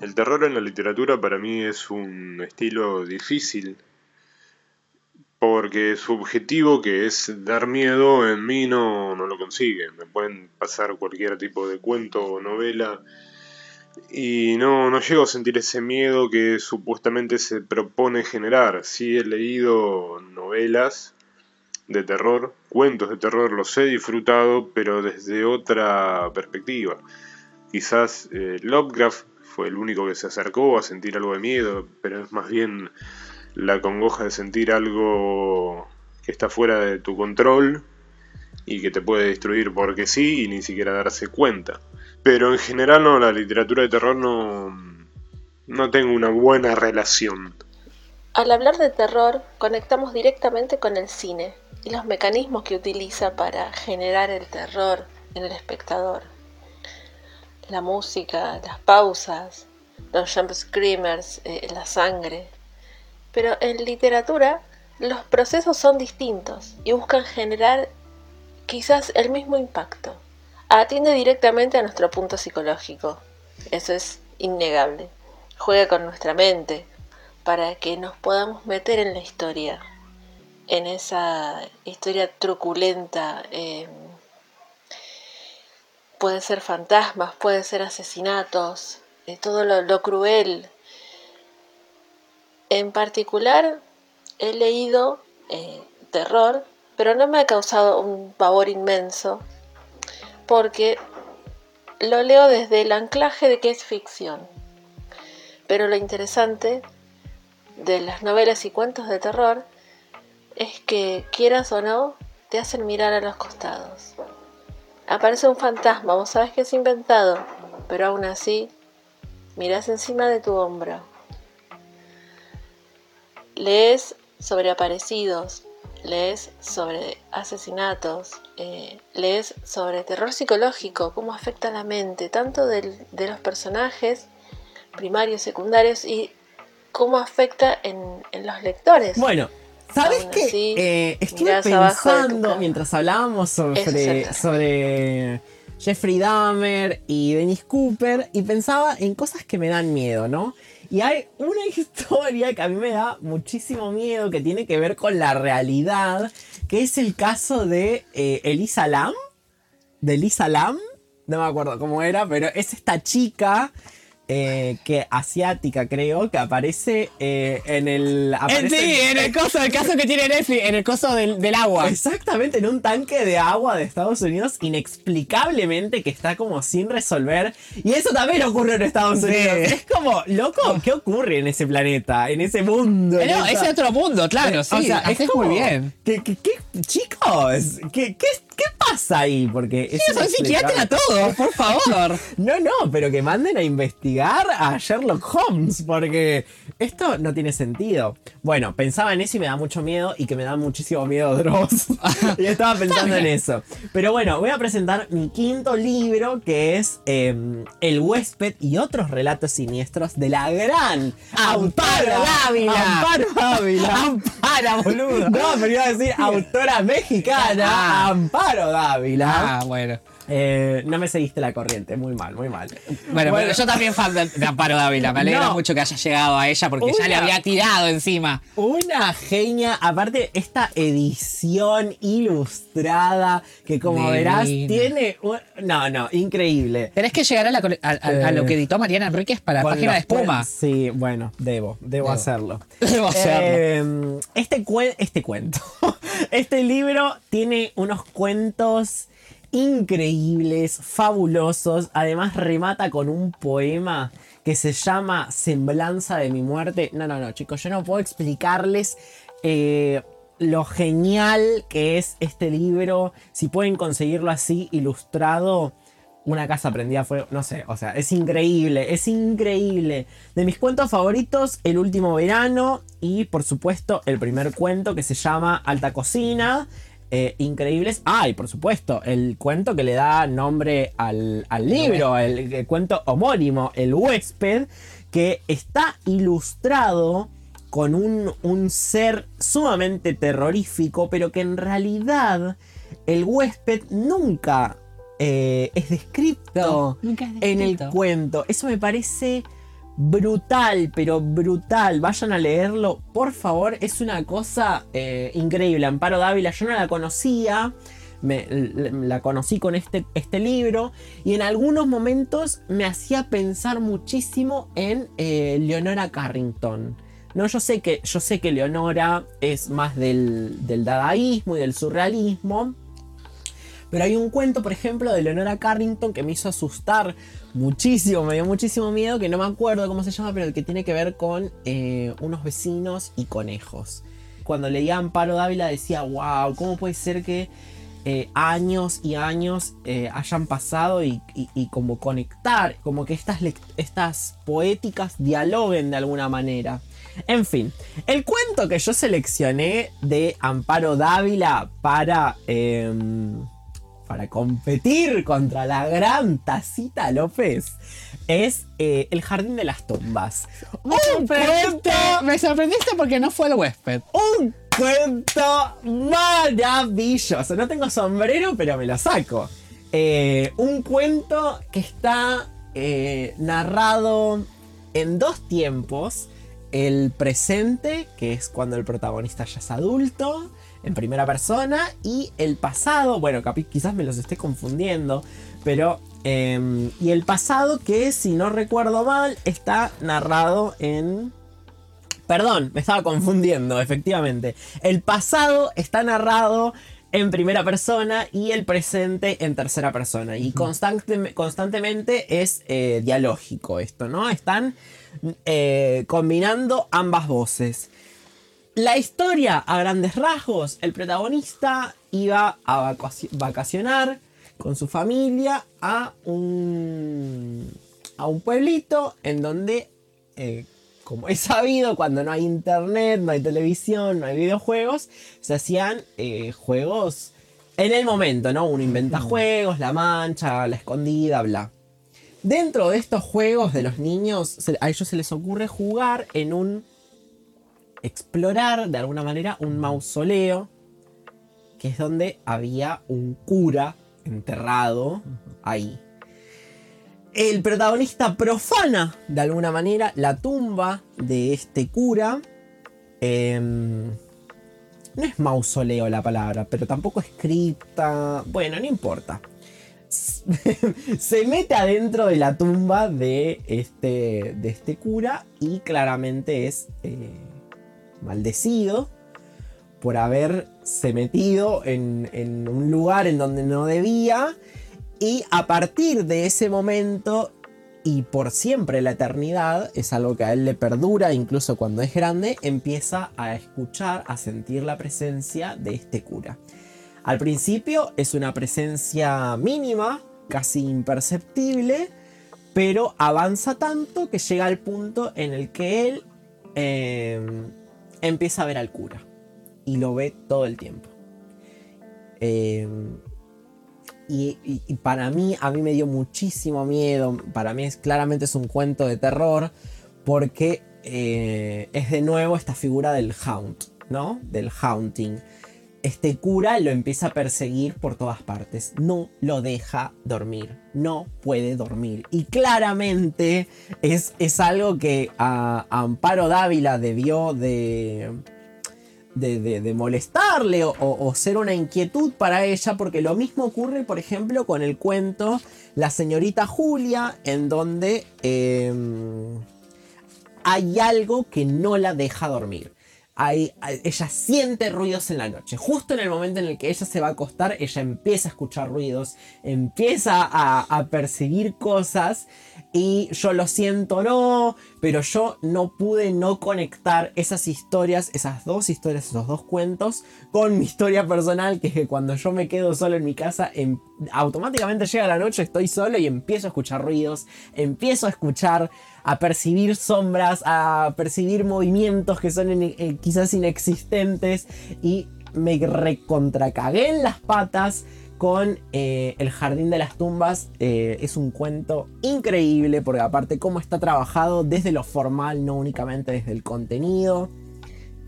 El terror en la literatura para mí es un estilo difícil porque su objetivo que es dar miedo en mí no, no lo consigue. Me pueden pasar cualquier tipo de cuento o novela y no, no llego a sentir ese miedo que supuestamente se propone generar. Sí he leído novelas de terror, cuentos de terror, los he disfrutado pero desde otra perspectiva. Quizás eh, Lovecraft fue el único que se acercó a sentir algo de miedo, pero es más bien la congoja de sentir algo que está fuera de tu control y que te puede destruir porque sí y ni siquiera darse cuenta. Pero en general no, la literatura de terror no, no tengo una buena relación. Al hablar de terror, conectamos directamente con el cine y los mecanismos que utiliza para generar el terror en el espectador. La música, las pausas, los jump screamers, eh, la sangre. Pero en literatura los procesos son distintos y buscan generar quizás el mismo impacto. Atiende directamente a nuestro punto psicológico. Eso es innegable. Juega con nuestra mente para que nos podamos meter en la historia. En esa historia truculenta. eh, puede ser fantasmas, puede ser asesinatos, eh, todo lo cruel. En particular, he leído eh, terror, pero no me ha causado un pavor inmenso, porque lo leo desde el anclaje de que es ficción. Pero lo interesante de las novelas y cuentos de terror es que, quieras o no, te hacen mirar a los costados. Aparece un fantasma, vos sabes que es inventado, pero aún así, mirás encima de tu hombro. Lees sobre aparecidos, lees sobre asesinatos, eh, lees sobre terror psicológico, cómo afecta la mente, tanto del- de los personajes primarios, secundarios y cómo afecta en, en los lectores. Bueno, ¿sabes qué? así, Eh, estuve pensando mientras hablábamos sobre, sobre Jeffrey Dahmer y Dennis Cooper y pensaba en cosas que me dan miedo, ¿no? Y hay una historia que a mí me da muchísimo miedo que tiene que ver con la realidad, que es el caso de eh, Elisa Lam. De Elisa Lam, no me acuerdo cómo era, pero es esta chica eh, que asiática creo que aparece eh, en el Eh, aparece sí, en el coso, el caso que tiene Netflix, en el coso del, del agua. Exactamente, en un tanque de agua de Estados Unidos, inexplicablemente que está como sin resolver. Y eso también ocurre en Estados Sí. Unidos. Es como, loco, ¿qué ocurre en ese planeta? En ese mundo. Eh, No, esa- es otro mundo, claro, sí. o sea, es como, muy bien. ¿qué, qué, qué- chicos, ¿qué, qué, qué pasa ahí? Porque es Sí, soy psiquiatra inexplicable. todo, por favor. No, no, pero que manden a investigar a Sherlock Holmes, porque esto no tiene sentido. Bueno, pensaba en eso y me da mucho miedo, y que me da muchísimo miedo Dross. y estaba pensando en eso. Pero bueno, voy a presentar mi quinto libro, que es eh, El huésped y otros relatos siniestros de la gran Amparo Dávila. Amparo Dávila. Ampara, boludo. No, pero iba a decir autora mexicana, Ah. Amparo Amparo Dávila. Ah, bueno. Eh, no me seguiste la corriente, muy mal, muy mal. Bueno, pero yo también fan de, de Amparo Dávila. Me alegra No. mucho que haya llegado a ella porque ya le había tirado encima. Una genia, aparte esta edición ilustrada que como Divina. verás tiene... un- No, no, increíble. Tenés que llegar a, la a- a lo Eh, que editó Mariana Enríquez para la Con página de espuma. Sí, bueno, debo, debo, Debo. hacerlo. Debo Eh, hacerlo. este, cue- este cuento, este libro tiene unos cuentos increíbles, fabulosos. Además remata con un poema que se llama Semblanza de mi muerte. No, no, no, chicos, yo no puedo explicarles eh, lo genial que es este libro. Si pueden conseguirlo así, ilustrado. Una casa prendida a fuego, no sé, o sea, es increíble, es increíble. De mis cuentos favoritos, El último verano y por supuesto el primer cuento que se llama Alta Cocina. Eh, increíbles. Ah, y por supuesto, el cuento que le da nombre al, al libro, el, el cuento homónimo, El huésped, que está ilustrado con un, un ser sumamente terrorífico, pero que en realidad el huésped nunca eh, es descrito No, nunca es en el cuento. Eso me parece brutal, pero brutal. Vayan a leerlo, por favor. Es una cosa eh, increíble. Amparo Dávila, yo no la conocía. Me, la conocí con este, este libro y en algunos momentos me hacía pensar muchísimo en eh, Leonora Carrington. No, yo sé que, yo sé que Leonora es más del, del dadaísmo y del surrealismo, pero hay un cuento, por ejemplo, de Leonora Carrington que me hizo asustar muchísimo, me dio muchísimo miedo, que no me acuerdo cómo se llama, pero el que tiene que ver con eh, unos vecinos y conejos. Cuando leía Amparo Dávila decía, wow, ¿cómo puede ser que eh, años y años eh, hayan pasado y, y- como conectar, como que estas, estas poéticas dialoguen de alguna manera? En fin, el cuento que yo seleccioné de Amparo Dávila para... para competir contra la gran Tacita López es eh, El Jardín de las Tumbas. Un cuento, Me sorprendiste porque no fue el huésped. un cuento maravilloso. No tengo sombrero, pero me lo saco. Eh, un cuento que está eh, narrado en dos tiempos. El presente, que es cuando el protagonista ya es adulto, en primera persona, y el pasado, bueno, quizás me los esté confundiendo, pero... em, y el pasado que, si no recuerdo mal, está narrado en... Perdón, me estaba confundiendo, efectivamente. El pasado está narrado en primera persona y el presente en tercera persona. Y constante- constantemente es eh, dialógico esto, ¿no? Están eh, combinando ambas voces. La historia, a grandes rasgos, el protagonista iba a vacaci- vacacionar con su familia a un, a un pueblito en donde, eh, como es sabido, cuando no hay internet, no hay televisión, no hay videojuegos, se hacían eh, juegos en el momento, ¿no? Uno inventa juegos, la mancha, la escondida, bla. Dentro de estos juegos de los niños, se- a ellos se les ocurre jugar en un explorar de alguna manera un mausoleo, que es donde había un cura enterrado ahí. El protagonista profana de alguna manera la tumba de este cura. Em, no es mausoleo la palabra, pero tampoco es cripta. Bueno, no importa. Se mete adentro de la tumba de este, de este cura y claramente es eh, maldecido por haberse metido en, un lugar en donde no debía. Y a partir de ese momento y por siempre la eternidad, es algo que a él le perdura, incluso cuando es grande, empieza a escuchar, a sentir la presencia de este cura. Al principio es una presencia mínima, casi imperceptible, pero avanza tanto que llega al punto en el que él eh, empieza a ver al cura y lo ve todo el tiempo. Eh, y, para mí, a mí me dio muchísimo miedo. Para mí es claramente es un cuento de terror porque eh, es de nuevo esta figura del haunt, ¿no? Del haunting. Este cura lo empieza a perseguir por todas partes. No lo deja dormir. No puede dormir. Y claramente es, es algo que a, Amparo Dávila debió de, de, molestarle o ser una inquietud para ella, porque lo mismo ocurre, por ejemplo, con el cuento La señorita Julia, en donde em, hay algo que no la deja dormir. Ella siente ruidos en la noche. Justo en el momento en el que ella se va a acostar, ella empieza a escuchar ruidos, empieza a, a percibir cosas y yo lo siento no, pero yo no pude no conectar esas historias, esas dos historias, esos dos cuentos con mi historia personal, que es que cuando yo me quedo solo en mi casa, em- automáticamente llega la noche, estoy solo y empiezo a escuchar ruidos, empiezo a escuchar, a percibir sombras, a percibir movimientos que son eh, quizás inexistentes y me recontracagué en las patas con eh, El Jardín de las Tumbas. Eh, es un cuento increíble porque aparte cómo está trabajado desde lo formal, no únicamente desde el contenido.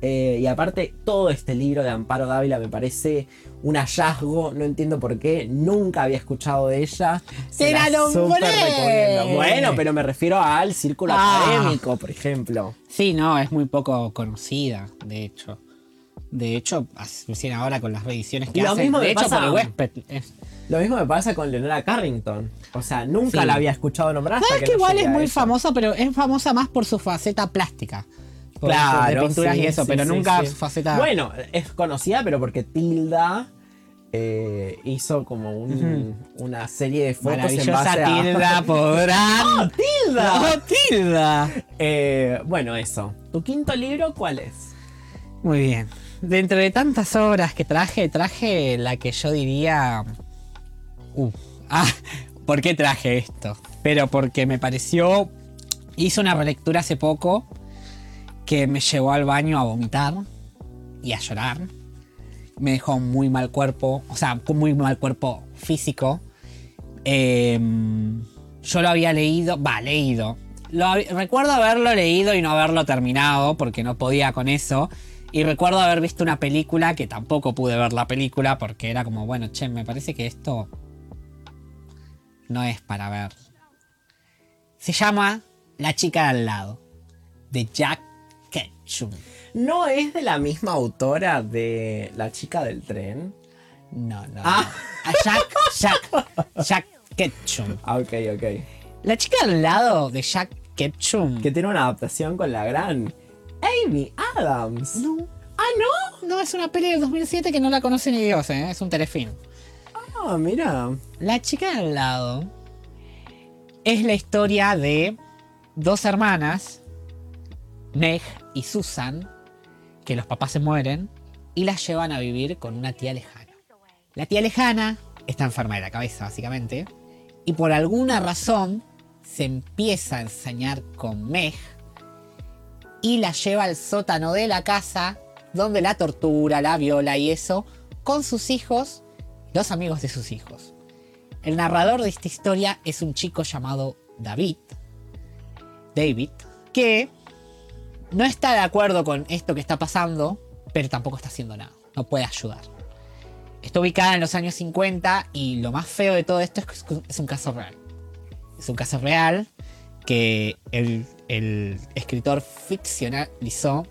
Eh, y aparte todo este libro de Amparo Dávila me parece un hallazgo, no entiendo por qué, nunca había escuchado de ella. Se ¡Te la nombré! Bueno, pero me refiero al círculo Ah. académico, por ejemplo. Sí, no, es muy poco conocida, de hecho. De hecho, recién ahora con las reediciones que Lo hacen, mismo de hecho pasa- por el huésped. es- Lo mismo me pasa con Leonora Carrington. O sea, nunca Sí. la había escuchado nombrar hasta Sabes que que no igual es muy famosa, pero es famosa más por su faceta plástica. Claro, de pinturas sí, y eso, sí, pero nunca su faceta. Bueno, es conocida, pero porque Tilda eh, hizo como un- una serie de fotos en base a... Tilda podrán. ¡Tilda! ¡No, Tilda! Eh, bueno, eso. ¿Tu quinto libro cuál es? Muy bien. Dentro de tantas obras que traje, traje la que yo diría. Uh, ah, ¿por qué traje esto? Pero porque me pareció. Hice una relectura hace poco que me llevó al baño a vomitar y a llorar. Me dejó muy mal cuerpo, o sea, muy mal cuerpo físico. Eh, yo lo había leído, va, leído. Lo recuerdo haberlo leído y no haberlo terminado porque no podía con eso. Y recuerdo haber visto una película que tampoco pude ver la película porque era como, bueno, che, me parece que esto no es para ver. Se llama La chica de al lado, de Jack Ketchum. ¿No es de la misma autora de La chica del tren? No, no. Ah. no. A Jack, Jack, Jack Ketchum. Ah, ok, ok. La chica al lado de Jack Ketchum. Que tiene una adaptación con la gran Amy Adams. No, Ah, ¿no? no, es una peli del 2007 que no la conoce ni Dios, ¿eh? es un telefilm. Ah, mira. La chica de al lado es la historia de dos hermanas, Meg y Susan, que los papás se mueren y las llevan a vivir con una tía lejana. La tía lejana está enferma de la cabeza, básicamente, y por alguna razón se empieza a ensañar con Meg y la lleva al sótano de la casa, donde la tortura, la viola y eso, con sus hijos, los amigos de sus hijos. El narrador de esta historia es un chico llamado David, David, que no está de acuerdo con esto que está pasando, pero tampoco está haciendo nada, no puede ayudar. Está ubicada en los años 50 y lo más feo de todo esto es que es- un caso real. Es un caso real que el, el escritor ficcionalizó,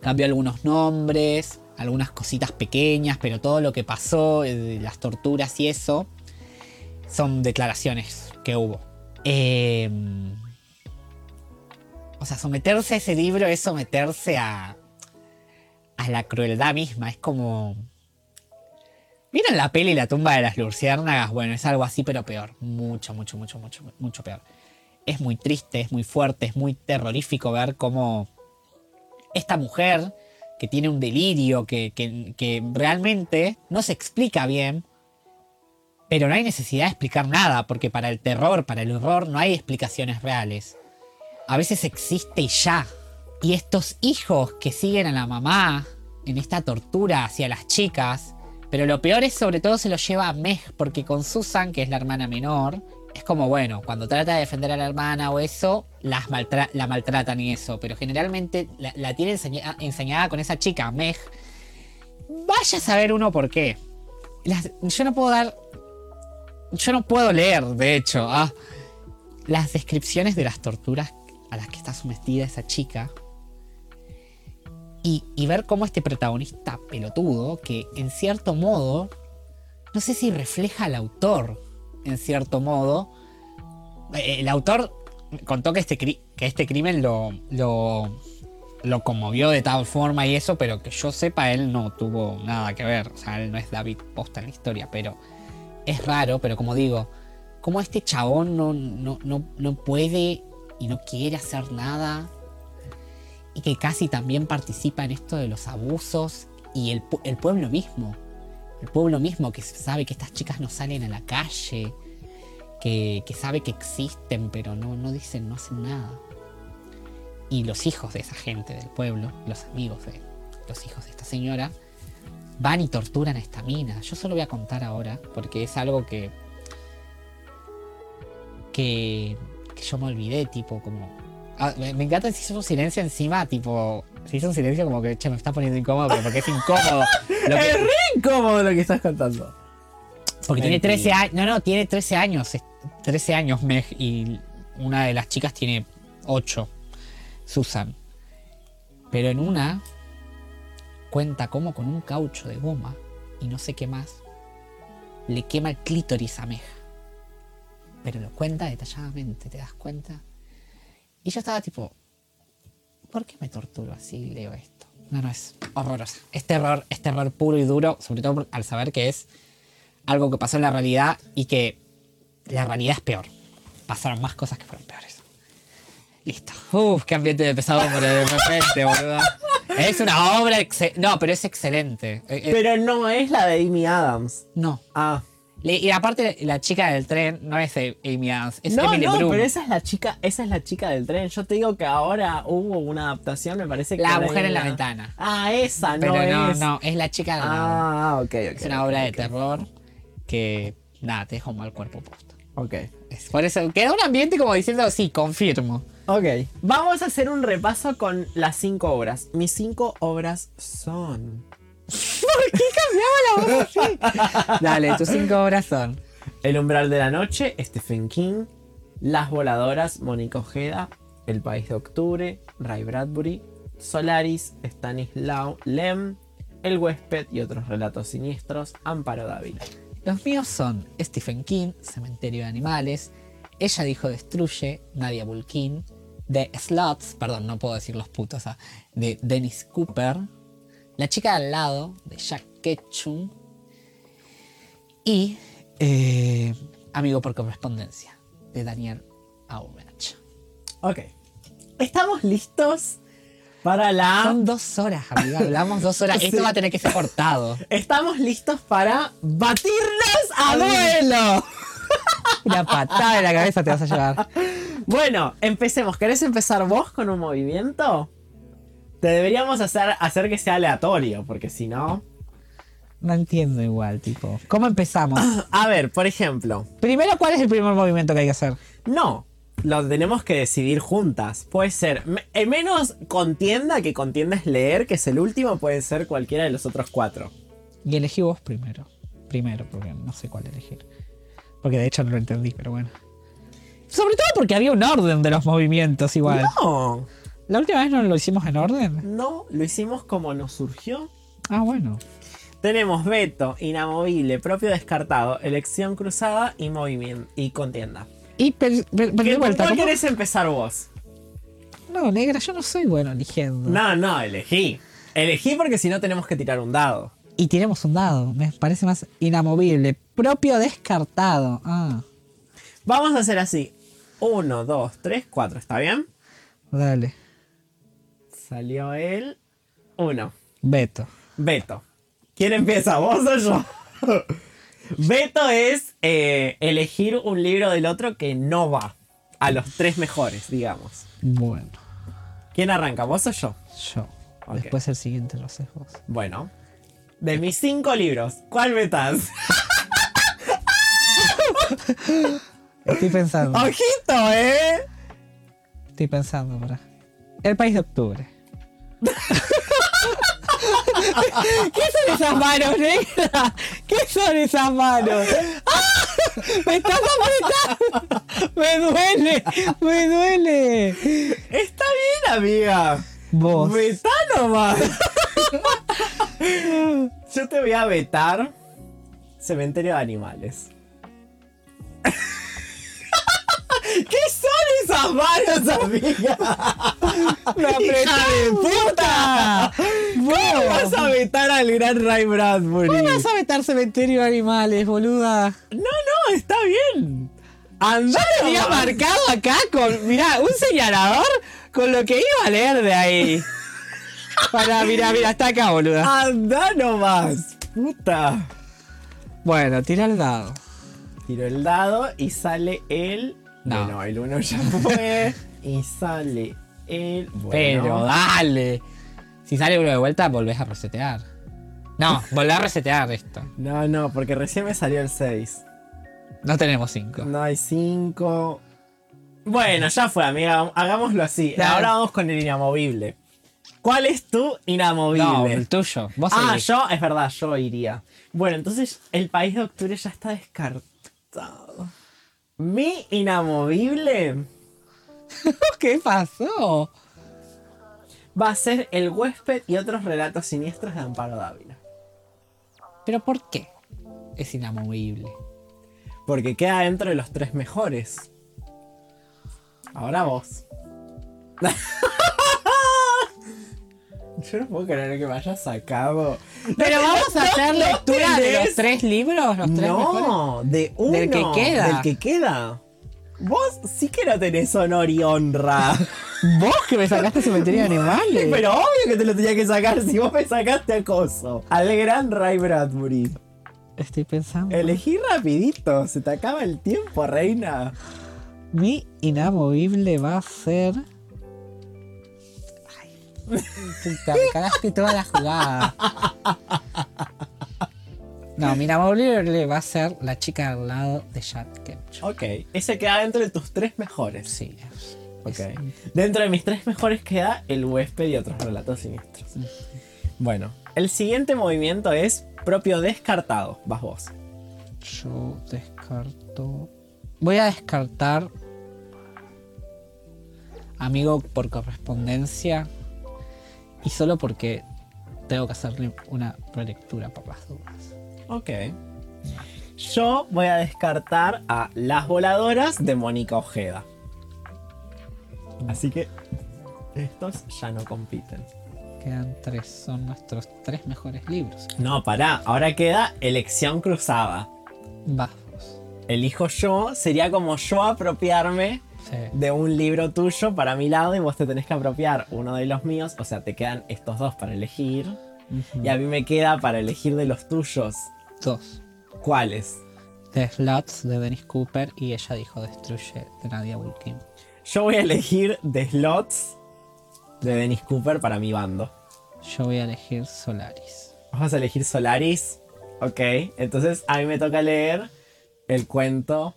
cambió algunos nombres, algunas cositas pequeñas, pero todo lo que pasó, eh, las torturas y eso, son declaraciones que hubo. Eh, o sea, someterse a ese libro es someterse a, a la crueldad misma. Es como. ¿Vieron la peli La tumba de las luciérnagas? Bueno, es algo así, pero peor. Mucho, mucho, mucho, mucho, mucho peor. Es muy triste, es muy fuerte, es muy terrorífico ver cómo esta mujer que tiene un delirio que, que- que realmente no se explica bien, pero no hay necesidad de explicar nada, porque para el terror, para el horror, no hay explicaciones reales. A veces existe y ya. Y estos hijos que siguen a la mamá en esta tortura hacia las chicas, pero lo peor es sobre todo se lo lleva a Meg, porque con Susan, que es la hermana menor, es como, bueno, cuando trata de defender a la hermana o eso, las maltra- la maltratan y eso, pero generalmente la, tiene enseña- enseñada con esa chica, Meg, Vaya a saber uno por qué. Yo no puedo dar. Yo no puedo leer, de hecho, ah, las descripciones de las torturas a las que está sometida esa chica. Y ver cómo este protagonista pelotudo, que en cierto modo, no sé si refleja al autor, en cierto modo. Eh, El autor contó que este, que este crimen lo, lo, lo conmovió de tal forma y eso, pero que yo sepa, él no tuvo nada que ver. O sea, él no es David Posta en la historia, pero es raro, pero como digo, como este chabón no, no, no, no puede y no quiere hacer nada y que casi también participa en esto de los abusos y el, el pueblo mismo. El pueblo mismo que sabe que estas chicas no salen a la calle, que, que sabe que existen, pero no, no dicen, no hacen nada. Y los hijos de esa gente del pueblo, los amigos de los hijos de esta señora, van y torturan a esta mina. Yo solo voy a contar ahora, porque es algo que. que. que yo me olvidé, tipo, como. Ah, me, me encanta si hizo un silencio encima, tipo. Se hizo un silencio como que, che, me está poniendo incómodo, pero porque es incómodo. Lo que- Es re incómodo lo que estás contando. porque tiene Mentira. 13 años. No, no, tiene 13 años. es- 13 años Meg y una de las chicas tiene 8. Susan. Pero en una cuenta como con un caucho de goma y no sé qué más le quema el clítoris a Meg. Pero lo cuenta detalladamente, ¿te das cuenta? Y yo estaba tipo, ¿por qué me torturo así y leo esto? No, no, es horrorosa. Es terror, es terror puro y duro, sobre todo al saber que es algo que pasó en la realidad y que la realidad es peor. Pasaron más cosas que fueron peores. Listo. Uf, qué ambiente de pesado por de repente, boludo. Es una obra No, pero es excelente. Eh, eh, Pero no es la de Amy Adams. no. Ah. Y aparte, la chica del tren no es Amy Adams, es no, Emily no, Bloom. pero esa es la chica, esa es la chica del tren. Yo te digo que ahora hubo una adaptación, me parece que. La mujer en la ventana. Ah, esa, Pero no, no, es. no, es la chica de la Ah, ok, ok. Es una obra de terror que, nada, te deja un mal cuerpo posto. Ok. Es- Por eso queda un ambiente como diciendo, sí, confirmo. Ok. Vamos a hacer un repaso con las cinco obras. Mis cinco obras son. Dale, tus cinco obras son. El umbral de la noche, Stephen King. Las voladoras, Mónica Ojeda. El país de octubre, Ray Bradbury. Solaris, Stanislaw Lem. El huésped y otros relatos siniestros, Amparo Dávila. Los míos son Stephen King, Cementerio de Animales, Ella dijo Destruye, Nadia Bulkin, The Sluts, perdón, no puedo decir los putos, ah, de Dennis Cooper, La chica al lado, de Jack Ketchum, y eh, Amigo por correspondencia, de Daniel Aubach. Ok. ¿Estamos listos para la. Son dos horas, amiga, hablamos dos horas. Esto va a tener que ser cortado. Estamos listos para batirnos a duelo. Una patada en la cabeza te vas a llevar. Bueno, empecemos. ¿Querés empezar vos con un movimiento? Te deberíamos hacer, hacer que sea aleatorio, porque si no. No entiendo igual, tipo. ¿Cómo empezamos? A ver, por ejemplo. Primero, ¿cuál es el primer movimiento que hay que hacer? No, lo tenemos que decidir juntas. Puede ser eh, menos contienda, que contienda es leer, que es el último, puede ser cualquiera de los otros cuatro. Y elegí vos primero. Primero, porque no sé cuál elegir. Porque de hecho no lo entendí, pero bueno. Sobre todo porque había un orden de los movimientos igual. No, La última vez no lo hicimos en orden. no, lo hicimos como nos surgió. Ah, bueno. Tenemos veto, inamovible, propio descartado, elección cruzada y movimiento y contienda. Y per- per- ¿Qué, vuelta. ¿Cuál ¿cómo? querés empezar vos? No, negra, yo no soy bueno eligiendo. No, no, elegí. Elegí porque si no tenemos que tirar un dado. Y tiremos un dado. Me parece más inamovible. Propio descartado. Ah, Vamos a hacer así. Uno, dos, tres, cuatro. ¿Está bien? dale. Salió el uno. Beto. Veto. ¿Quién empieza? ¿Vos o yo? Veto es eh, elegir un libro del otro que no va a los tres mejores, digamos. Bueno, ¿Quién arranca? ¿Vos o yo? yo. Ok. Después el siguiente lo haces vos. Bueno. De mis cinco libros, ¿cuál vetás? Estoy pensando. ¡Ojito, eh! Estoy pensando, para. El país de octubre. ¿Qué son esas manos, negra? ¿Qué son esas manos? ¡Ah! ¡Me estás apretando! ¡Me duele! ¡Me duele! Está bien, amiga. Vos. Vetá nomás. Yo te voy a vetar Cementerio de Animales. ¿Qué son esas manos, amiga? ¡Me ¡Hija de puta! ¿Cómo vas a vetar al gran Ray Bradbury? ¿Cómo vas a vetar cementerio de animales, boluda? No, no, está bien. Andá nomás. marcado acá con, mirá, un señalador con lo que iba a leer de ahí. Para, mira, mira, está acá, boluda. Andá nomás. Puta. Bueno, tira el dado. Tiro el dado y sale el. No. Bueno, el uno ya fue. y sale el. Bueno. Pero dale. Si sale uno de vuelta, volvés a resetear. No, volvés a resetear esto. No, no, porque recién me salió el 6. No tenemos cinco. No hay 5. Bueno, ya fue, amiga. Hagámoslo así. Dale. Ahora vamos con el inamovible. ¿Cuál es tu inamovible? No, el tuyo. Vos ah, yo, es verdad, yo iría. Bueno, entonces el país de octubre ya está descartado. Mi inamovible ¿Qué pasó? va a ser El huésped y otros relatos siniestros de Amparo Dávila. ¿Pero por qué? Es inamovible. Porque queda dentro de los tres mejores. Ahora vos. Yo no puedo creer que me hayas sacado. Pero vamos a hacer no lectura de los tres libros, los tres mejores. No, de uno. Del que queda. Del que queda. Vos sí que no tenés honor y honra. Vos que me sacaste cementerio de animales. Pero obvio que te lo tenía que sacar si vos me sacaste acoso. Al gran Ray Bradbury. Estoy pensando. Elegí rapidito, se te acaba el tiempo, reina. Mi inamovible va a ser. Puta, me cagaste toda la jugada. No, mi inamovible va a ser la chica al lado de Jack Ketchum. Ok, ese queda dentro de tus tres mejores. Sí. Ok. es- Dentro de mis tres mejores queda El huésped y otros relatos siniestros. Bueno, el siguiente movimiento es propio descartado. Vas vos. Yo descarto. Voy a descartar. Amigo por correspondencia. Y solo porque tengo que hacerle una relectura por las dudas. Ok. Yo voy a descartar a Las Voladoras de Mónica Ojeda. Así que estos ya no compiten. Quedan tres, son nuestros tres mejores libros. No, pará, ahora queda Elección Cruzada. Vamos. Elijo yo, sería como yo apropiarme Sí. de un libro tuyo para mi lado y vos te tenés que apropiar uno de los míos, o sea, te quedan estos dos para elegir y a mí me queda para elegir de los tuyos. Dos. ¿Cuáles? The Slots de Dennis Cooper y ella dijo Destruye de Nadia Bulkin. Yo voy a elegir The Slots de Dennis Cooper para mi bando. Yo voy a elegir Solaris. Vamos a elegir Solaris. Ok, entonces a mí me toca leer el cuento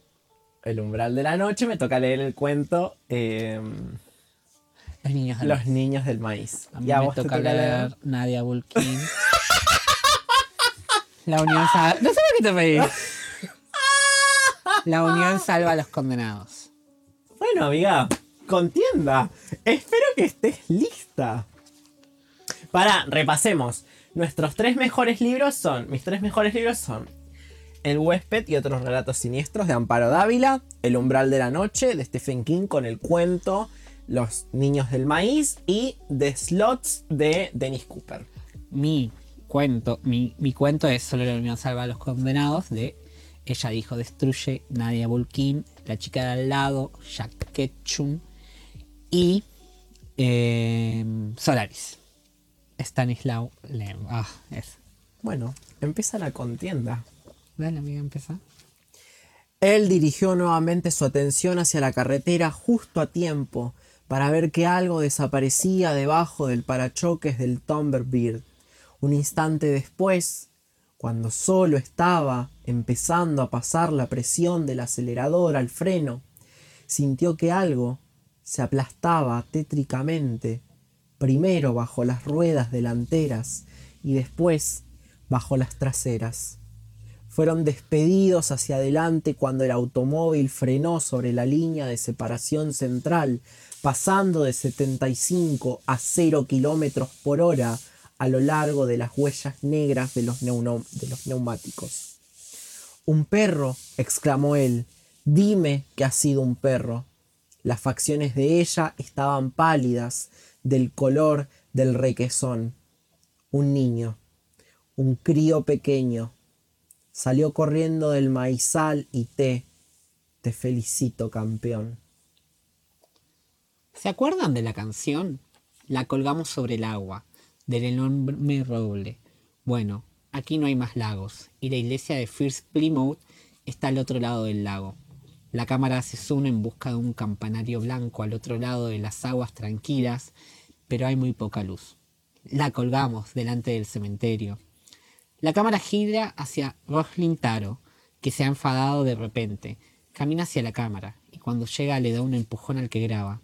El umbral de la noche. Me toca leer el cuento em, Los niños del Los niños del maíz. A mí ¿Y a me toca leer? Nadia Bulkin. La Unión Salva. No sé por qué te pedí. La Unión Salva a los condenados. Bueno, amiga, contienda. Espero que estés lista. Para, repasemos. Nuestros tres mejores libros son. Mis tres mejores libros son. El huésped y otros relatos siniestros de Amparo Dávila. El umbral de la noche de Stephen King con el cuento Los niños del maíz. Y The Slots de Dennis Cooper. Mi cuento, mi, mi cuento es Solo la Unión Salva a los condenados de Ella dijo Destruye, Nadia Bulkin, La chica de al lado, Jack Ketchum y eh, Solaris. Stanislaw Lem. Ah, es. Bueno, empieza la contienda. Él dirigió nuevamente su atención hacia la carretera justo a tiempo para ver que algo desaparecía debajo del parachoques del Thunderbird. Un instante después, cuando solo estaba empezando a pasar la presión del acelerador al freno, sintió que algo se aplastaba tétricamente, primero bajo las ruedas delanteras y después bajo las traseras. Fueron despedidos hacia adelante cuando el automóvil frenó sobre la línea de separación central, pasando de 75 a 0 kilómetros por hora a lo largo de las huellas negras de los, de los neumáticos. Un perro, exclamó él, dime que ha sido un perro. Las facciones de ella estaban pálidas, del color del requesón. Un niño, un crío pequeño, Salió corriendo del maizal y te... Te felicito, campeón. ¿Se acuerdan de la canción? La colgamos sobre el agua, del enorme roble. Bueno, aquí no hay más lagos, y la iglesia de First Plymouth está al otro lado del lago. La cámara se zoom en busca de un campanario blanco al otro lado de las aguas tranquilas, pero hay muy poca luz. La colgamos delante del cementerio. La cámara gira hacia Roslin Taro, que se ha enfadado de repente. Camina hacia la cámara y cuando llega le da un empujón al que graba.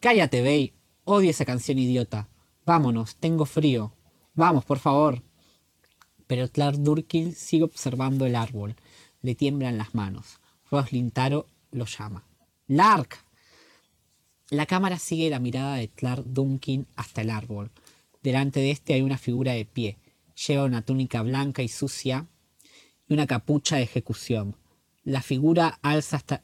Cállate, Bey. Odio esa canción idiota. Vámonos, tengo frío. Vamos, por favor. Pero Clark Durkin sigue observando el árbol. Le tiemblan las manos. Roslin Taro lo llama. ¡Lark! La cámara sigue la mirada de Clark Dunkin hasta el árbol. Delante de este hay una figura de pie Lleva una túnica blanca y sucia y una capucha de ejecución. La figura alza hasta,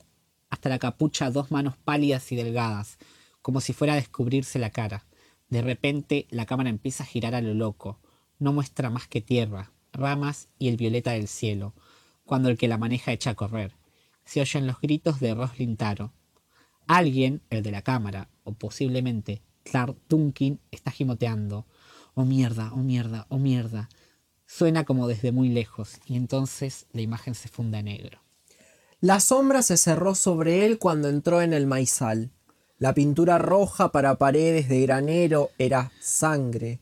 la capucha dos manos pálidas y delgadas, como si fuera a descubrirse la cara. De repente la cámara empieza a girar a lo loco. No muestra más que tierra, ramas y el violeta del cielo, cuando el que la maneja echa a correr. Se oyen los gritos de Roslin Taro. Alguien, el de la cámara, o posiblemente Clark Dunkin, está gimoteando oh mierda, oh mierda, oh mierda. Suena como desde muy lejos y entonces la imagen se funda en negro. La sombra se cerró sobre él cuando entró en el maizal. La pintura roja para paredes de granero era sangre.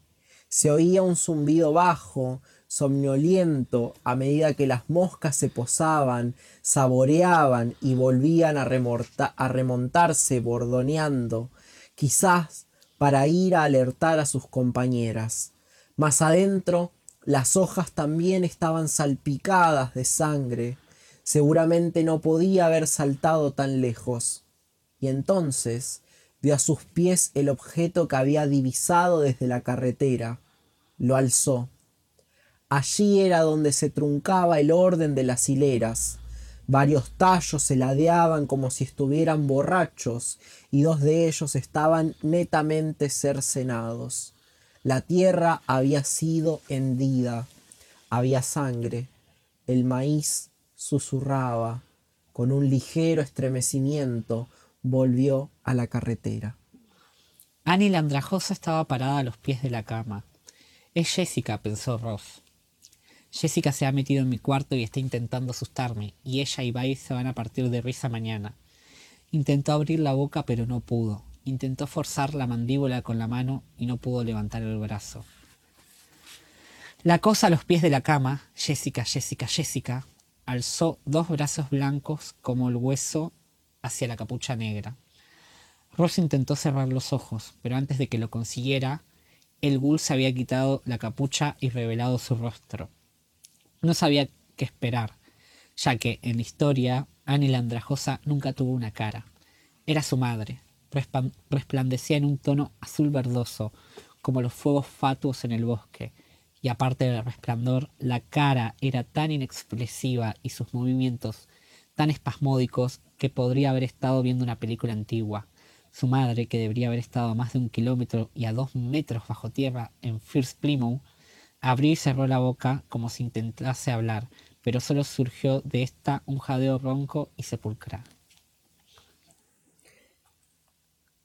Se oía un zumbido bajo, somnoliento, a medida que las moscas se posaban, saboreaban y volvían a, a remontarse bordoneando. Quizás para ir a alertar a sus compañeras. Más adentro, las hojas también estaban salpicadas de sangre. Seguramente no podía haber saltado tan lejos. Y entonces vio a sus pies el objeto que había divisado desde la carretera. Lo alzó. Allí era donde se truncaba el orden de las hileras. Varios tallos se ladeaban como si estuvieran borrachos y dos de ellos estaban netamente cercenados. La tierra había sido hendida, había sangre, el maíz susurraba, con un ligero estremecimiento volvió a la carretera. Annie la andrajosa estaba parada a los pies de la cama. Es Jessica, pensó Ross. Jessica se ha metido en mi cuarto y está intentando asustarme, y ella y Bay se van a partir de risa mañana. Intentó abrir la boca pero no pudo. Intentó forzar la mandíbula con la mano y no pudo levantar el brazo. La cosa a los pies de la cama, Jessica, Jessica, Jessica, alzó dos brazos blancos como el hueso hacia la capucha negra. Ross intentó cerrar los ojos, pero antes de que lo consiguiera, el ghoul se había quitado la capucha y revelado su rostro. No sabía qué esperar, ya que en la historia Annie la andrajosa nunca tuvo una cara. Era su madre. Resplandecía en un tono azul verdoso, como los fuegos fatuos en el bosque, y aparte del resplandor, la cara era tan inexpresiva y sus movimientos tan espasmódicos que podría haber estado viendo una película antigua. Su madre, que debería haber estado a más de un kilómetro y a dos metros bajo tierra en First Plymouth, Abrió y cerró la boca como si intentase hablar, pero solo surgió de esta un jadeo ronco y sepulcral.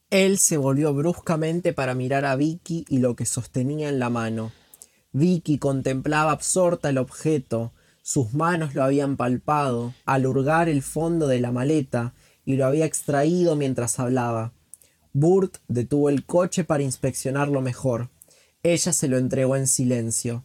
Él se volvió bruscamente para mirar a Vicky y lo que sostenía en la mano. Vicky contemplaba absorta el objeto, sus manos lo habían palpado, al hurgar el fondo de la maleta, y lo había extraído mientras hablaba. Burt detuvo el coche para inspeccionarlo mejor. Ella se lo entregó en silencio.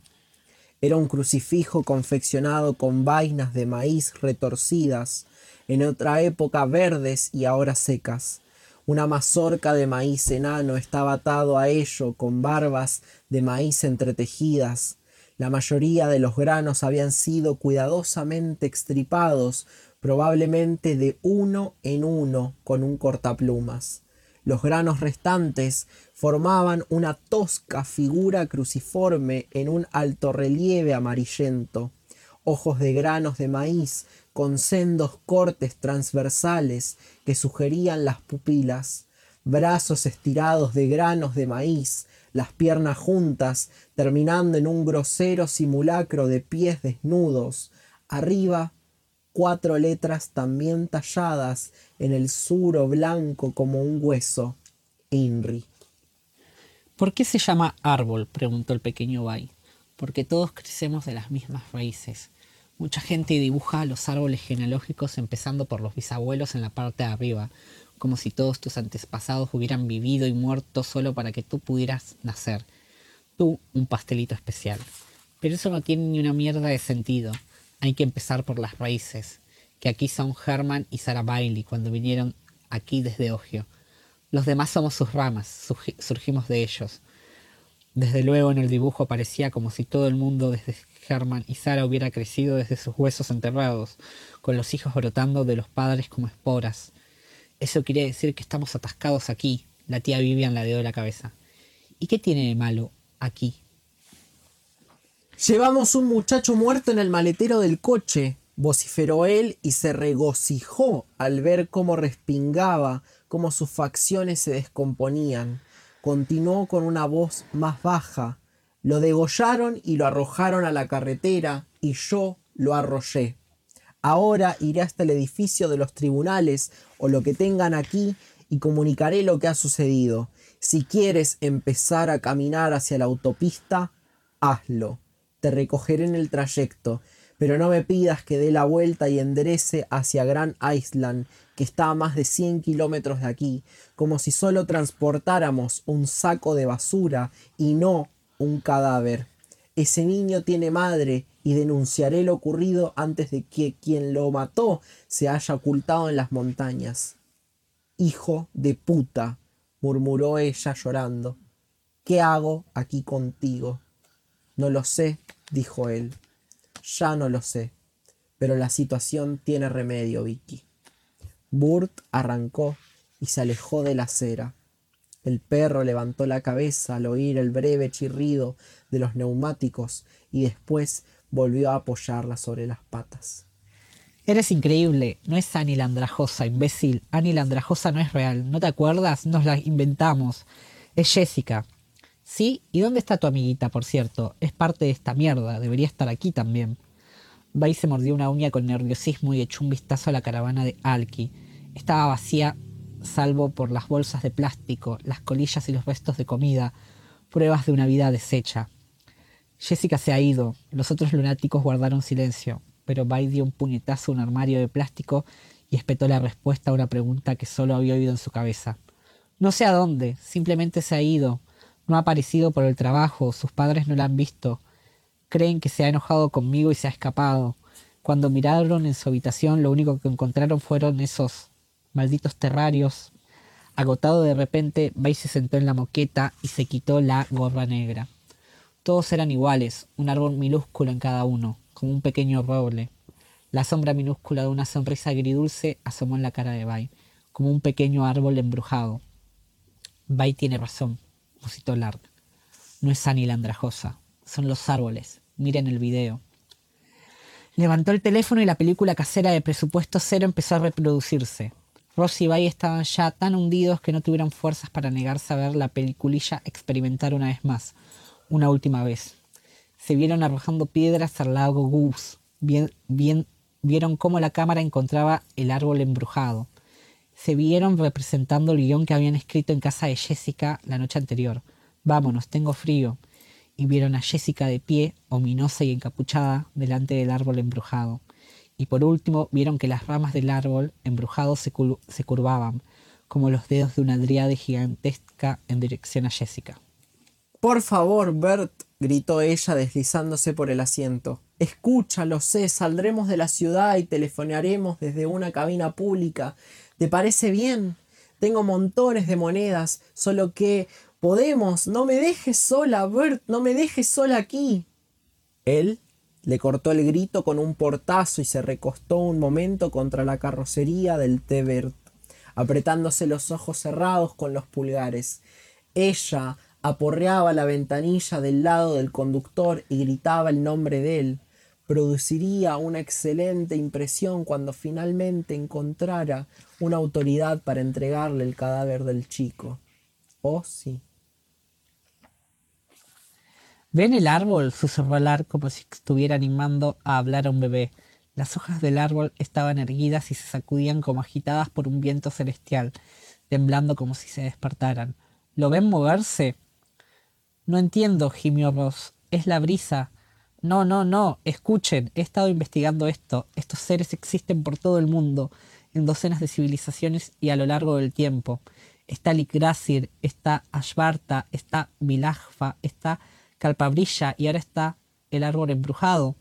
Era un crucifijo confeccionado con vainas de maíz retorcidas, en otra época verdes y ahora secas. Una mazorca de maíz enano estaba atado a ello con barbas de maíz entretejidas. La mayoría de los granos habían sido cuidadosamente extripados, probablemente de uno en uno con un cortaplumas. Los granos restantes formaban una tosca figura cruciforme en un alto relieve amarillento. Ojos de granos de maíz con sendos cortes transversales que sugerían las pupilas, brazos estirados de granos de maíz, las piernas juntas, terminando en un grosero simulacro de pies desnudos, arriba cuatro letras también talladas en el suro blanco como un hueso, INRI. ¿Por qué se llama árbol? preguntó el pequeño Bay. Porque todos crecemos de las mismas raíces. Mucha gente dibuja los árboles genealógicos empezando por los bisabuelos en la parte de arriba, como si todos tus antepasados hubieran vivido y muerto solo para que tú pudieras nacer. Tú, un pastelito especial. Pero eso no tiene ni una mierda de sentido. Hay que empezar por las raíces, que aquí son Herman y Sarah Bailey cuando vinieron aquí desde Ogio. Los demás somos sus ramas, surgimos de ellos. Desde luego en el dibujo parecía como si todo el mundo desde Herman y Sara hubiera crecido desde sus huesos enterrados, con los hijos brotando de los padres como esporas. Eso quiere decir que estamos atascados aquí. La tía Vivian la dio la cabeza. ¿Y qué tiene de malo aquí? Llevamos un muchacho muerto en el maletero del coche, vociferó él y se regocijó al ver cómo respingaba, cómo sus facciones se descomponían. Continuó con una voz más baja, lo degollaron y lo arrojaron a la carretera y yo lo arrollé. Ahora iré hasta el edificio de los tribunales o lo que tengan aquí y comunicaré lo que ha sucedido. Si quieres empezar a caminar hacia la autopista, hazlo. Te recogeré en el trayecto, pero no me pidas que dé la vuelta y enderece hacia Grand Island, está a más de 100 kilómetros de aquí, como si solo transportáramos un saco de basura y no un cadáver. Ese niño tiene madre y denunciaré lo ocurrido antes de que quien lo mató se haya ocultado en las montañas. Hijo de puta, murmuró ella llorando. ¿Qué hago aquí contigo? No lo sé, dijo él. Ya no lo sé, pero la situación tiene remedio, Vicky. Burt arrancó y se alejó de la acera. El perro levantó la cabeza al oír el breve chirrido de los neumáticos y después volvió a apoyarla sobre las patas. Eres increíble. No es Annie la andrajosa, imbécil. Annie la andrajosa no es real. ¿No te acuerdas? Nos la inventamos. Es Jessica. Sí, ¿y dónde está tu amiguita, por cierto? Es parte de esta mierda. Debería estar aquí también. Bay se mordió una uña con nerviosismo y echó un vistazo a la caravana de Alki. Estaba vacía salvo por las bolsas de plástico, las colillas y los restos de comida, pruebas de una vida deshecha. Jessica se ha ido, los otros lunáticos guardaron silencio, pero Bay dio un puñetazo a un armario de plástico y espetó la respuesta a una pregunta que solo había oído en su cabeza. No sé a dónde, simplemente se ha ido, no ha aparecido por el trabajo, sus padres no la han visto, creen que se ha enojado conmigo y se ha escapado. Cuando miraron en su habitación lo único que encontraron fueron esos malditos terrarios. Agotado de repente, Bay se sentó en la moqueta y se quitó la gorra negra. Todos eran iguales, un árbol minúsculo en cada uno, como un pequeño roble. La sombra minúscula de una sonrisa agridulce asomó en la cara de Bay, como un pequeño árbol embrujado. Bay tiene razón, musitó Lard. No es Annie la andrajosa, son los árboles. Miren el video. Levantó el teléfono y la película casera de presupuesto cero empezó a reproducirse. Ross y Bay estaban ya tan hundidos que no tuvieron fuerzas para negarse a ver la peliculilla experimentar una vez más, una última vez. Se vieron arrojando piedras al lago Goose. Bien, bien, vieron cómo la cámara encontraba el árbol embrujado. Se vieron representando el guion que habían escrito en casa de Jessica la noche anterior. Vámonos, tengo frío. Y vieron a Jessica de pie, ominosa y encapuchada, delante del árbol embrujado y por último vieron que las ramas del árbol embrujado se, curvaban, como los dedos de una driade gigantesca en dirección a Jessica. Por favor, Bert, gritó ella deslizándose por el asiento. Escucha, lo sé, saldremos de la ciudad y telefonearemos desde una cabina pública. ¿Te parece bien? tengo montones de monedas, solo que podemos, no me dejes sola, Bert, no me dejes sola aquí. Él le cortó el grito con un portazo y se recostó un momento contra la carrocería del té Bert, apretándose los ojos cerrados con los pulgares. Ella aporreaba la ventanilla del lado del conductor y gritaba el nombre de él. Produciría una excelente impresión cuando finalmente encontrara una autoridad para entregarle el cadáver del chico. Oh, sí. ¿Ven el árbol? susurró Lar como si estuviera animando a hablar a un bebé. Las hojas del árbol estaban erguidas y se sacudían como agitadas por un viento celestial, temblando como si se despertaran. ¿Lo ven moverse? No entiendo, gimió Ross. Es la brisa. No, no, no. Escuchen. He estado investigando esto. Estos seres existen por todo el mundo, en docenas de civilizaciones y a lo largo del tiempo. Está Ligrasir, está Ashbarta, está Milajfa, está Calpabrilla y ahora está el árbol embrujado.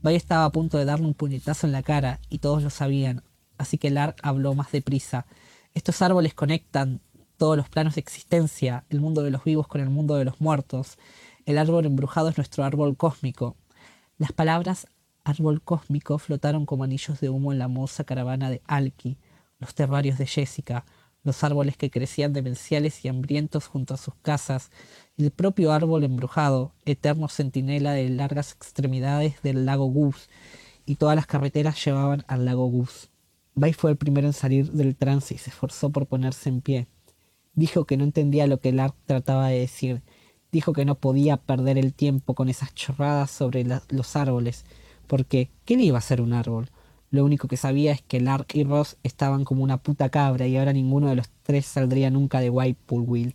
Bay estaba a punto de darle un puñetazo en la cara y todos lo sabían, así que Lark habló más deprisa. Estos árboles conectan todos los planos de existencia, el mundo de los vivos con el mundo de los muertos. El árbol embrujado es nuestro árbol cósmico. Las palabras árbol cósmico flotaron como anillos de humo en la moza caravana de Alki, los terrarios de Jessica, los árboles que crecían demenciales y hambrientos junto a sus casas, el propio árbol embrujado, eterno centinela de largas extremidades del lago Gus, y todas las carreteras llevaban al lago Gus. Bay fue el primero en salir del trance y se esforzó por ponerse en pie. Dijo que no entendía lo que Lark trataba de decir. Dijo que no podía perder el tiempo con esas chorradas sobre los árboles, porque ¿qué le iba a hacer un árbol? Lo único que sabía es que Lark y Ross estaban como una puta cabra y ahora ninguno de los tres saldría nunca de Whitepool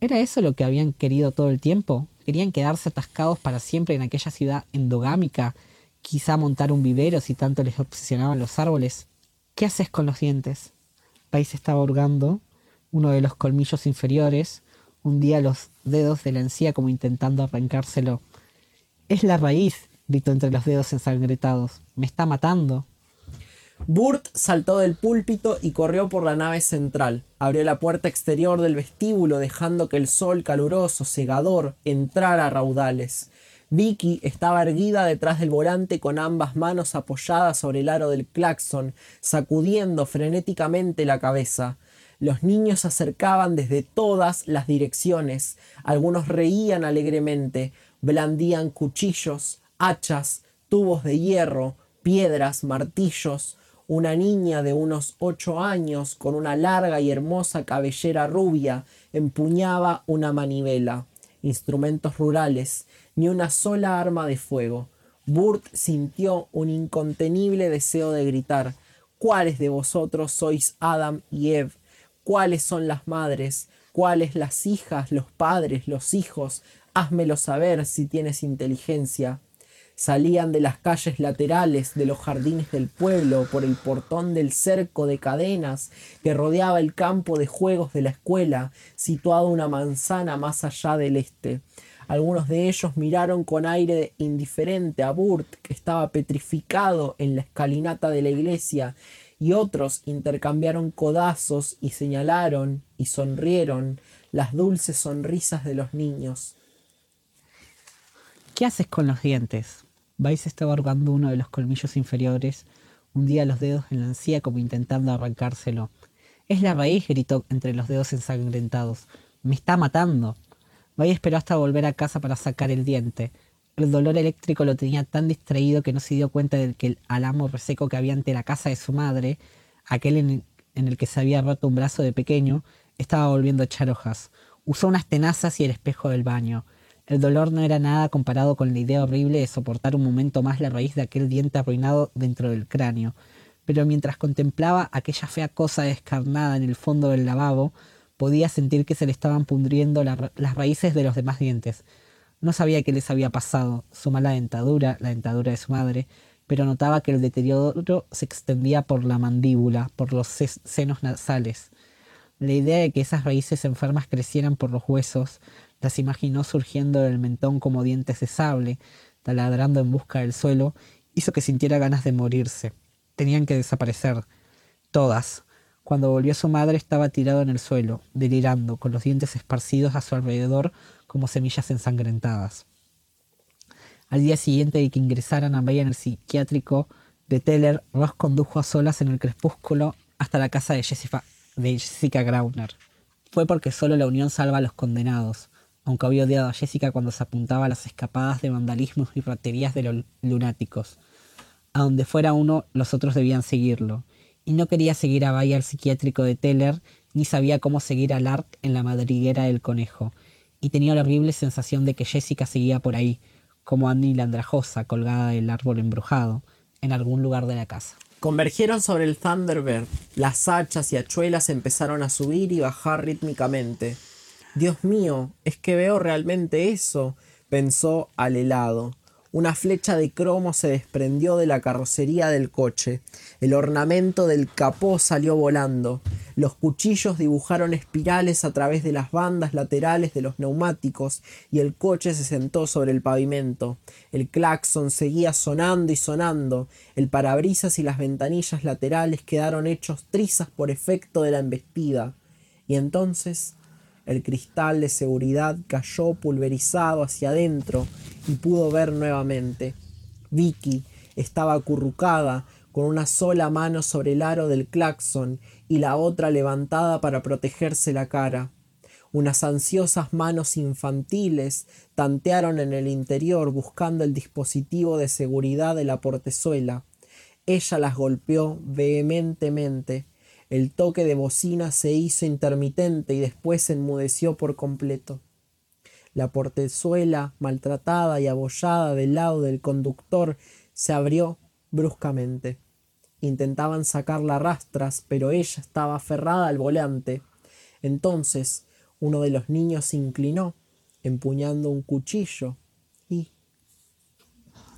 ¿Era eso lo que habían querido todo el tiempo? ¿Querían quedarse atascados para siempre en aquella ciudad endogámica? Quizá montar un vivero si tanto les obsesionaban los árboles. ¿Qué haces con los dientes? País estaba hurgando uno de los colmillos inferiores, hundía los dedos de la encía como intentando arrancárselo. Es la raíz, gritó entre los dedos ensangretados. Me está matando. Burt saltó del púlpito y corrió por la nave central. Abrió la puerta exterior del vestíbulo dejando que el sol caluroso, cegador, entrara a raudales. Vicky estaba erguida detrás del volante con ambas manos apoyadas sobre el aro del claxon, sacudiendo frenéticamente la cabeza. Los niños se acercaban desde todas las direcciones. Algunos reían alegremente, blandían cuchillos, hachas, tubos de hierro, piedras, martillos. Una niña de unos ocho años, con una larga y hermosa cabellera rubia, empuñaba una manivela. Instrumentos rurales, ni una sola arma de fuego. Burt sintió un incontenible deseo de gritar. ¿Cuáles de vosotros sois Adam y Eve? cuáles son las madres, cuáles las hijas, los padres, los hijos, házmelo saber si tienes inteligencia. Salían de las calles laterales de los jardines del pueblo por el portón del cerco de cadenas que rodeaba el campo de juegos de la escuela, situado una manzana más allá del este. Algunos de ellos miraron con aire indiferente a Burt, que estaba petrificado en la escalinata de la iglesia, y otros intercambiaron codazos y señalaron y sonrieron las dulces sonrisas de los niños. ¿Qué haces con los dientes? Vais estaba arrugando uno de los colmillos inferiores, hundía los dedos en la encía como intentando arrancárselo. Es la raíz, gritó entre los dedos ensangrentados. Me está matando. Bay esperó hasta volver a casa para sacar el diente. El dolor eléctrico lo tenía tan distraído que no se dio cuenta de que el alamo reseco que había ante la casa de su madre, aquel en el, que se había roto un brazo de pequeño, estaba volviendo a echar hojas. Usó unas tenazas y el espejo del baño. El dolor no era nada comparado con la idea horrible de soportar un momento más la raíz de aquel diente arruinado dentro del cráneo. Pero mientras contemplaba aquella fea cosa descarnada en el fondo del lavabo, podía sentir que se le estaban pudriendo las raíces de los demás dientes. No sabía qué les había pasado, su mala dentadura, la dentadura de su madre, pero notaba que el deterioro se extendía por la mandíbula, por los senos nasales. La idea de que esas raíces enfermas crecieran por los huesos, las imaginó surgiendo del mentón como dientes de sable, taladrando en busca del suelo, hizo que sintiera ganas de morirse. Tenían que desaparecer. Todas. Cuando volvió su madre estaba tirado en el suelo, delirando, con los dientes esparcidos a su alrededor como semillas ensangrentadas. Al día siguiente de que ingresaran a Bahía en el psiquiátrico de Teller, Ross condujo a solas en el crepúsculo hasta la casa de Jessica, de Jessica Grauner. Fue porque solo la unión salva a los condenados, aunque había odiado a Jessica cuando se apuntaba a las escapadas de vandalismo y raterías de los lunáticos. A donde fuera uno, los otros debían seguirlo, y no quería seguir a Bahía al psiquiátrico de Teller, ni sabía cómo seguir a Lark en la madriguera del conejo, y tenía la horrible sensación de que Jessica seguía por ahí, como Annie la andrajosa colgada del árbol embrujado, en algún lugar de la casa. Convergieron sobre el Thunderbird. Las hachas y hachuelas empezaron a subir y bajar rítmicamente. Dios mío, es que veo realmente eso, pensó al helado. Una flecha de cromo se desprendió de la carrocería del coche. El ornamento del capó salió volando. Los cuchillos dibujaron espirales a través de las bandas laterales de los neumáticos y el coche se sentó sobre el pavimento. El claxon seguía sonando y sonando. El parabrisas y las ventanillas laterales quedaron hechos trizas por efecto de la embestida. Y entonces el cristal de seguridad cayó pulverizado hacia adentro y pudo ver nuevamente. Vicky estaba acurrucada con una sola mano sobre el aro del claxon y la otra levantada para protegerse la cara. Unas ansiosas manos infantiles tantearon en el interior buscando el dispositivo de seguridad de la portezuela. Ella las golpeó vehementemente el toque de bocina se hizo intermitente y después se enmudeció por completo. La portezuela, maltratada y abollada del lado del conductor, se abrió bruscamente. Intentaban sacarla rastras, pero ella estaba aferrada al volante. Entonces uno de los niños se inclinó, empuñando un cuchillo,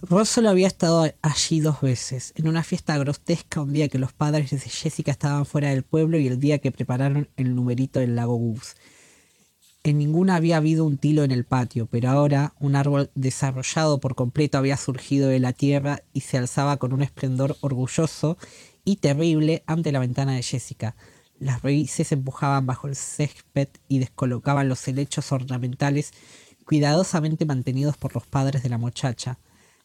Ross solo había estado allí dos veces, en una fiesta grotesca un día que los padres de Jessica estaban fuera del pueblo y el día que prepararon el numerito del lago Goose. En ninguna había habido un tilo en el patio, pero ahora un árbol desarrollado por completo había surgido de la tierra y se alzaba con un esplendor orgulloso y terrible ante la ventana de Jessica. Las raíces empujaban bajo el césped y descolocaban los helechos ornamentales cuidadosamente mantenidos por los padres de la muchacha.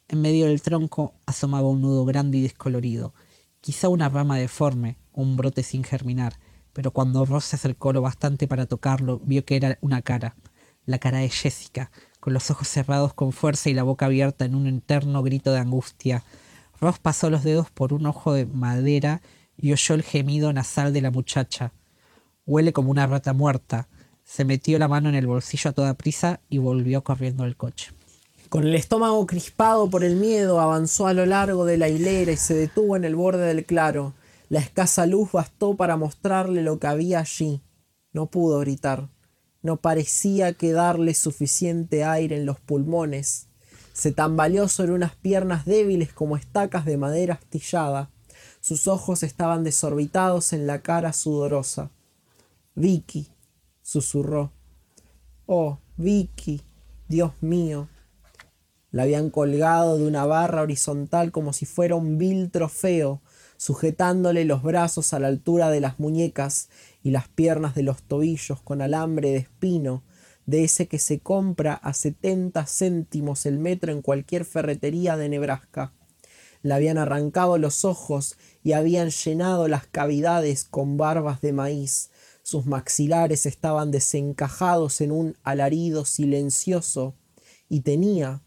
En medio del tronco asomaba un nudo grande y descolorido, quizá una rama deforme un brote sin germinar, pero cuando Ross se acercó lo bastante para tocarlo, vio que era una cara, la cara de Jessica, con los ojos cerrados con fuerza y la boca abierta en un eterno grito de angustia. Ross pasó los dedos por un ojo de madera y oyó el gemido nasal de la muchacha. Huele como una rata muerta. Se metió la mano en el bolsillo a toda prisa y volvió corriendo al coche. Con el estómago crispado por el miedo, avanzó a lo largo de la hilera y se detuvo en el borde del claro. La escasa luz bastó para mostrarle lo que había allí. No pudo gritar. No parecía quedarle suficiente aire en los pulmones. Se tambaleó sobre unas piernas débiles como estacas de madera astillada. Sus ojos estaban desorbitados en la cara sudorosa. Vicky, susurró. Oh, Vicky, Dios mío, la habían colgado de una barra horizontal como si fuera un vil trofeo, sujetándole los brazos a la altura de las muñecas y las piernas de los tobillos con alambre de espino, de ese que se compra a setenta céntimos el metro en cualquier ferretería de Nebraska. Le habían arrancado los ojos y habían llenado las cavidades con barbas de maíz. Sus maxilares estaban desencajados en un alarido silencioso y tenía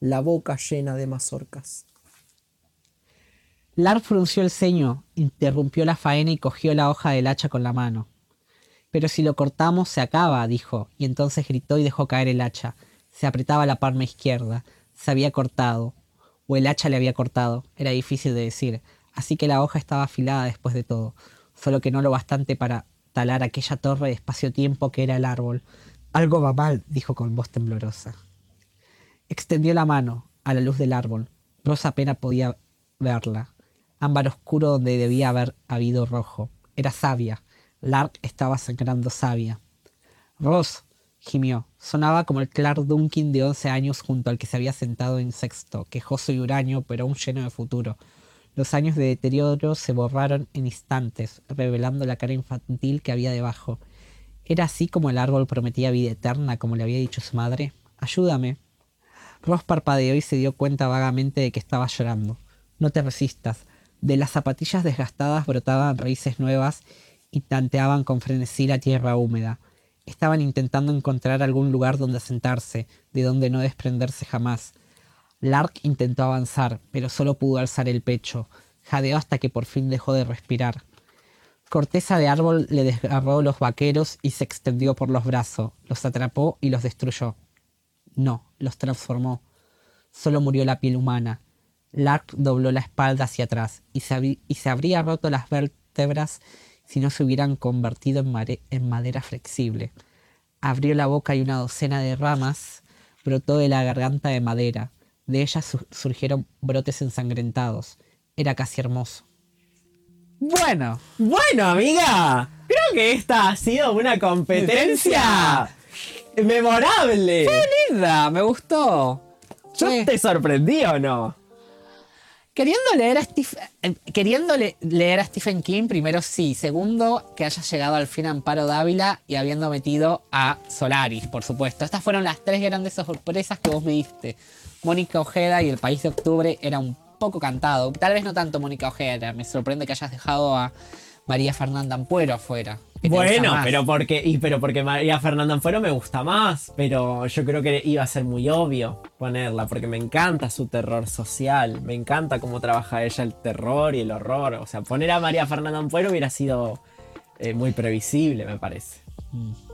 la boca llena de mazorcas. Lar frunció el ceño, interrumpió la faena y cogió la hoja del hacha con la mano. Pero si lo cortamos se acaba, dijo, y entonces gritó y dejó caer el hacha. Se apretaba la palma izquierda. Se había cortado. O el hacha le había cortado. Era difícil de decir. Así que la hoja estaba afilada después de todo. Solo que no lo bastante para talar aquella torre de espacio-tiempo que era el árbol. Algo va mal, dijo con voz temblorosa. Extendió la mano a la luz del árbol. Rosa apenas podía verla. Ámbar oscuro donde debía haber habido rojo. Era sabia. Lark estaba sangrando sabia. Ross, gimió. Sonaba como el Clark Dunkin de once años junto al que se había sentado en sexto, quejoso y huraño, pero aún lleno de futuro. Los años de deterioro se borraron en instantes, revelando la cara infantil que había debajo. ¿Era así como el árbol prometía vida eterna, como le había dicho su madre? Ayúdame. Ross parpadeó y se dio cuenta vagamente de que estaba llorando. No te resistas. De las zapatillas desgastadas brotaban raíces nuevas y tanteaban con frenesí la tierra húmeda. Estaban intentando encontrar algún lugar donde sentarse, de donde no desprenderse jamás. Lark intentó avanzar, pero solo pudo alzar el pecho. Jadeó hasta que por fin dejó de respirar. Corteza de árbol le desgarró los vaqueros y se extendió por los brazos. Los atrapó y los destruyó. No, los transformó. Solo murió la piel humana. Lark dobló la espalda hacia atrás y se, habría roto las vértebras si no se hubieran convertido en madera flexible. Abrió la boca y una docena de ramas brotó de la garganta de madera. De ellas surgieron brotes ensangrentados. Era casi hermoso. Bueno. Bueno, amiga. Creo que esta ha sido una competencia memorable. Fue linda, me gustó. ¿Yo te sorprendí o no? Queriendo leer, a eh, leer a Stephen King, primero sí. Segundo, que haya llegado al fin Amparo Dávila y habiendo metido a Solaris, por supuesto. Estas fueron las tres grandes sorpresas que vos me diste. Mónica Ojeda y El País de Octubre era un poco cantado. Tal vez no tanto Mónica Ojeda. Me sorprende que hayas dejado a María Fernanda Ampuero afuera. Bueno, pero porque, y, pero porque María Fernanda Ampuero me gusta más, pero yo creo que iba a ser muy obvio ponerla, porque me encanta su terror social, me encanta cómo trabaja ella el terror y el horror. O sea, poner a María Fernanda Ampuero hubiera sido eh, muy previsible, me parece. Mm.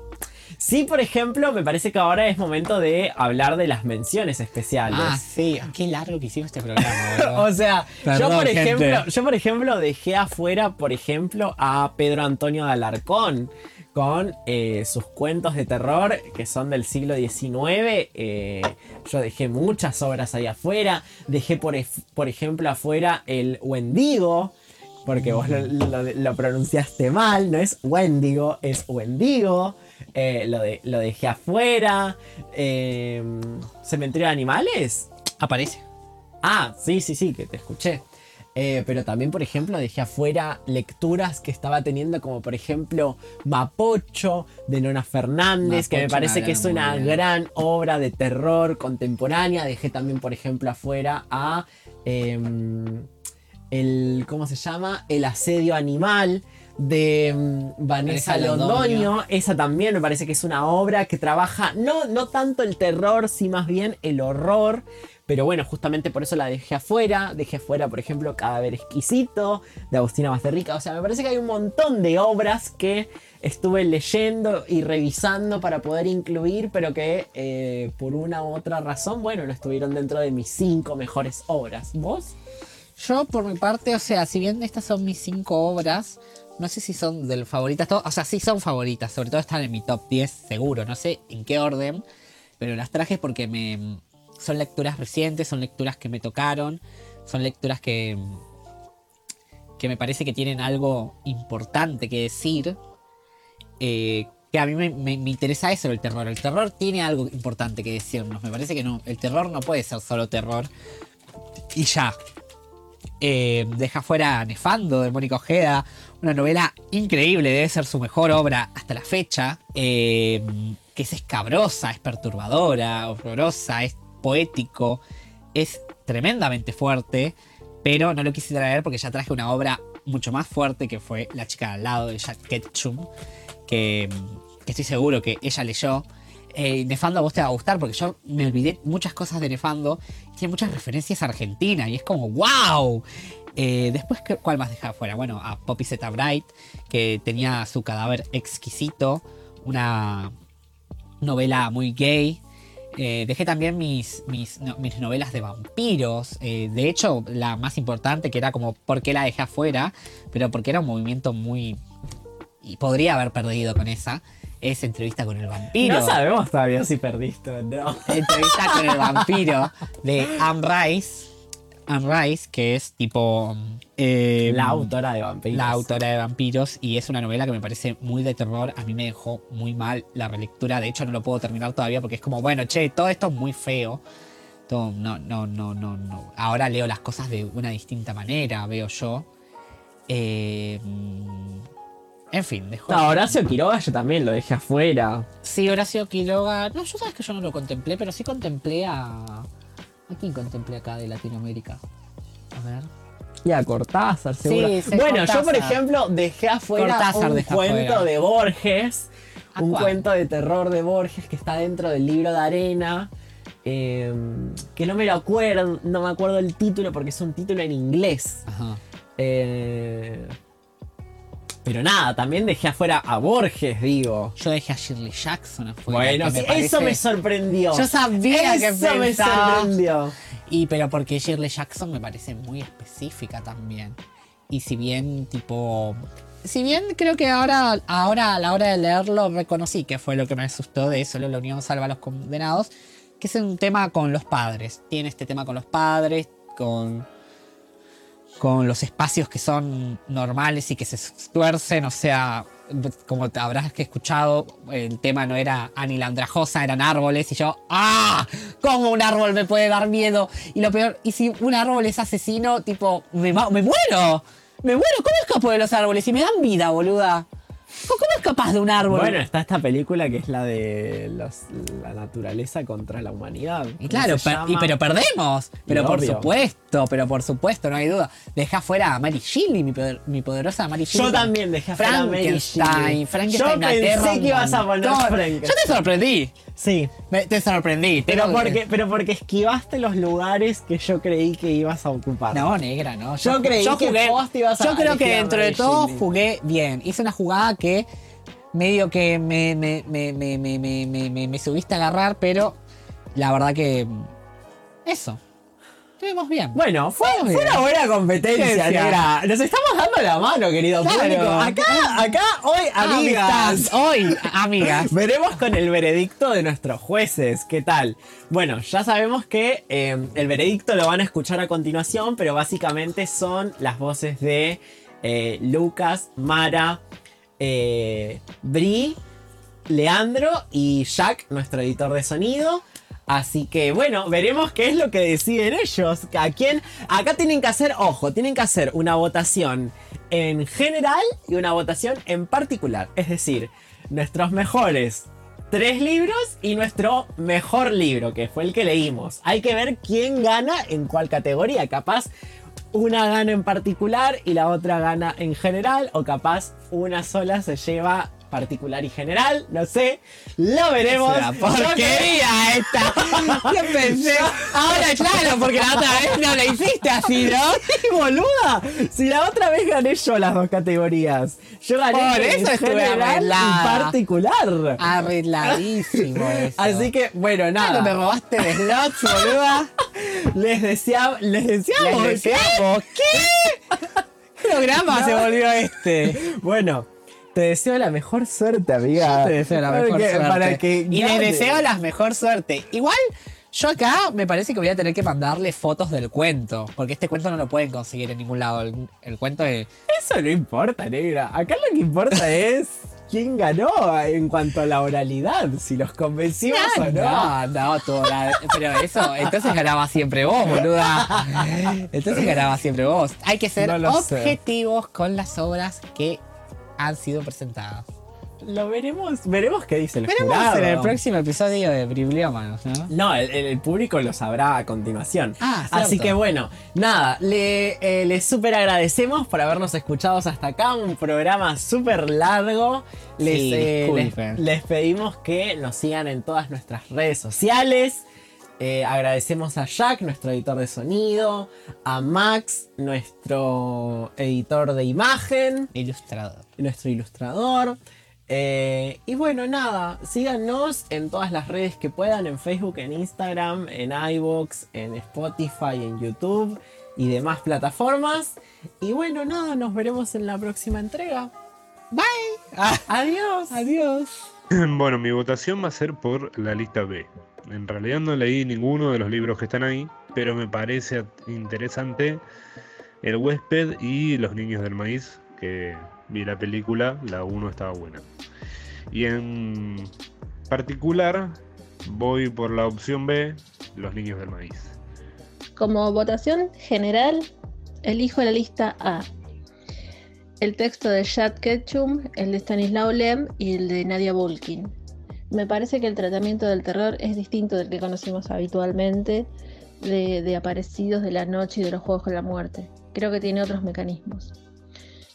Sí, por ejemplo, me parece que ahora es momento de hablar de las menciones especiales. Ah, sí, qué largo que hicimos este programa. o sea, yo, por ejemplo, yo por ejemplo dejé afuera, por ejemplo, a Pedro Antonio de Alarcón con eh, sus cuentos de terror que son del siglo XIX. Eh, yo dejé muchas obras ahí afuera. Dejé, por, por ejemplo, afuera el Wendigo porque vos lo, pronunciaste mal, no es Wendigo, es Wendigo. Eh, lo, de, lo dejé afuera. Em, ¿Cementerio de animales? Aparece. Ah, sí, sí, sí, que te escuché. Eh, pero también, por ejemplo, dejé afuera lecturas que estaba teniendo, como por ejemplo Mapocho de Nona Fernández, que me parece que es una gran obra de terror contemporánea. Dejé también, por ejemplo, afuera a em, el. ¿Cómo se llama? El asedio animal de mm, Vanessa Londoño. Esa también me parece que es una obra que trabaja no, no tanto el terror, sí más bien el horror. Pero bueno, justamente por eso la dejé afuera. Dejé afuera, por ejemplo, Cadáver Exquisito de Agustina Basterrica. O sea, me parece que hay un montón de obras que estuve leyendo y revisando para poder incluir, pero que eh, por una u otra razón, bueno, no estuvieron dentro de mis cinco mejores obras. ¿Vos? Yo, por mi parte, o sea, si bien estas son mis cinco obras, no sé si son del favoritas, o sea, sí son favoritas, sobre todo están en mi top 10 seguro, no sé en qué orden, pero las traje porque me son lecturas recientes, son lecturas que me tocaron, son lecturas que que me parece que tienen algo importante que decir, eh, que a mí me, interesa eso el terror. El terror tiene algo importante que decirnos. Me parece que no. El terror no puede ser solo terror. Y ya. Eh, deja fuera Nefando de Mónica Ojeda, una novela increíble, debe ser su mejor obra hasta la fecha, eh, que es escabrosa, es perturbadora, horrorosa, es poético, es tremendamente fuerte, pero no lo quise traer porque ya traje una obra mucho más fuerte que fue La chica al lado de Jack Ketchum, que, estoy seguro que ella leyó eh, Nefando a vos te va a gustar porque yo me olvidé muchas cosas de Nefando. Tiene muchas referencias a Argentina y es como ¡wow! Eh, después, ¿cuál más dejaba fuera? Bueno, a Poppy Zeta Bright, que tenía su cadáver exquisito, una novela muy gay. Eh, dejé también mis, mis, mis, novelas de vampiros. de hecho, la más importante, que era como por qué la dejé afuera, pero porque era un movimiento muy... Y podría haber perdido con esa es Entrevista con el vampiro. No sabemos todavía si perdiste no. Entrevista con el vampiro de Anne Rice. Anne Rice, que es tipo. Eh, la autora de vampiros. La autora de vampiros. Y es una novela que me parece muy de terror. A mí me dejó muy mal la relectura. De hecho, no lo puedo terminar todavía porque es como, bueno, che, todo esto es muy feo. Todo, no, no, no, no, no. Ahora leo las cosas de una distinta manera, veo yo. Eh, en fin, dejó. No, Horacio Quiroga yo también lo dejé afuera. Sí, Horacio Quiroga. No, yo sabes que yo no lo contemplé, pero sí contemplé a. ¿A quién contemplé acá de Latinoamérica? A ver. Y a Cortázar, Sí, seguro. sí, bueno, yo por ejemplo dejé afuera Cortázar un cuento afuera. de Borges. ¿A Un cuál? cuento de terror de Borges que está dentro del libro de arena. eh, que no me lo acuerdo, no me acuerdo el título porque es un título en inglés. Ajá. Eh, pero nada, también dejé afuera a Borges, digo. Yo dejé a Shirley Jackson afuera. Bueno, me eso me parece- sorprendió. Yo sabía que Eso me sorprendió. Y pero porque Shirley Jackson me parece muy específica también. Y si bien, tipo. Si bien creo que ahora, ahora a la hora de leerlo reconocí que fue lo que me asustó de Solo la Unión Salva a los Condenados, que es un tema con los padres. Tiene este tema con los padres, con. Con los espacios que son normales y que se tuercen, o sea. Como te habrás escuchado, el tema no era Ani la andrajosa, eran árboles y yo, ¡ah! ¿Cómo un árbol me puede dar miedo? Y lo peor, y si un árbol es asesino, tipo, me, me muero. Me muero, ¿cómo escapo de los árboles? Y me dan vida, boluda. ¿Cómo escapas de un árbol? Bueno, está esta película que es la de los- la naturaleza contra la humanidad. y ¿Cómo claro, per- y pero perdemos. Pero Y por obvio. supuesto, pero por supuesto, no hay duda. Deja fuera a Mary Shelley, mi, poder- mi poderosa Mary Shelley. Yo también dejé afuera a Mary. Shelley. Frankenstein Yo pensé que ibas a poner. Frankenstein. Yo te sorprendí. Sí, Me- te sorprendí. pero que- porque, pero porque esquivaste los lugares que yo creí que ibas a ocupar. No, negra, no. Yo creí que vos te ibas a Yo creo que dentro de todo jugué bien. Hice una jugada que medio que me, me, me, me, me, me, me- me- me subiste a agarrar, pero la verdad que. Eso. Estuvimos bien. Bueno, fue, fue una buena competencia, negra. Nos estamos dando la mano, querido Claro. público. Acá, acá, hoy, amigas. Amigas, hoy, amigas. Veremos con el veredicto de nuestros jueces. ¿Qué tal? Bueno, ya sabemos que eh, el veredicto lo van a escuchar a continuación, pero básicamente son las voces de eh, Lucas, Mara, eh, Bri, Leandro y Jack, nuestro editor de sonido. Así que bueno, veremos qué es lo que deciden ellos. A quién. Acá tienen que hacer, ojo, tienen que hacer una votación en general y una votación en particular. Es decir, nuestros mejores tres libros y nuestro mejor libro, que fue el que leímos. Hay que ver quién gana en cuál categoría. Capaz una gana en particular y la otra gana en general. O capaz una sola se lleva particular y general. No sé. Lo veremos. La porquería esta. ¿Qué pensé? Ahora, claro, porque la otra vez no la hiciste así, ¿no? ¡Qué boluda! Si la otra vez gané yo las dos categorías. Yo gané Por en eso estuve general y particular. Arregladísimo eso. Así que, bueno, Claro, me nada. robaste de slots, boluda. Les, desea, les deseamos. Les deseamos. ¿Qué? ¿Qué programa No. se volvió este? Bueno, te deseo la mejor suerte, amiga. Yo te deseo la mejor Porque- suerte. Para que y gane. deseo la mejor suerte. Igual, yo acá me parece que voy a tener que mandarle fotos del cuento. Porque este cuento no lo pueden conseguir en ningún lado. El, el cuento de. Eso no importa, negra. Acá lo que importa es quién ganó en cuanto a la oralidad. Si los convencimos o no. no, no, todo la- pero eso, entonces ganaba siempre vos, boluda. Entonces ganaba siempre vos. Hay que ser No lo sé. objetivos con las obras que han sido presentadas. Lo veremos. Veremos qué dice el Veremos jurado. en el próximo episodio de Bibliómanos, ¿no? No, el, el público lo sabrá a continuación. Ah, Así que bueno, nada, le, eh, les súper agradecemos por habernos escuchado hasta acá. Un programa súper largo. Les, Sí, eh, les pedimos que nos sigan en todas nuestras redes sociales. Eh, agradecemos a Jack, nuestro editor de sonido, a Max, nuestro editor de imagen, Ilustrador. Nuestro ilustrador. Eh, y bueno, nada, síganos en todas las redes que puedan, en Facebook, en Instagram, en iVoox, en Spotify, en YouTube y demás plataformas. Y bueno, nada, nos veremos en la próxima entrega. Bye. Adiós. Adiós. Bueno, mi votación va a ser por la lista B. En realidad no leí ninguno de los libros que están ahí, pero me parece interesante El huésped y Los niños del maíz, que vi la película, la 1 estaba buena. Y en particular voy por la opción B, los niños del maíz. Como votación general, elijo la lista A. El texto de Chad Ketchum, el de Stanislaw Lem y el de Nadia Bulkin. Me parece que el tratamiento del terror es distinto del que conocemos habitualmente de, de aparecidos de la noche y de los juegos con la muerte. Creo que tiene otros mecanismos.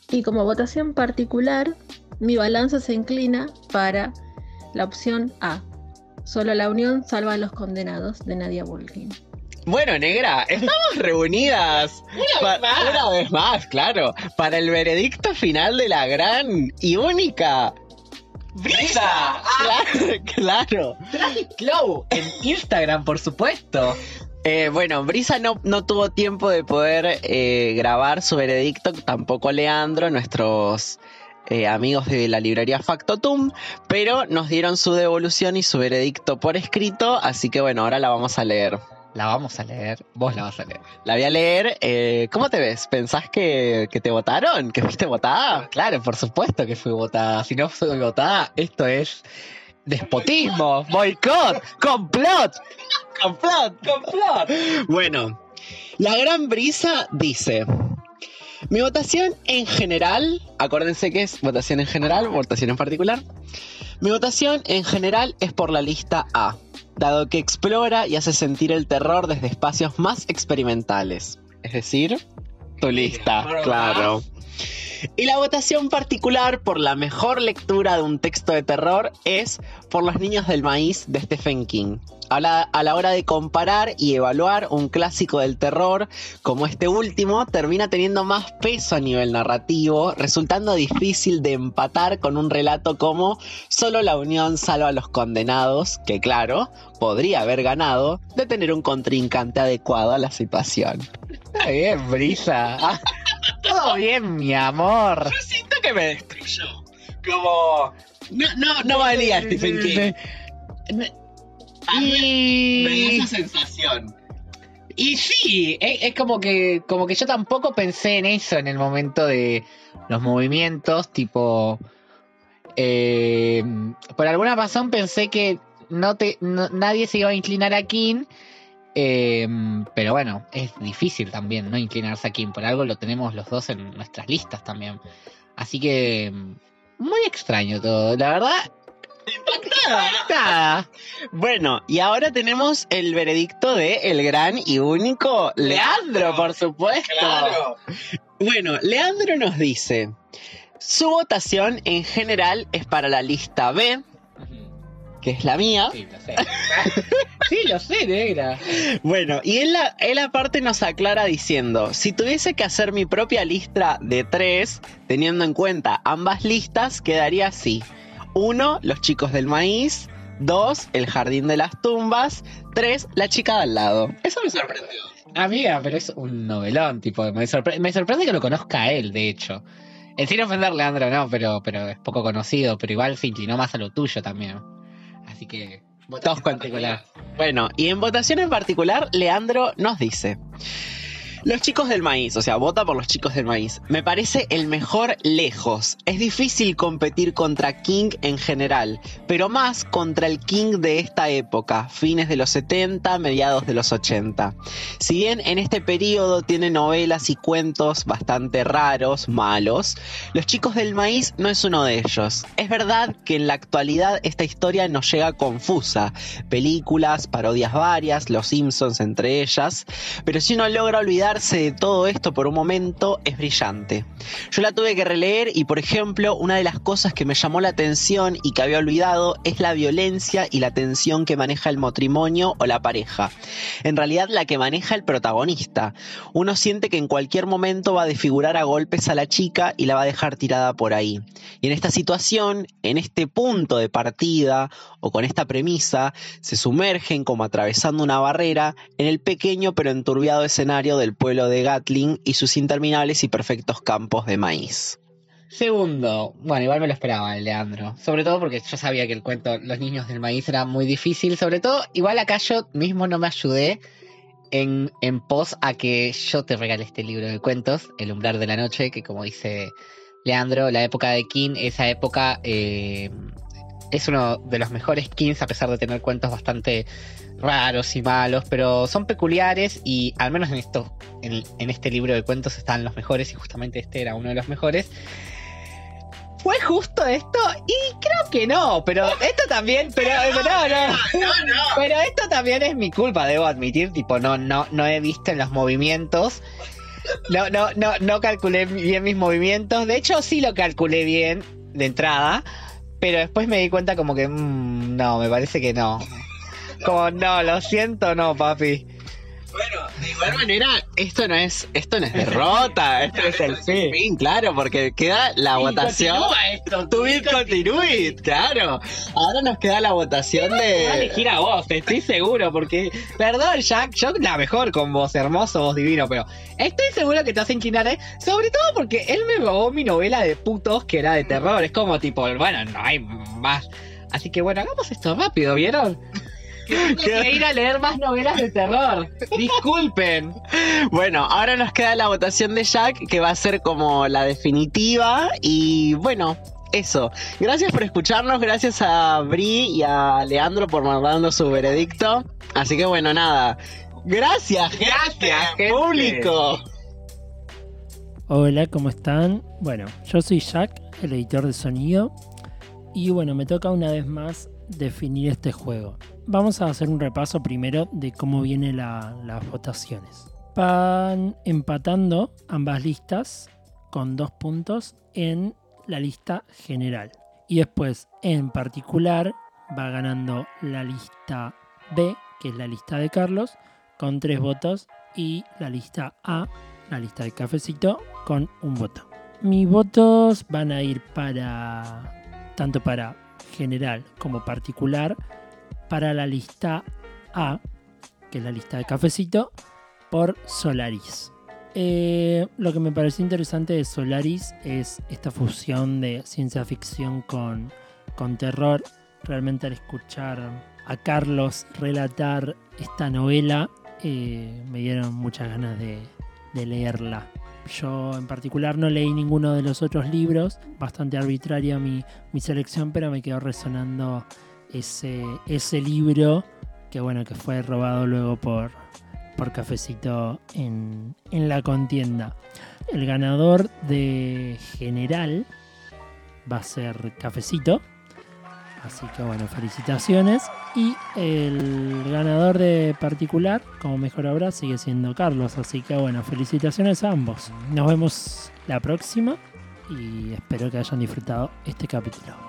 Y como votación particular, mi balanza se inclina para la opción A. Solo la unión salva a los condenados de Nadia Bulkin. Bueno, negra, estamos reunidas pa- una vez más, claro, para el veredicto final de la gran y única Brisa. Claro, claro. Clow, en Instagram, por supuesto. Eh, bueno, Brisa no, no tuvo tiempo de poder eh, grabar su veredicto, tampoco Leandro, nuestros eh, amigos de la librería Factotum, pero nos dieron su devolución y su veredicto por escrito, así que bueno, ahora la vamos a leer. La vamos a leer. Vos la vas a leer. La voy a leer. ¿Cómo te ves? ¿Pensás que, que te votaron? ¿Que fuiste votada? Claro, por supuesto que fui votada. Si no soy votada, esto es despotismo, boicot, complot. ¡Complot! ¡Complot! Bueno, la gran brisa dice. Mi votación en general, acuérdense que es votación en general, votación en particular. Mi votación en general es por la lista A, dado que explora y hace sentir el terror desde espacios más experimentales. Es decir, tu lista, claro. Y la votación particular por la mejor lectura de un texto de terror es por Los Niños del Maíz de Stephen King. A la, a la hora de comparar y evaluar un clásico del terror como este último, termina teniendo más peso a nivel narrativo, resultando difícil de empatar con un relato como Solo la unión salva a los condenados, que claro, podría haber ganado de tener un contrincante adecuado a la situación. Está bien, Brisa. Ah, Todo bien, mi amor. Yo siento que me destruyó. Como. No, no, no valía Stephen King. A mí Me dio Y, esa sensación. y sí, es, es como que como que yo tampoco pensé en eso en el momento de los movimientos, tipo eh, por alguna razón pensé que no te no- nadie se iba a inclinar a King, eh, pero bueno, es difícil también no inclinarse a King, por algo lo tenemos los dos en nuestras listas también. Así que muy extraño todo, la verdad. Nada. Bueno, y ahora tenemos el veredicto de el gran y único Leandro, por supuesto. Bueno, Leandro nos dice: su votación en general es para la lista B, que es la mía. Sí, lo sé. sí, lo sé, negra. Bueno, y él, la- él aparte nos aclara diciendo, si tuviese que hacer mi propia lista de tres, teniendo en cuenta ambas listas, quedaría así. Uno, los chicos del maíz. Dos, el jardín de las tumbas. Tres, la chica de al lado. Eso me sorprendió. Amiga, pero es un novelón, tipo, me, sorpre- me sorprende que lo conozca a él, de hecho. En sin ofender, Leandro, no, pero, pero es poco conocido, pero igual se inclinó más a lo tuyo también. Así que, Todos en particular. Bueno, y en votación en particular, Leandro nos dice. Los chicos del maíz, o sea, vota por los chicos del maíz. Me parece el mejor lejos. Es difícil competir contra King en general, pero más contra el King de esta época, fines de los 70, mediados de los 80. Si bien en este periodo tiene novelas y cuentos bastante raros, malos, Los chicos del maíz no es uno de ellos. Es verdad que en la actualidad esta historia nos llega confusa. Películas, parodias varias, Los Simpsons entre ellas. Pero si uno logra de todo esto por un momento, es brillante. Yo la tuve que releer y, por ejemplo, una de las cosas que me llamó la atención y que había olvidado es la violencia y la tensión que maneja el matrimonio o la pareja. En realidad la que maneja el protagonista. Uno siente que en cualquier momento va a desfigurar a golpes a la chica y la va a dejar tirada por ahí. Y en esta situación, en este punto de partida o con esta premisa, se sumergen como atravesando una barrera en el pequeño pero enturbiado escenario del pueblo de Gatling y sus interminables y perfectos campos de maíz. Segundo, bueno, igual me lo esperaba, Leandro. Sobre todo porque yo sabía que el cuento Los niños del maíz era muy difícil. Sobre todo, igual acá yo mismo no me ayudé en, en pos a que yo te regale este libro de cuentos, El umbral de la noche, que como dice Leandro, la época de King, esa época eh, es uno de los mejores Kings, a pesar de tener cuentos bastante raros y malos, pero son peculiares y al menos en esto, en, en este libro de cuentos están los mejores y justamente este era uno de los mejores. ¿Fue justo esto? Y creo que no, pero esto también, pero, pero no, no, Pero esto también es mi culpa, debo admitir, tipo, no, no, no he visto en los movimientos. No, no, no, no calculé bien mis movimientos. De hecho, sí lo calculé bien de entrada. Pero después me di cuenta como que mm, no, me parece que no. Como no, lo siento, no, papi. Bueno, de igual manera, esto no es, esto no es derrota, esto es el fin. claro, porque queda la votación. esto, Tu bit continue, claro. Ahora nos queda la votación a de. elegir a vos, estoy seguro, porque. Perdón, Jack, yo la mejor con vos, hermoso, vos divino, pero estoy seguro que te vas a inclinar, ¿eh? Sobre todo porque él me robó mi novela de putos que era de terror. Es como tipo, bueno, no hay más. Así que bueno, hagamos esto rápido, ¿vieron? Tengo que ir a leer más novelas de terror. Disculpen. Bueno, ahora nos queda la votación de Jack, que va a ser como la definitiva. Y bueno, eso. Gracias por escucharnos, gracias a Bri y a Leandro por mandarnos su veredicto. Así que bueno, nada. Gracias, gente, Gracias, gente. público. Hola, ¿cómo están? Bueno, yo soy Jack, el editor de sonido. Y bueno, me toca una vez más definir este juego. Vamos a hacer un repaso primero de cómo vienen la- las votaciones. Van empatando ambas listas con dos puntos en la lista general. Y después, en particular, va ganando la lista B, que es la lista de Carlos, con tres votos. Y la lista A, la lista de cafecito, con un voto. Mis votos van a ir para tanto para general como particular para la lista A, que es la lista de cafecito, por Solaris. Eh, lo que me pareció interesante de Solaris es esta fusión de ciencia ficción con, con terror. Realmente al escuchar a Carlos relatar esta novela, eh, me dieron muchas ganas de, de leerla. Yo en particular no leí ninguno de los otros libros, bastante arbitraria mi, mi selección, pero me quedó resonando ese, ese libro que bueno, que fue robado luego por, por Cafecito en, en la contienda. El ganador de general va a ser Cafecito. Así que bueno, felicitaciones. Y el ganador de particular, como mejor obra, sigue siendo Carlos. Así que bueno, felicitaciones a ambos. Nos vemos la próxima y espero que hayan disfrutado este capítulo.